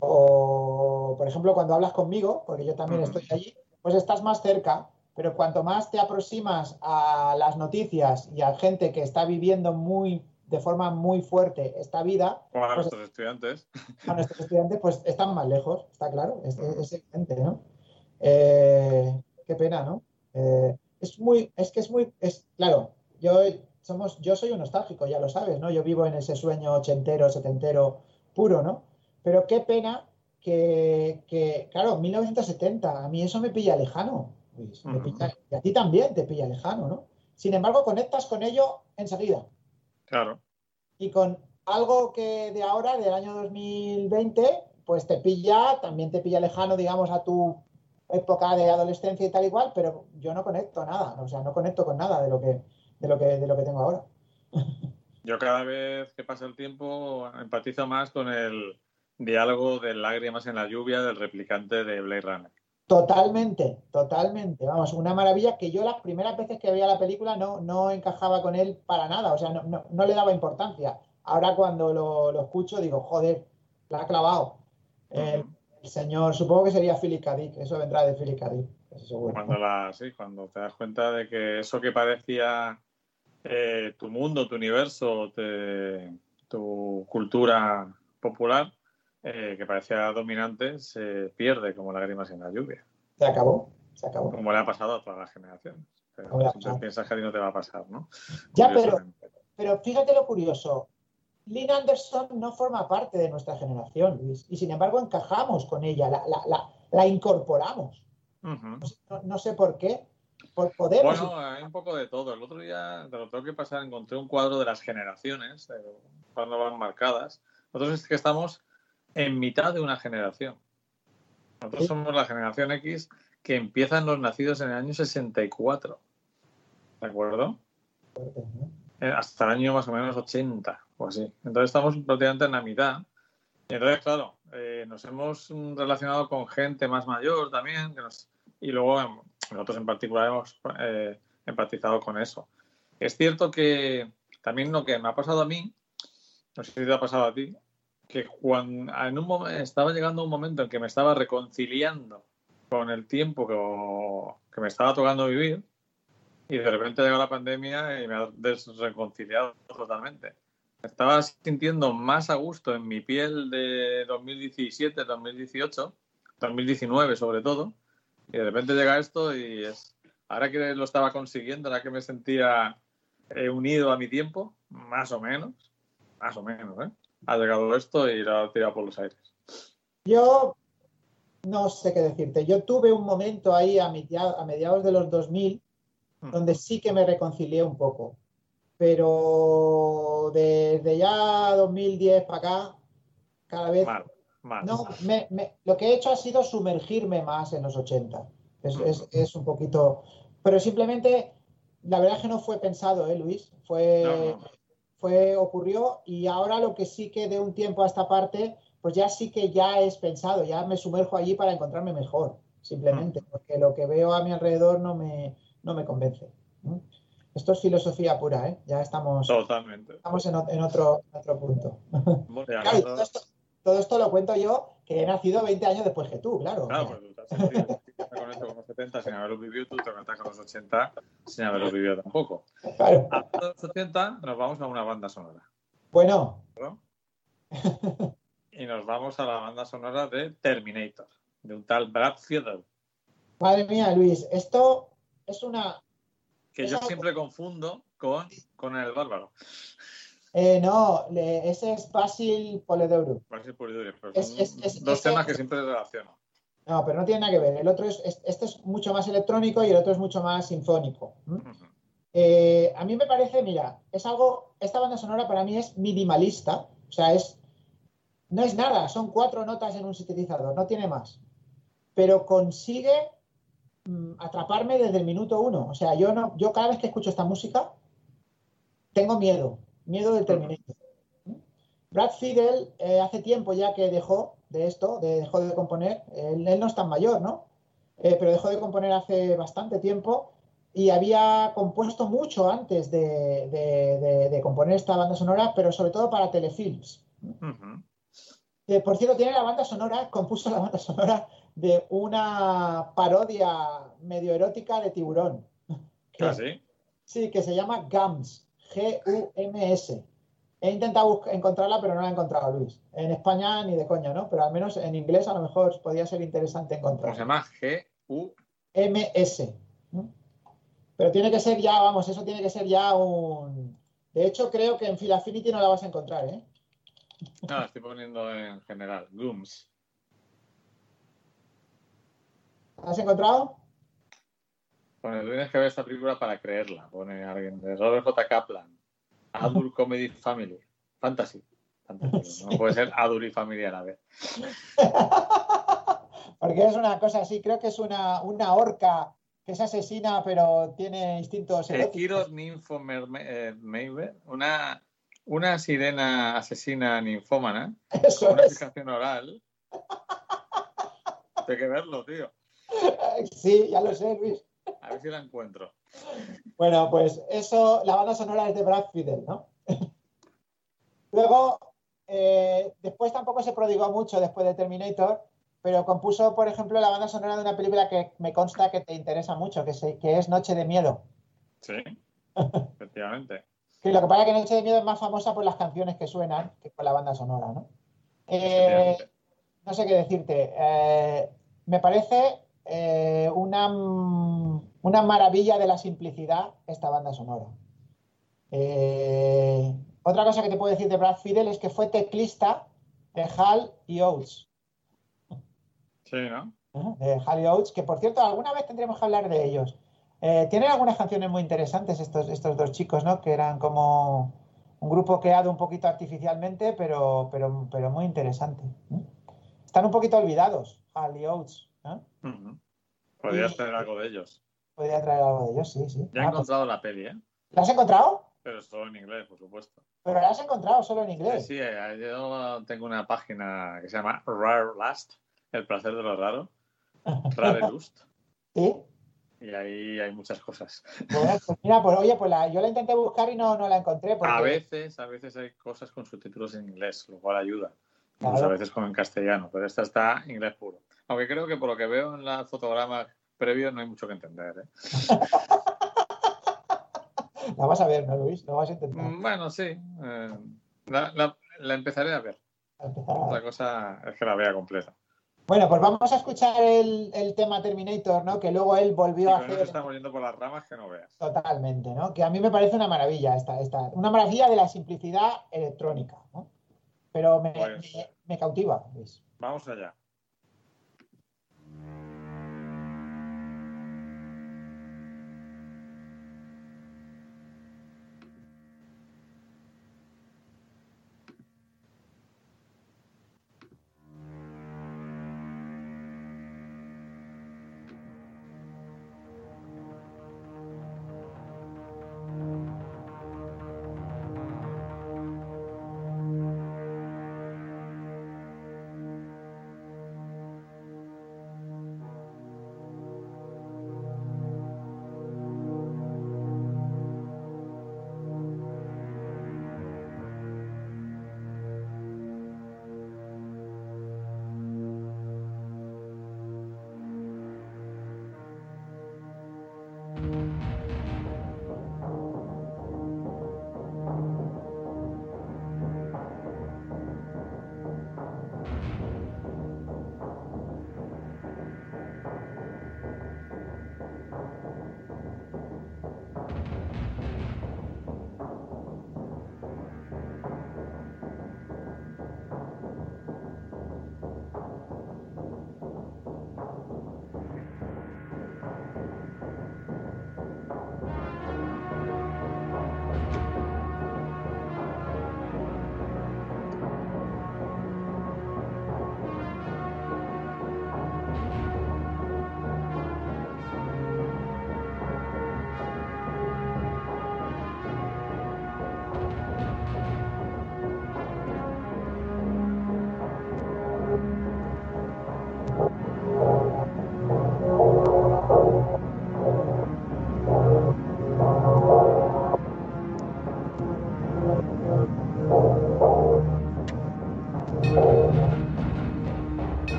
O por ejemplo cuando hablas conmigo, porque yo también estoy allí, pues estás más cerca. Pero cuanto más te aproximas a las noticias y a gente que está viviendo muy de forma muy fuerte esta vida, Como a pues nuestros estudiantes. a nuestros estudiantes pues están más lejos, está claro, es, es- es evidente, ¿no? Eh, qué pena, ¿no? Eh, es muy, es que es muy, es claro, yo somos, yo soy un nostálgico, ya lo sabes, ¿no? Yo vivo en ese sueño ochentero, setentero puro, ¿no? Pero qué pena que, que, claro, 1970, a mí eso me pilla lejano, Luis, me Ujú. pilla- y a ti también te pilla lejano, ¿no? Sin embargo, conectas con ello enseguida Claro. y con algo que de ahora, del año 2020, pues te pilla, también te pilla lejano, digamos, a tu época de adolescencia y tal igual, pero yo no conecto nada, o sea, no conecto con nada de lo que, de lo que, de lo que tengo ahora. Yo cada vez que pasa el tiempo empatizo más con el diálogo de lágrimas en la lluvia del replicante de Blade Runner. Totalmente, totalmente. Vamos, una maravilla que yo las primeras veces que veía la película no, no encajaba con él para nada, o sea, no, no- no le daba importancia. Ahora cuando lo, lo escucho digo, joder, la ha clavado. El, el señor, supongo que sería Philip K. Eso vendrá de Philip K. Cuando, la, sí, cuando te das cuenta de que eso que parecía eh, tu mundo, tu universo, te- tu cultura popular, eh, que parecía dominante, se pierde como lágrimas en la lluvia, Se acabó, se acabó. como le ha pasado a todas las generaciones. Pero pasado. piensas que a ti no te va a pasar, ¿no? Ya, pero, pero fíjate lo curioso. Lynn Anderson no forma parte de nuestra generación, Luis, y sin embargo encajamos con ella, la, la- la- la incorporamos. No, no sé por qué. Por podemos. Bueno, hay un poco de todo. El otro día, te lo tengo que pasar, encontré un cuadro de las generaciones, de cuando van marcadas. Nosotros es que estamos en mitad de una generación. Nosotros Sí. somos la generación X que empiezan los nacidos en el año 64. ¿De acuerdo? Eh, Hasta el año más o menos 80 o así. Entonces estamos prácticamente en la mitad. Y entonces, claro, eh, nos hemos relacionado con gente más mayor también, que nos- y luego em, nosotros en particular hemos eh, empatizado con eso. Es cierto que también lo que me ha pasado a mí, no sé si te ha pasado a ti, que cuando en un estaba llegando un momento en que me estaba reconciliando con el tiempo que, que me estaba tocando vivir y de repente llegó la pandemia y me ha desreconciliado totalmente. Me estaba sintiendo más a gusto en mi piel de 2017, 2018, 2019 sobre todo, y de repente llega esto y es, ahora que lo estaba consiguiendo, ahora que me sentía eh, unido a mi tiempo, más o menos, más o menos, ¿eh? Ha llegado esto y lo ha tirado por los aires. Yo no sé qué decirte. Yo tuve un momento ahí a, media- a mediados de los 2000 Mm. donde sí que me reconcilié un poco. Pero desde ya 2010 para acá, cada vez... Mal, mal. No, me- me- lo que he hecho ha sido sumergirme más en los 80. Es, es- es un poquito... Pero simplemente, la verdad es que no fue pensado, ¿eh, Luis? Fue, No, no. Fue, ocurrió y ahora lo que sí que de un tiempo a esta parte, pues ya sí que ya es pensado, ya me sumerjo allí para encontrarme mejor, simplemente, porque lo que veo a mi alrededor no me, no me convence. ¿no? Esto es filosofía pura, ¿eh? Ya estamos, Totalmente. estamos en, otro, en otro punto. Bueno, ya Claro, y no- todo esto, todo esto lo cuento yo, que he nacido 20 años después que tú, claro. Claro, pues tú te has sentido con esto con los 70 sin haberlo vivido, tú te conectas con los 80 sin haberlo vivido tampoco. Claro. De los 80, nos vamos a una banda sonora. Bueno, ¿no? Y nos vamos a la banda sonora de Terminator, de un tal Brad Fiedel, madre mía, Luis, esto es una... que yo siempre confundo con, con el bárbaro. Eh, no, ese es Basil pero Es- son es- es- dos temas que siempre relaciono. No, pero no tiene nada que ver. El otro es, es- este es mucho más electrónico y el otro es mucho más sinfónico. Eh, a mí me parece, mira, es algo, esta banda sonora para mí es minimalista, o sea, es, no es nada, son cuatro notas en un sintetizador, no tiene más. Pero consigue mm, atraparme desde el minuto uno. O sea, yo no, yo cada vez que escucho esta música tengo miedo, miedo del. ¿Mm? Brad Fiedel eh, hace tiempo ya que dejó de esto, de- dejó de componer. Él, él no es tan mayor, ¿no? Eh, pero dejó de componer hace bastante tiempo y había compuesto mucho antes de, de- de- componer esta banda sonora, pero sobre todo para telefilms. Eh, por cierto, tiene la banda sonora, compuso la banda sonora de una parodia medio erótica de tiburón. Que- ¿Ah, sí? Sí, que se llama GAMS, G-U-M-S. He intentado encontrarla, pero no la he encontrado, Luis. En España ni de coña, ¿no? Pero al menos en inglés a lo mejor podría ser interesante ¿Cómo se encontrarla. llama? G-U. MS. ¿no? Pero tiene que ser ya, vamos, eso tiene que ser ya un... De hecho, creo que en Phil Affinity no la vas a encontrar, ¿eh? No, estoy poniendo en general. Gooms. ¿La has encontrado? Pone, tienes que ver esta película para creerla. Pone alguien de Robert J. Kaplan. Adult Comedy Family. Fantasy. Fantasy. No puede ser Adult y Family a la vez. Porque es una cosa así, creo que es una, una orca que es asesina, pero tiene instintos eróticos. Ninfo eh, Meiber, una, una sirena asesina ninfómana, Eso con una es. fijación oral. Hay que verlo, tío. Sí, ya lo sé, Luis. A ver si la encuentro. Bueno, pues eso, la banda sonora es de Brad Fiedel, ¿no? Luego, eh, después tampoco se prodigó mucho después de Terminator, pero compuso, por ejemplo, la banda sonora de una película que me consta que te interesa mucho, que, se- que es Noche de Miedo. Sí, efectivamente. Que lo que pasa es que Noche de Miedo es más famosa por las canciones que suenan que por la banda sonora, ¿no? Eh, no sé qué decirte. Eh, me parece eh, una, una maravilla de la simplicidad esta banda sonora. Eh, otra cosa que te puedo decir de Brad Fiedel es que fue teclista de Hal y Oates. Sí, ¿no? ¿eh? De Hal y Oates, que por cierto, alguna vez tendremos que hablar de ellos. Eh, tienen algunas canciones muy interesantes estos, estos dos chicos, ¿no? Que eran como un grupo creado un poquito artificialmente, pero, pero, pero muy interesante. Están un poquito olvidados, Hal y Oates. Y- tener algo de ellos. Podría traer algo de ellos, sí, sí. Ya he Ah, pues, encontrado la peli, ¿eh? ¿La has encontrado? Pero solo en inglés, por supuesto. Pero la has encontrado solo en Sí, inglés. sí, eh, yo tengo una página que se llama Rare Last, el placer de lo raro, Rare Lust, ¿Sí? y ahí hay muchas cosas. Bueno, pues mira, pues oye, pues la- yo la intenté buscar y no, no la encontré. Porque, A veces, a veces hay cosas con subtítulos en inglés, lo cual ayuda. Claro. A veces con en castellano, pero esta está inglés puro. Aunque creo que por lo que veo en la fotograma previo no hay mucho que entender. ¿eh? La vas a ver, ¿no, Luis? Lo vas a intentar. Mm, Bueno, sí. eh, la, la- la empezaré a ver. a empezar a- Otra cosa es que la vea completa. Bueno, pues vamos a escuchar el, el tema Terminator, ¿no? Que luego él volvió a hacer estamos yendo por las ramas que no veas. totalmente, ¿no? Que a mí me parece una maravilla esta, esta, una maravilla de la simplicidad electrónica, ¿no? Pero me, Pues- me- me cautiva, Luis. Vamos allá.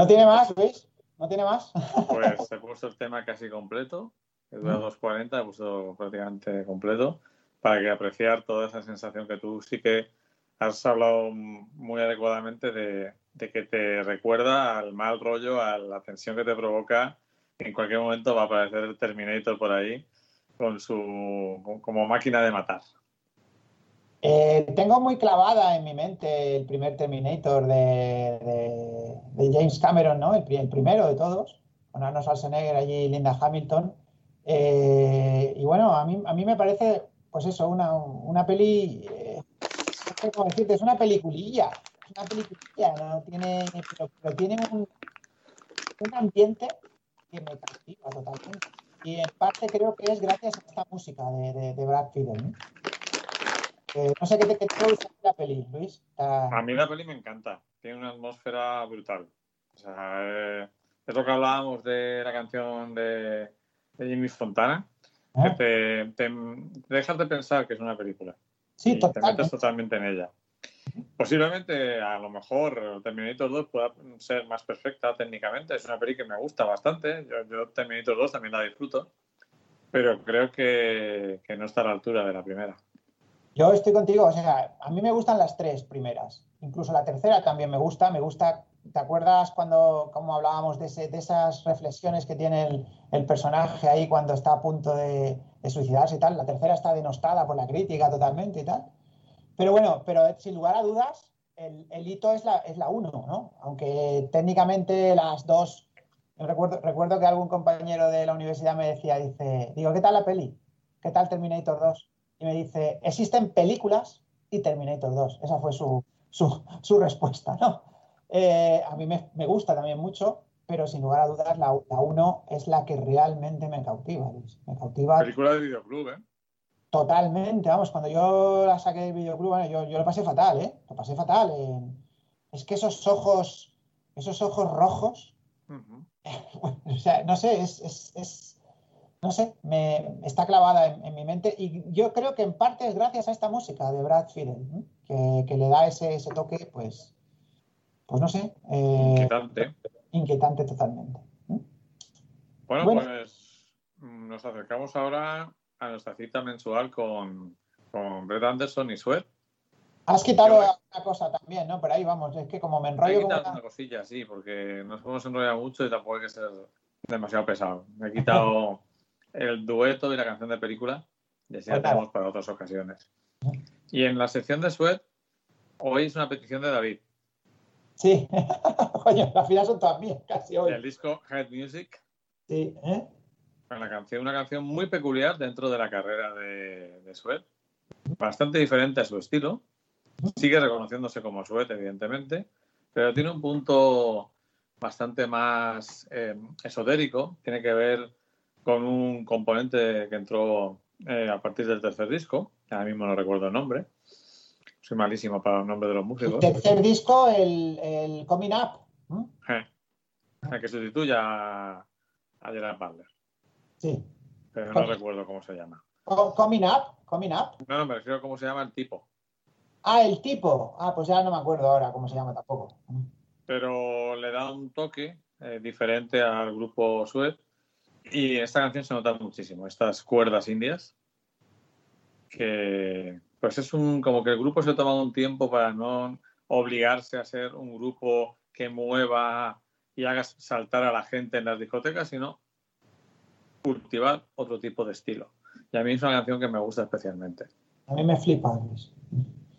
¿No tiene más, Luis? ¿No tiene más? Pues he puesto el tema casi completo, que dura 2.40, he puesto prácticamente completo, para que apreciar toda esa sensación que tú sí que has hablado muy adecuadamente de, de que te recuerda al mal rollo, a la tensión que te provoca. En cualquier momento va a aparecer el Terminator por ahí con su como máquina de matar. Eh, tengo muy clavada en mi mente el primer Terminator de, James Cameron, ¿no? El, pri- el primero de todos, con Arnold Schwarzenegger allí Linda Hamilton. Eh, y bueno, a mí, a mí me parece, pues eso, una, una peli, eh, cómo decirte, es una peliculilla, es una peliculilla, ¿no? Tiene, pero, tiene un, un ambiente que me cautiva totalmente. Y en parte creo que es gracias a esta música de, Brad Fiedel, ¿no? Eh, no sé qué te, de la peli, Luis. Está- A mí la peli me encanta. Tiene una atmósfera brutal. O sea, eh, es lo que hablábamos de la canción de, de Jimmy Fontana, que ¿eh? te, te- dejas de pensar que es una película. Sí, y te totalmente. metes totalmente en ella. Posiblemente, a lo mejor, Terminator 2 pueda ser más perfecta técnicamente. Es una peli que me gusta bastante. Yo, yo Terminator 2 también la disfruto. Pero creo que, que no está a la altura de la primera. Yo estoy contigo, o sea, a mí me gustan las tres primeras, incluso la tercera también me gusta, me gusta, ¿te acuerdas cuando como hablábamos de, ese- esas reflexiones que tiene el, personaje ahí cuando está a punto de, suicidarse y tal? La tercera está denostada por la crítica totalmente y tal. Pero bueno, pero sin lugar a dudas, el, hito es la, es uno, ¿no? Aunque técnicamente las dos, recuerdo, recuerdo que algún compañero de la universidad me decía, dice, digo, ¿qué tal la peli? ¿Qué tal Terminator 2? Y me dice, existen películas y Terminator 2. Esa fue su, su, su respuesta, ¿no? Eh, a mí me, me gusta también mucho, pero sin lugar a dudas la, la 1 es la que realmente me cautiva, Luis. Me cautiva Película de videoclub, ¿eh? totalmente. Vamos, cuando yo la saqué del videoclub, bueno, yo, yo lo pasé fatal, ¿eh? Lo pasé fatal. eh. Es que esos ojos, esos ojos rojos, o sea, no sé, es, es- es- no sé, me está clavada en, en mi mente y yo creo que en parte es gracias a esta música de Brad Fiedel, ¿no? que, que le da ese, ese toque, pues, pues no sé, eh, Inquietante. inquietante totalmente. ¿no? Bueno, Bueno. pues mm, nos acercamos ahora a nuestra cita mensual con, con Brett Anderson y Sweat. Has quitado una cosa también, ¿no? Por ahí vamos, es que como me He enrollo como quitado una- una cosilla, sí, porque nos hemos enrollado mucho y tampoco hay que ser demasiado pesado. Me he quitado el dueto y la canción de película, y así la nada. tenemos para otras ocasiones. Y en la sección de Sweat, hoy es una petición de David, Sí, coño, las filas son todas mías, casi hoy. del disco Head Music, Sí, ¿eh? la canción, una canción muy peculiar dentro de la carrera de, de Sweat, bastante diferente a su estilo. Sigue reconociéndose como Sweat, evidentemente, pero tiene un punto bastante más eh, esotérico. Tiene que ver con un componente que entró eh, a partir del tercer disco. Ahora mismo no recuerdo el nombre. Soy malísimo para los nombres de los El músicos. tercer disco, el, el Coming Up. ¿m? Eh, el que sustituye a, a Gerard Butler. Sí. Pero no recuerdo cómo se llama. Co- Coming Up, Coming Up. No, no, me refiero a cómo se llama el tipo. Ah, el tipo. Ah, pues ya no me acuerdo ahora cómo se llama tampoco. pero le da un toque eh, diferente al grupo Sweat y esta canción se nota muchísimo, estas cuerdas indias, que pues es un como que el grupo se ha tomado un tiempo para no obligarse a ser un grupo que mueva y haga saltar a la gente en las discotecas, sino cultivar otro tipo de estilo. Y a mí es una canción que me gusta especialmente. A mí me flipa, Luis.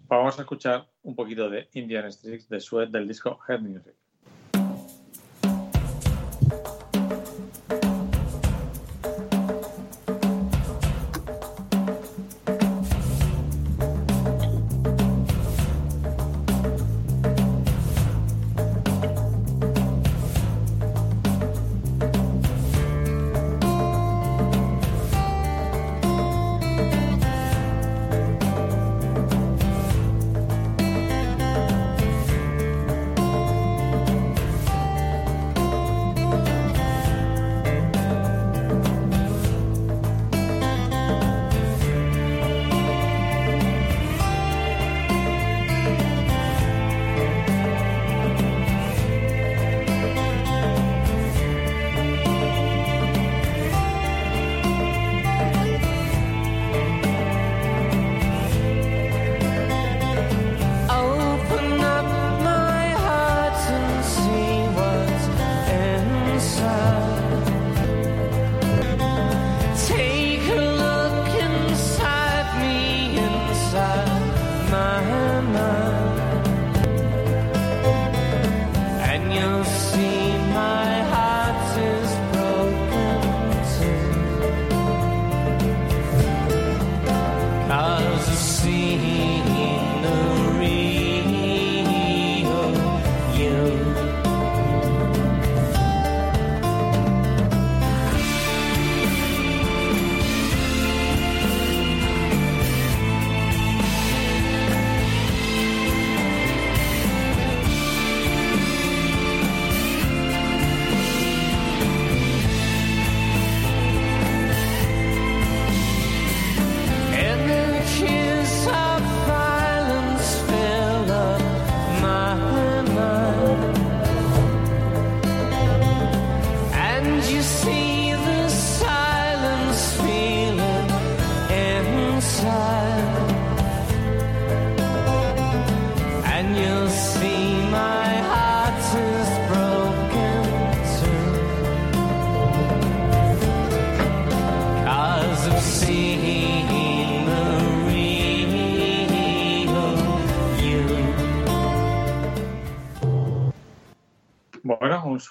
Vamos a escuchar un poquito de Indian Street de Sweat del disco Head Music.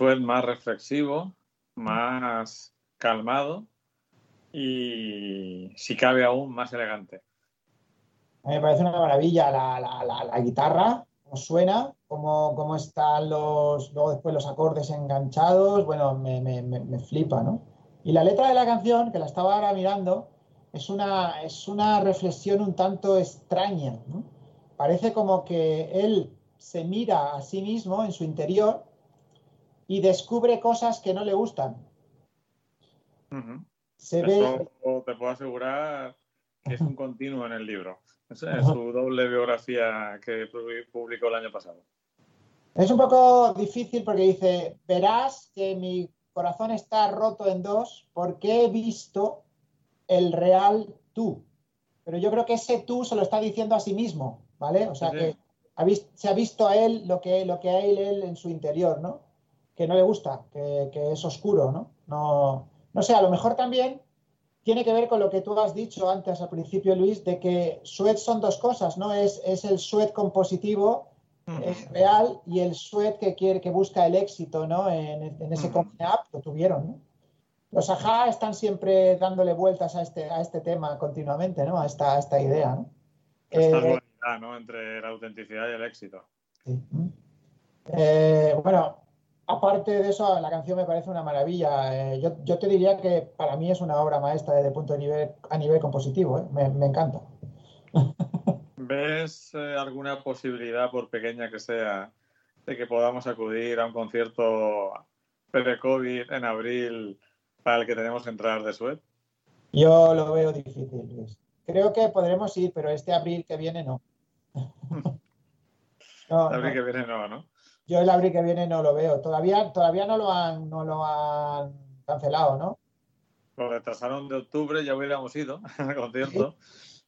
Sweat más reflexivo, más calmado y, si cabe aún, más elegante. Me parece una maravilla la, la- la- guitarra, cómo suena, cómo, cómo están los, luego después los acordes enganchados, bueno, me, me- me- flipa, ¿no? Y la letra de la canción, que la estaba ahora mirando, es una, es una reflexión un tanto extraña. Parece como que él se mira a sí mismo en su interior y descubre cosas que no le gustan. Se ve, Eso te puedo asegurar que es un continuo en el libro. Es es su doble biografía que pu- publicó el año pasado. Es un poco difícil porque dice, verás que mi corazón está roto en dos porque he visto el real tú. Pero yo creo que ese tú se lo está diciendo a sí mismo, ¿vale? O sea Sí. que se ha visto a él lo que, lo que él, él en su interior, ¿no? Que no le gusta, que, que es oscuro, ¿no? No, no sé, a lo mejor también tiene que ver con lo que tú has dicho antes al principio, Luis, de que sweat son dos cosas, ¿no? Es, es el sweat compositivo es real y el sweat que quiere que busca el éxito ¿no? en, en ese Ujú. coming up lo tuvieron ¿no? los ajá están siempre dándole vueltas a este, a este tema continuamente ¿no? a, esta, a esta idea ¿no? Esta Eh, dualidad, ¿no? Entre la autenticidad y el éxito. sí. Eh, bueno aparte de eso la canción me parece una maravilla Eh, yo, yo te diría que para mí es una obra maestra desde el punto de nivel, a nivel compositivo ¿eh? me, me encanta ¿Ves eh, alguna posibilidad, por pequeña que sea, de que podamos acudir a un concierto pre-COVID en abril para el que tenemos que entrar de Suez? yo lo veo difícil Luis. creo que podremos ir pero este abril que viene no No, Abril no. que viene no, ¿no? Yo el abril que viene no lo veo. Todavía, todavía no lo han, no lo han cancelado, ¿no? Lo retrasaron de octubre, ya hubiéramos ido al concierto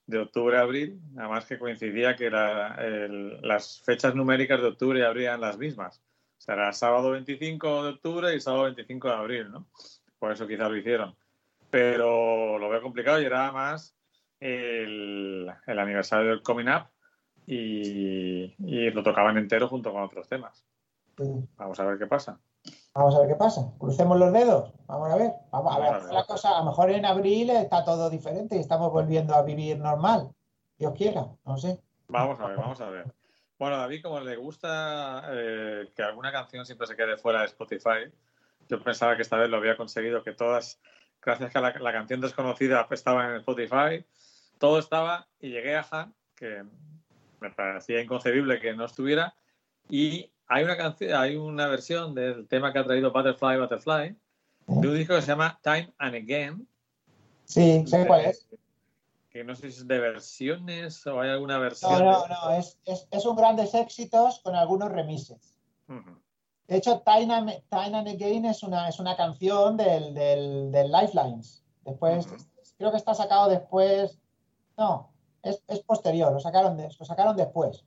de octubre a abril, además que coincidía que la- el- las fechas numéricas de octubre y abril eran las mismas. O sea, era sábado 25 de octubre y sábado 25 de abril, ¿no? Por eso quizás lo hicieron. Pero lo veo complicado y era más el, el aniversario del Coming Up y, y lo tocaban entero junto con otros temas. Sí. Vamos a ver qué pasa. Vamos a ver qué pasa. Crucemos los dedos. Vamos a ver. Vamos a ver. Vamos a ver. La cosa, a lo mejor en abril está todo diferente y estamos volviendo a vivir normal. Dios quiera, no sé. Vamos a ver, vamos a ver. Bueno, a David, como le gusta eh, que alguna canción siempre se quede fuera de Spotify, yo pensaba que esta vez lo había conseguido, que todas, gracias a la canción desconocida estaba en Spotify, todo estaba y llegué a Han, que me parecía inconcebible que no estuviera, y hay una canción, hay una versión del tema que ha traído Butterfly Butterfly, de un disco que se llama Time and Again, Sí, sé cuál es. que no sé si es de versiones o hay alguna No, versión. no, de- no. Es, es, es un grandes éxitos con algunos remises. De hecho, Time and, Time and Again es una, es una canción del, del, del Lifelines. Después, creo que está sacado después. No, es, es posterior, lo sacaron, de- lo sacaron después.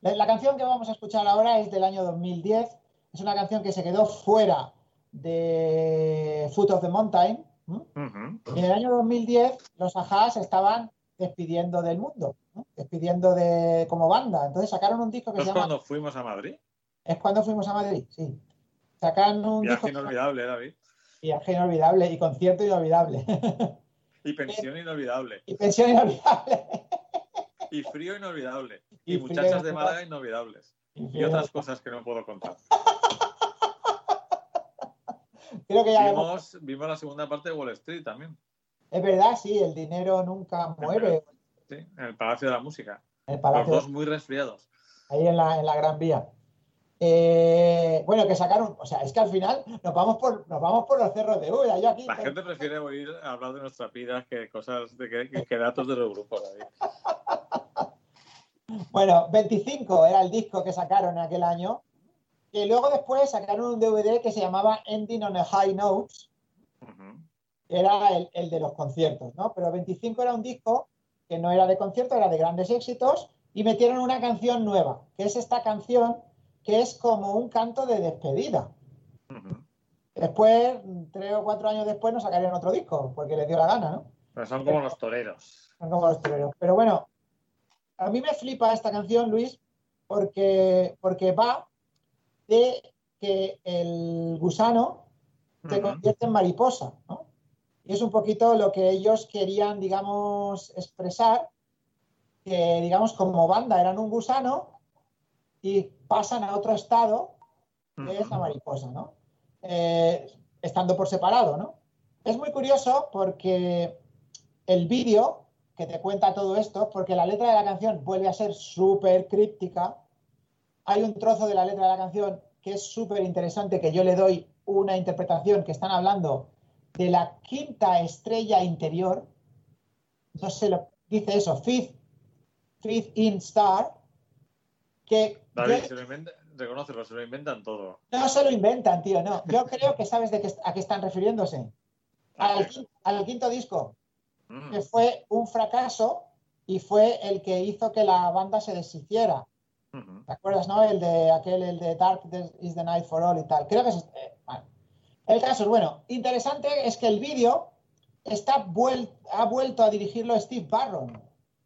La, la canción que vamos a escuchar ahora es del año 2010. Es una canción que se quedó fuera de Foot of the Mountain. ¿m? Ujú. Y en el año 2010 los Ajá se estaban despidiendo del mundo, ¿no? despidiendo de como banda. Entonces sacaron un disco que ¿Esto se es llama cuando fuimos a Madrid? Es cuando fuimos a Madrid, sí. Sacaron un disco Viaje que llama inolvidable, David. Viaje inolvidable y concierto inolvidable. Y pensión inolvidable. y pensión inolvidable. Y frío inolvidable. Y muchachas de. Málaga inolvidables. Y otras cosas que no puedo contar. Creo que ya hemos- Vimos, vimos la segunda parte de Wall Street también. Es verdad, sí, el dinero nunca muere. Sí, en el Palacio de la Música. El Los dos muy resfriados. ahí en la, en la Gran Vía. Eh, bueno, que sacaron, o sea, es que al final nos vamos por, nos vamos por los cerros de Ulla. Yo aquí, La gente prefiere oír hablar de nuestras vidas que cosas de que datos de los grupos, David. Bueno, 25 era el disco que sacaron en aquel año. Y luego después sacaron un DVD que se llamaba Ending on a High Notes, que era el, el de los conciertos, ¿no? Pero 25 era un disco que no era de concierto, era de grandes éxitos, y metieron una canción nueva, que es esta canción que es como un canto de despedida. Después, tres o cuatro años después, nos sacarían otro disco, porque les dio la gana, ¿no? Pero son como los toreros. Son como los toreros. Pero bueno, a mí me flipa esta canción, Luis, porque, porque va de que el gusano se convierte en mariposa, ¿no? Y es un poquito lo que ellos querían, digamos, expresar, que, digamos, como banda eran un gusano y pasan a otro estado, que es la mariposa, ¿no? Eh, estando por separado, ¿no? Es muy curioso porque el vídeo que te cuenta todo esto, porque la letra de la canción vuelve a ser súper críptica, hay un trozo de la letra de la canción que es súper interesante, que yo le doy una interpretación que están hablando de la quinta estrella interior, no sé lo dice eso, fifth, fifth in star, que David, yo- se lo inventa, reconócelo, se lo inventan todo. no se lo inventan, tío, no. Yo creo que sabes de qué, a qué están refiriéndose. Al, quin- al quinto disco, Mm. que fue un fracaso y fue el que hizo que la banda se deshiciera. ¿Te acuerdas, no? El de aquel, el de Dark is the Night for All y tal. Creo que es. eh, bueno. El caso es bueno. Interesante es que el vídeo está vuel- ha vuelto a dirigirlo Steve Barron.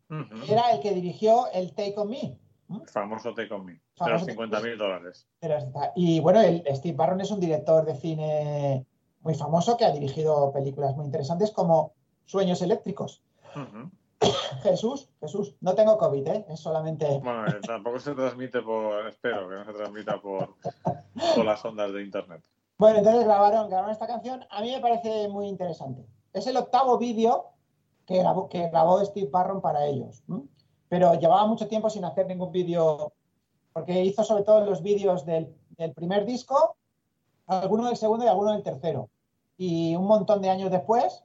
Que Era el que dirigió el Take on Me. Famoso Take On Me. De los Take 50 mil dólares. Y bueno, el Steve Barron es un director de cine muy famoso que ha dirigido películas muy interesantes como Sueños Eléctricos. Jesús, Jesús, no tengo COVID, ¿eh? es solamente. Bueno, eh, tampoco se transmite por. Espero que no se transmita por, por las ondas de internet. Bueno, entonces grabaron, grabaron esta canción. A mí me parece muy interesante. Es el octavo vídeo que grabó, que grabó Steve Barron para ellos. ¿m? Pero llevaba mucho tiempo sin hacer ningún vídeo, porque hizo sobre todo los vídeos del, del primer disco, alguno del segundo y alguno del tercero. Y un montón de años después,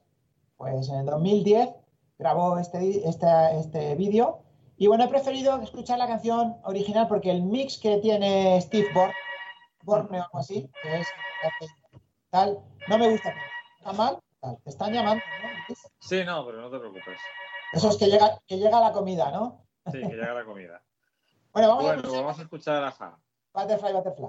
pues en el 2010, grabó este, este, este vídeo. Y bueno, he preferido escuchar la canción original porque el mix que tiene Steve Born, Borne o algo así, que es tal, no me gusta. ¿Está mal? Tal. Te están llamando, ¿no? Sí, no, pero no te preocupes. Eso es que llega, que llega la comida, ¿no? Sí, que llega la comida. Bueno, vamos a Bueno, escuchar vamos a escuchar a Butterfly. Butterfly,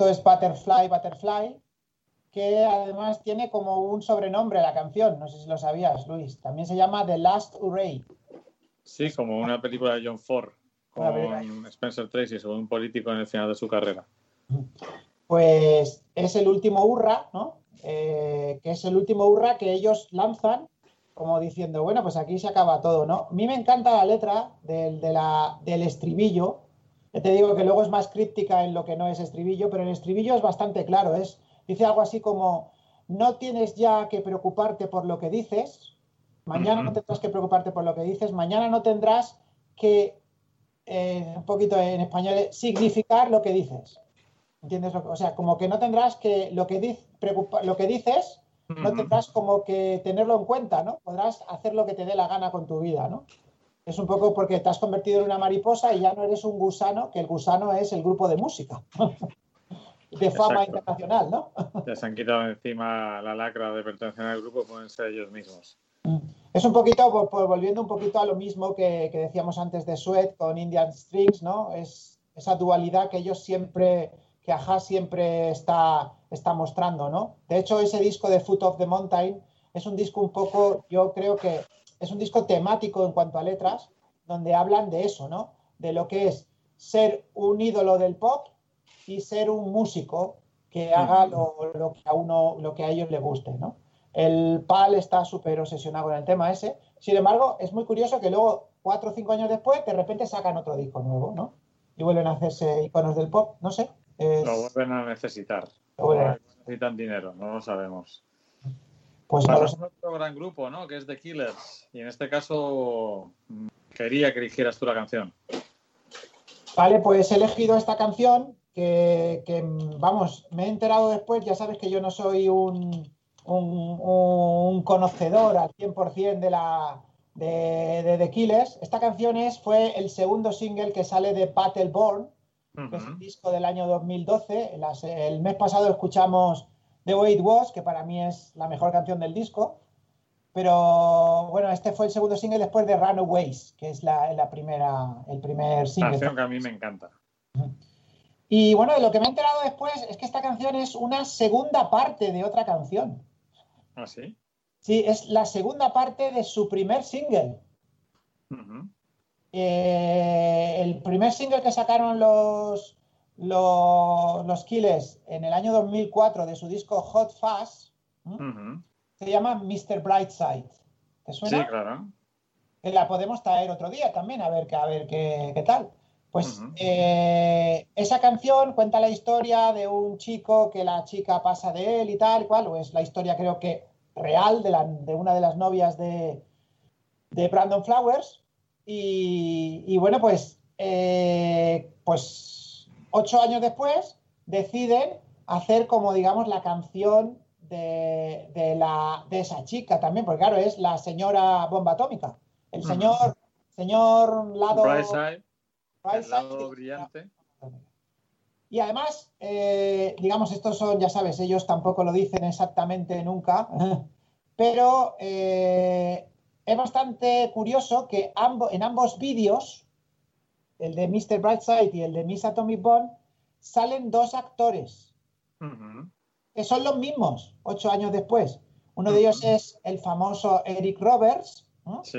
esto es Butterfly, Butterfly, que además tiene como un sobrenombre la canción, no sé si lo sabías, Luis. También se llama The Last Hooray. Sí, como una película de John Ford con Spencer Tracy sobre un político en el final de su carrera. Pues es el último hurra, ¿no? Eh, que es el último hurra que ellos lanzan, como diciendo, bueno, pues aquí se acaba todo, ¿no? A mí me encanta la letra del, de la- del estribillo. Ya te digo que luego es más críptica en lo que no es estribillo, pero el estribillo es bastante claro. Es, dice algo así como, no tienes ya que preocuparte por lo que dices, mañana no tendrás que preocuparte por lo que dices, mañana no tendrás que, eh, un poquito en español, significar lo que dices. ¿Entiendes? O sea, como que no tendrás que lo que, diz- preocupa- lo que dices, no tendrás como que tenerlo en cuenta, ¿no? Podrás hacer lo que te dé la gana con tu vida, ¿no? Es un poco porque te has convertido en una mariposa y ya no eres un gusano, que el gusano es el grupo de música. de fama Exacto. internacional, ¿no? Ya se han quitado encima la lacra de pertenecer al grupo, pueden ser ellos mismos. Es un poquito, por- volviendo un poquito a lo mismo que, que decíamos antes de Sweat con Indian Strings, ¿no? Es esa dualidad que ellos siempre, que Aja siempre está, está mostrando, ¿no? De hecho, ese disco de Foot of the Mountain es un disco un poco, yo creo que es un disco temático en cuanto a letras, donde hablan de eso, ¿no? De lo que es ser un ídolo del pop y ser un músico que haga lo, lo que a uno, lo que a ellos les guste, ¿no? El PAL está súper obsesionado con el tema ese. Sin embargo, es muy curioso que luego, cuatro o cinco años después, de repente sacan otro disco nuevo, ¿no? Y vuelven a hacerse iconos del pop, no sé. es- Lo vuelven a necesitar. Lo vuelven a- Necesitan dinero, no lo sabemos. Pues. Pasamos a otro gran grupo, ¿no? Que es The Killers. Y en este caso mm, quería que eligieras tú la canción. Vale, pues he elegido esta canción que, que, vamos, me he enterado después, ya sabes que yo no soy un, un, un conocedor al 100% de la de, de The Killers. Esta canción es, fue el segundo single que sale de Battleborn, que es el disco del año 2012. Las- el mes pasado escuchamos The Way It Was, que para mí es la mejor canción del disco. Pero bueno, este fue el segundo single después de Runaways, que es la, la primera, el primer single. Canción que a mí me encanta. Y bueno, de lo que me he enterado después es que esta canción es una segunda parte de otra canción. ¿Ah, sí? Sí, es la segunda parte de su primer single. Eh, el primer single que sacaron los, los, los Killers en el año 2004 de su disco Hot Fuzz se llama Mr. Brightside. ¿Te Sí, suena? claro. que la podemos traer otro día también, a ver, qué- a ver qué, qué tal. Pues eh, esa canción cuenta la historia de un chico que la chica pasa de él y tal, cual, o es la historia creo que real de, la- de una de las novias de, de Brandon Flowers. Y, y bueno, pues, eh, pues ocho años después deciden hacer como, digamos, la canción de, de la, de esa chica también, porque claro, es la señora bomba atómica. El señor, señor lado... Brightside, el Brightside, lado sí, brillante. y además, eh, digamos, estos son, ya sabes, ellos tampoco lo dicen exactamente nunca, pero eh, es bastante curioso que ambo- en ambos vídeos, el de Mr. Brightside y el de Miss Atomic Bomb, salen dos actores que son los mismos, ocho años después. Uno de ellos es el famoso Eric Roberts ¿no? Sí.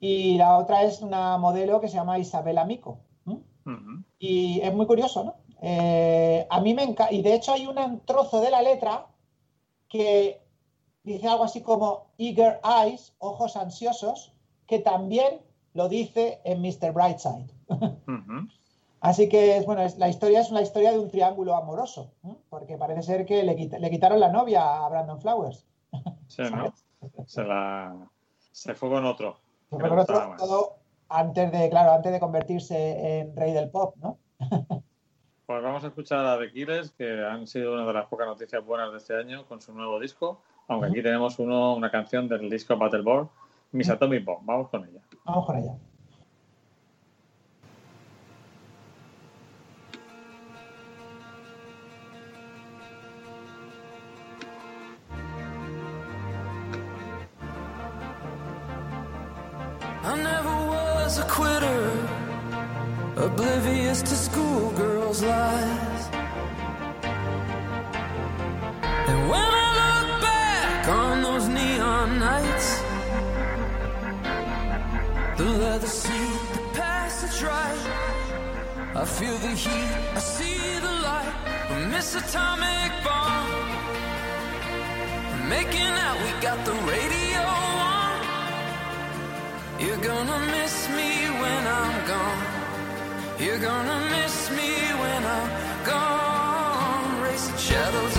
y la otra es una modelo que se llama Isabela Mico. ¿no? Ujú. Y es muy curioso, ¿no? Eh, a mí me encanta. Y de hecho hay un trozo de la letra que dice algo así como eager eyes, ojos ansiosos, que también lo dice en Mr. Brightside. Así que es bueno, es, la historia es una historia de un triángulo amoroso, ¿no? porque parece ser que le, quita- le quitaron la novia a Brandon Flowers. Sí, ¿no? Se la se fue con otro. le Pero gustaba todo, antes de, claro, antes de convertirse en rey del pop, ¿no? Pues vamos a escuchar a The Killers, que han sido una de las pocas noticias buenas de este año con su nuevo disco. Aunque aquí tenemos uno, una canción del disco Battleborn, Miss Atomic Bomb. Vamos con ella. Vamos. I never was a quitter, oblivious to schoolgirls' lies. I feel the heat, I see the light, we miss atomic bomb. Making out, we got the radio on. You're gonna miss me when I'm gone. You're gonna miss me when I'm gone. Racing shadows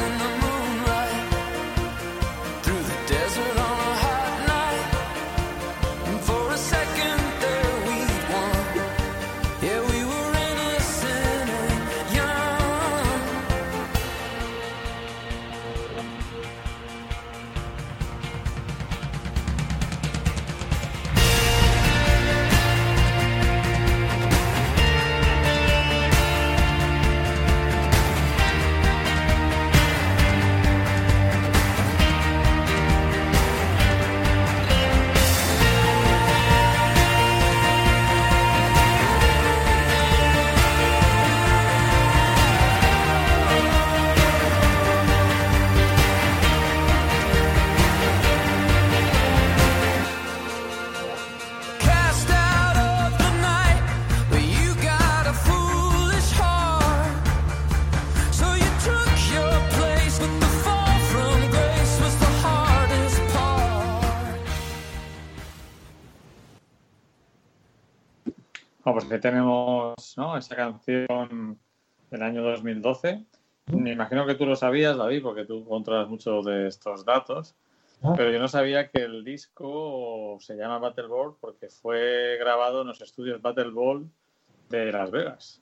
Que tenemos ¿no? esa canción del año 2012. Me imagino que tú lo sabías, David, porque tú controlas mucho de estos datos. Ah. Pero yo no sabía que el disco se llama Battle Ball porque fue grabado en los estudios Battle Ball de Las Vegas.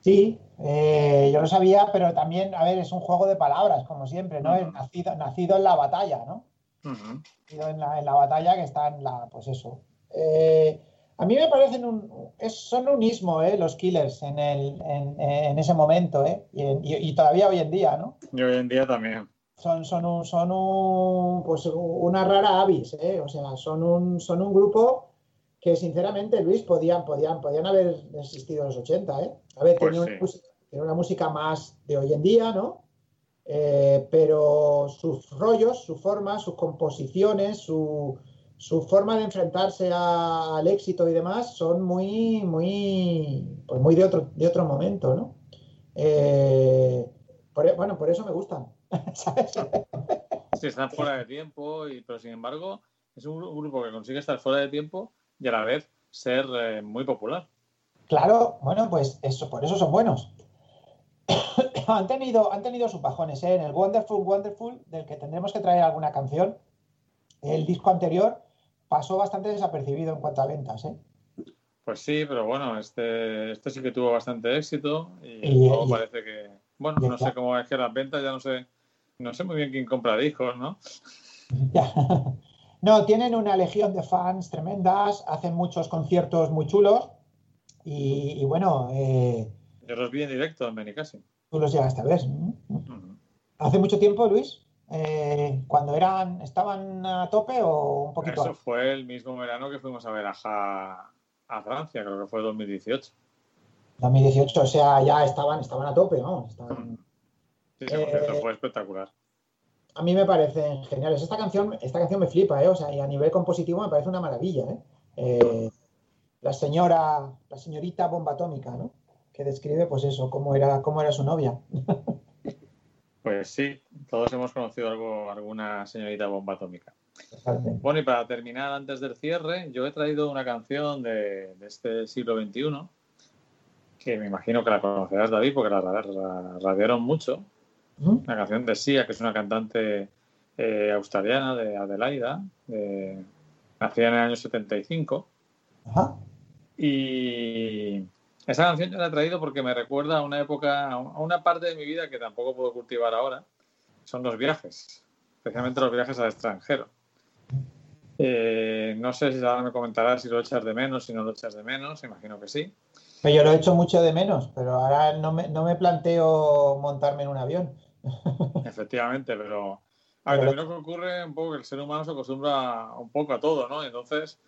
Sí, eh, yo lo sabía, pero también, a ver, es un juego de palabras, como siempre, ¿no? Es nacido, nacido en la batalla, ¿no? Nacido en la, en la batalla que está en la, pues eso. Eh, a mí me parecen un, son un ismo, ¿eh? Los Killers en, el, en, en ese momento, ¿eh? Y, y- y todavía hoy en día, ¿no? Y hoy en día también. Son, son, un, son un, pues una rara avis, ¿eh? O sea, son un, son un grupo que sinceramente, Luis, podían, podían, podían haber existido en los 80, ¿eh? A ver, Pues tenía, sí. una una música más de hoy en día, ¿no? Eh, pero sus rollos, su forma, sus composiciones, su, su forma de enfrentarse a- al éxito y demás son muy, muy, pues muy de otro, de otro momento, ¿no? Eh, por e- bueno, por eso me gustan, ¿sabes? Sí, están fuera de tiempo, y, pero sin embargo es un gru- grupo que consigue estar fuera de tiempo y a la vez ser eh, muy popular. Claro, bueno, pues eso, por eso son buenos. han, tenido, han tenido sus bajones, ¿eh? En el Wonderful Wonderful, del que tendremos que traer alguna canción, el disco anterior pasó bastante desapercibido en cuanto a ventas, ¿eh? Pues sí, pero bueno, este, este sí que tuvo bastante éxito y, Y- luego y- parece que, bueno, no sé cómo es que las ventas, ya no sé, no sé muy bien quién compra discos, ¿no? Ya. No, tienen una legión de fans tremendas, hacen muchos conciertos muy chulos y, y bueno, eh, Yo los vi en directo en Benicassim. tú los llegaste a ver. ¿Hace mucho tiempo, Luis? Eh, ¿Cuando eran, estaban a tope o un poquito Eso antes? fue el mismo verano que fuimos a ver a, Ja- a Francia, creo que fue 2018. 2018, o sea, ya estaban, estaban a tope, ¿no? Estaban- Sí, ese concierto Eh, fue espectacular. A mí me parecen geniales. Esta canción, esta canción me flipa, ¿eh? O sea, y a nivel compositivo me parece una maravilla, ¿eh? Eh, la señora, la señorita bomba atómica, ¿no? Que describe, pues eso, cómo era, cómo era su novia. Pues sí, todos hemos conocido algo, alguna señorita bomba atómica. Bueno, y para terminar, antes del cierre, yo he traído una canción de, de este siglo XXI, que me imagino que la conocerás, David, porque la, ra- la radiaron mucho. Una canción de Sia, que es una cantante eh, australiana de Adelaida, de, nacida en el año 75. Ajá. Y esa canción yo la he traído porque me recuerda a una época, a una parte de mi vida que tampoco puedo cultivar ahora. Son los viajes, especialmente los viajes al extranjero. Eh, no sé si ahora me comentarás si lo echas de menos, si no lo echas de menos, imagino que sí. Pero yo lo he hecho mucho de menos, pero ahora no me, no me planteo montarme en un avión. Efectivamente, pero a ver, también lo que ocurre un poco que el ser humano se acostumbra un poco a todo, ¿no? Entonces,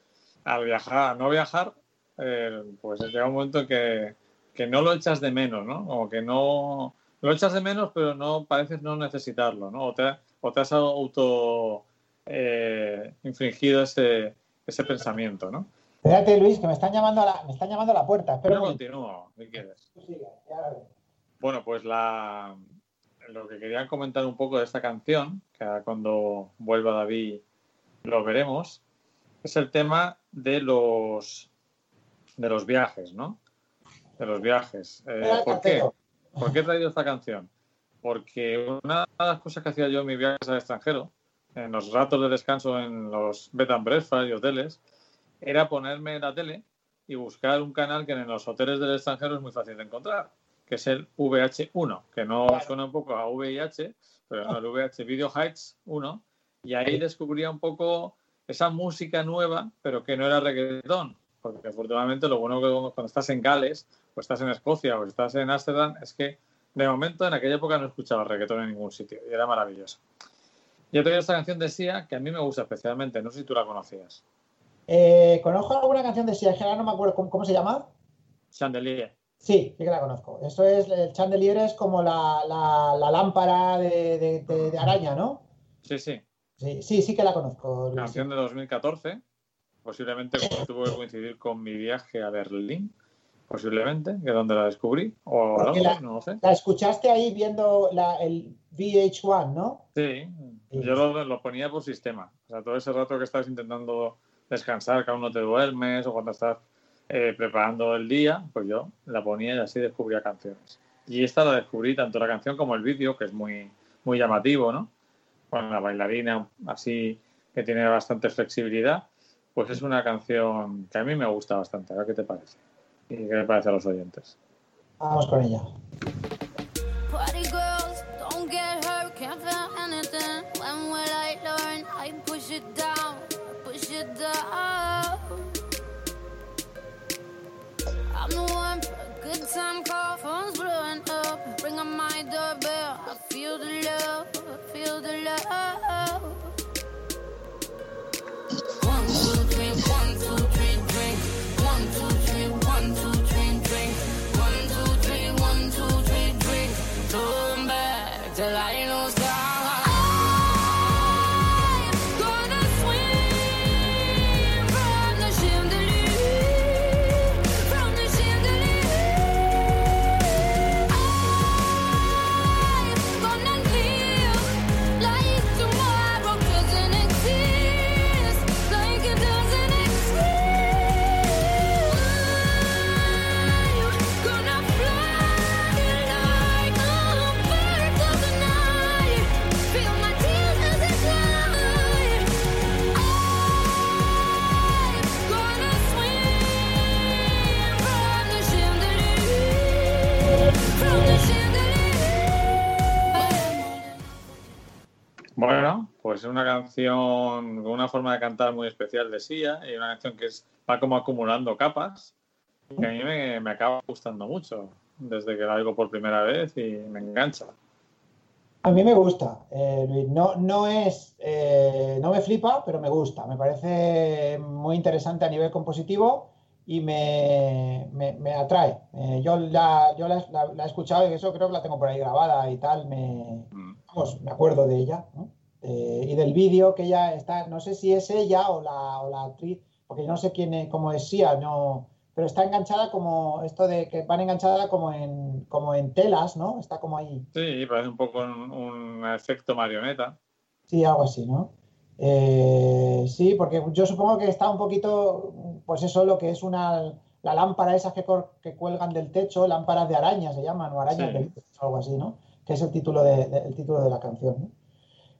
al viajar, no viajar, eh, pues llega un momento que, que no lo echas de menos, ¿no? O que no lo echas de menos, pero no pareces no necesitarlo, ¿no? O te, o te has auto eh, infringido ese, ese pensamiento, ¿no? Espérate, Luis, que me están llamando a la, me están llamando a la puerta. Espera momento. continúo, si quieres. Ya. Bueno, pues la, lo que quería comentar un poco de esta canción, que ahora cuando vuelva David lo veremos, es el tema de los de los viajes, ¿no? De los viajes. Eh, ¿Por qué? ¿Por qué he traído esta canción? Porque una de las cosas que hacía yo en mis viajes al extranjero, en los ratos de descanso en los bed and breakfast y hoteles, era ponerme la tele y buscar un canal que en los hoteles del extranjero es muy fácil de encontrar, que es el VH1, que no Claro. suena un poco a VIH, pero no, el VH Video Heights 1, y ahí descubría un poco esa música nueva, pero que no era reggaetón, porque afortunadamente lo bueno que cuando estás en Gales, o estás en Escocia, o estás en Ámsterdam, es que de momento en aquella época no escuchaba reggaetón en ningún sitio, y era maravilloso. Yo tengo esta canción de Sia, que a mí me gusta especialmente, no sé si tú la conocías. Eh, ¿Conozco alguna canción de Sia? Que ahora no me acuerdo cómo, cómo se llama. Chandelier. Sí, sí que la conozco. Eso es, el chandelier es como la, la- la lámpara de, de- de- de araña, ¿no? Sí, sí. Sí, sí, sí que la conozco. Luis. Canción de 2014, posiblemente tuvo que coincidir con mi viaje a Berlín, posiblemente, que es donde la descubrí, o la- no lo sé. La escuchaste ahí viendo la- el VH1, ¿no? Sí, yo lo, lo ponía por sistema. O sea, todo ese rato que estás intentando descansar, que aún no te duermes, o cuando estás eh, preparando el día, pues yo la ponía y así descubría canciones. Y esta la descubrí, tanto la canción como el vídeo, que es muy, muy llamativo, ¿no? Con la bailarina así, que tiene bastante flexibilidad, pues es una canción que a mí me gusta bastante. A ver qué te parece. Y qué le parece a los oyentes. Vamos con ella. Party girls, don't get hurt, can't feel anything. When will I learn? I push it down, push it down. I'm the one for a good time call, phone's blowing up. Ring on my doorbell, I feel the love, I feel the love. One, two, Bueno, pues es una canción con una forma de cantar muy especial de Sia y una canción que es, va como acumulando capas que a mí me, me acaba gustando mucho desde que la oigo por primera vez y me engancha. A mí me gusta, eh, Luis. No, no es, eh, no me flipa, pero me gusta. Me parece muy interesante a nivel compositivo y me, me- me atrae. Eh, yo la, yo la, la- la he escuchado y eso creo que la tengo por ahí grabada y tal. Me, Mm. Vamos, me acuerdo de ella, ¿no? Eh, y del vídeo que ella está, no sé si es ella o la, o la actriz, porque yo no sé quién es, cómo es Sia, no, pero está enganchada como esto de que van enganchada como en, como en telas, ¿no? Está como ahí. Sí, parece un poco un, un efecto marioneta. Sí, algo así, ¿no? Eh, sí, porque yo supongo que está un poquito, pues eso, lo que es una, la lámpara esas que, cuelgan del techo, lámparas de araña se llaman, o arañas Sí. del techo, algo así, ¿no? Que es el título de, de- el título de la canción, ¿no?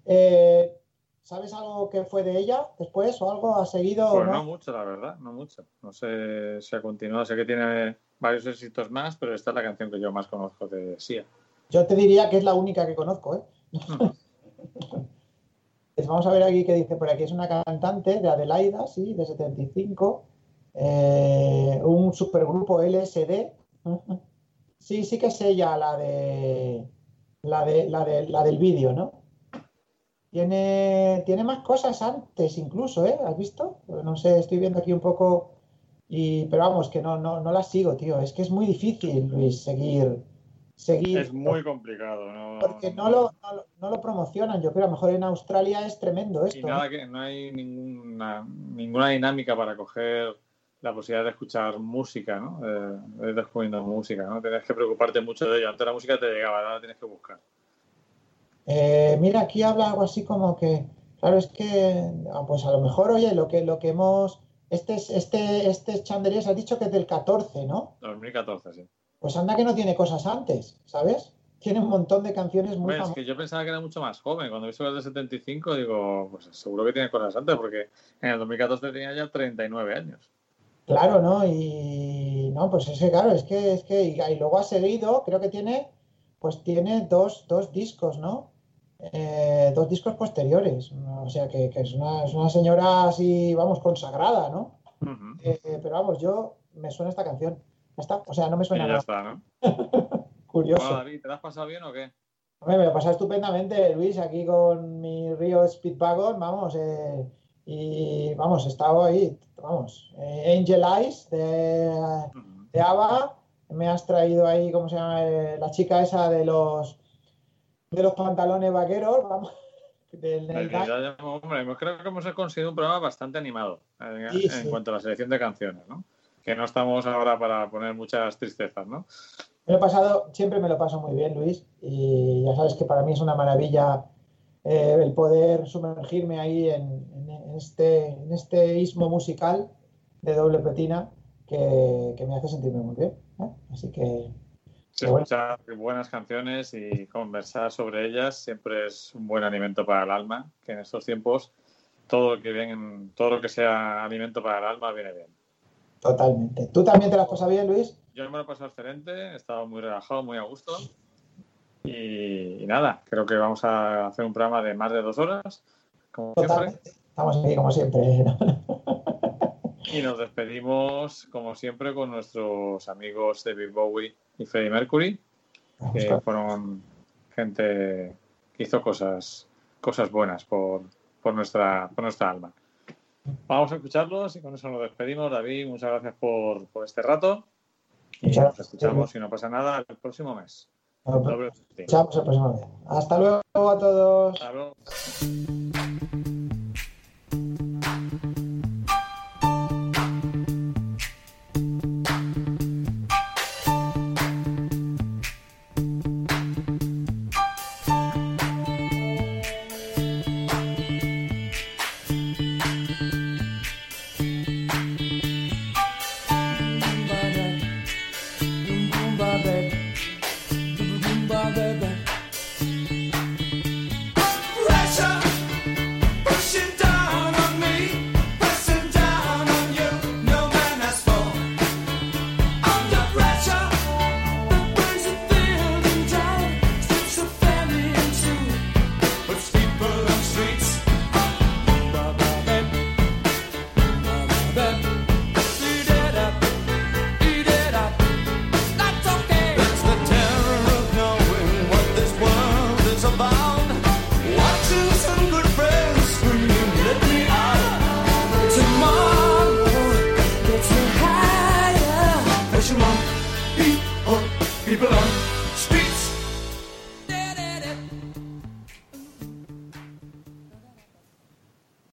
Eh, ¿sabes algo que fue de ella después o algo? ¿Ha seguido Pues no? no mucho, la verdad, no mucho. No sé si ha continuado, sé que tiene varios éxitos más, pero esta es la canción que yo más conozco de Sia. Yo te diría que es la única que conozco, ¿eh? Pues vamos a ver aquí qué dice por aquí. Es una cantante de Adelaida, sí, de 75. eh, un supergrupo LSD. Sí, sí que es ella la de la de la de la del vídeo, ¿no? Tiene, tiene más cosas antes incluso, ¿eh? ¿Has visto? No sé, estoy viendo aquí un poco Y, pero vamos, que no, no, no las sigo, tío. Es que es muy difícil, Luis, seguir. seguir Es muy complicado. No, porque no lo, no, lo- no lo promocionan. Yo creo a lo mejor en Australia es tremendo Y esto. nada ¿no? que no hay ninguna, ninguna dinámica para coger la posibilidad de escuchar música, ¿no? Eh, de ir descubriendo música, ¿no? Tienes que preocuparte mucho de ello. Antes la música te llegaba, ahora la tienes que buscar. Eh, mira, aquí habla algo así como que, claro, es que, ah, pues a lo mejor, oye, lo que, lo que hemos, este, es- este, este Chandeliers has dicho que es del 14, ¿no? 2014, sí. Pues anda que no tiene cosas antes, ¿sabes? Tiene un montón de canciones muy Hombre, es que yo pensaba que era mucho más joven. Cuando he visto es de 75, digo, pues seguro que tiene cosas antes, porque en el 2014 tenía ya 39 años. Claro, ¿no? Y no, pues es que claro, es que, es que, y, y luego ha seguido, creo que tiene, pues tiene dos, dos discos, ¿no? Eh, dos discos posteriores. O sea que, que es una, es una señora así, vamos, consagrada, ¿no? Eh, pero vamos, yo me suena esta canción. Ya está. O sea, no me Y suena ya nada. está, ¿no? Curioso. David, ¿te la has pasado bien o qué? Hombre, me lo he pasado estupendamente, Luis, aquí con mi Río Speedwagon, vamos, eh, y vamos, he estado ahí, vamos, eh, Angel Eyes de, de ABBA, me has traído ahí, ¿cómo se llama? Eh, la chica esa de los de los pantalones vaqueros, vamos, del ya- ya- hombre, creo que hemos conseguido un programa bastante animado en, Sí, en sí. cuanto a la selección de canciones, ¿no? Que no estamos ahora para poner muchas tristezas, ¿no? Me lo he pasado, siempre me lo paso muy bien, Luis, y ya sabes que para mí es una maravilla eh, el poder sumergirme ahí en, en- este, en este istmo musical de doble petina que, que me hace sentirme muy bien. ¿eh? Así que, Sí, bueno. escuchar buenas canciones y conversar sobre ellas siempre es un buen alimento para el alma, que en estos tiempos todo lo que viene, todo lo que sea alimento para el alma viene bien. totalmente. ¿Tú también te las pasado bien, Luis? Yo me lo he pasado excelente, he estado muy relajado, muy a gusto. Y, y nada, creo que vamos a hacer un programa de más de dos horas, como siempre. Estamos aquí como siempre. Y nos despedimos, como siempre, con nuestros amigos David Bowie y Freddie Mercury, que fueron gente que hizo cosas, cosas buenas por, por, nuestra, por nuestra alma. Vamos a escucharlos y con eso nos despedimos. David, muchas gracias por, por este rato. Y Muchas nos gracias. escuchamos, si no pasa nada, el próximo mes. Festín. escuchamos el próximo día. Hasta luego a todos. Hasta luego.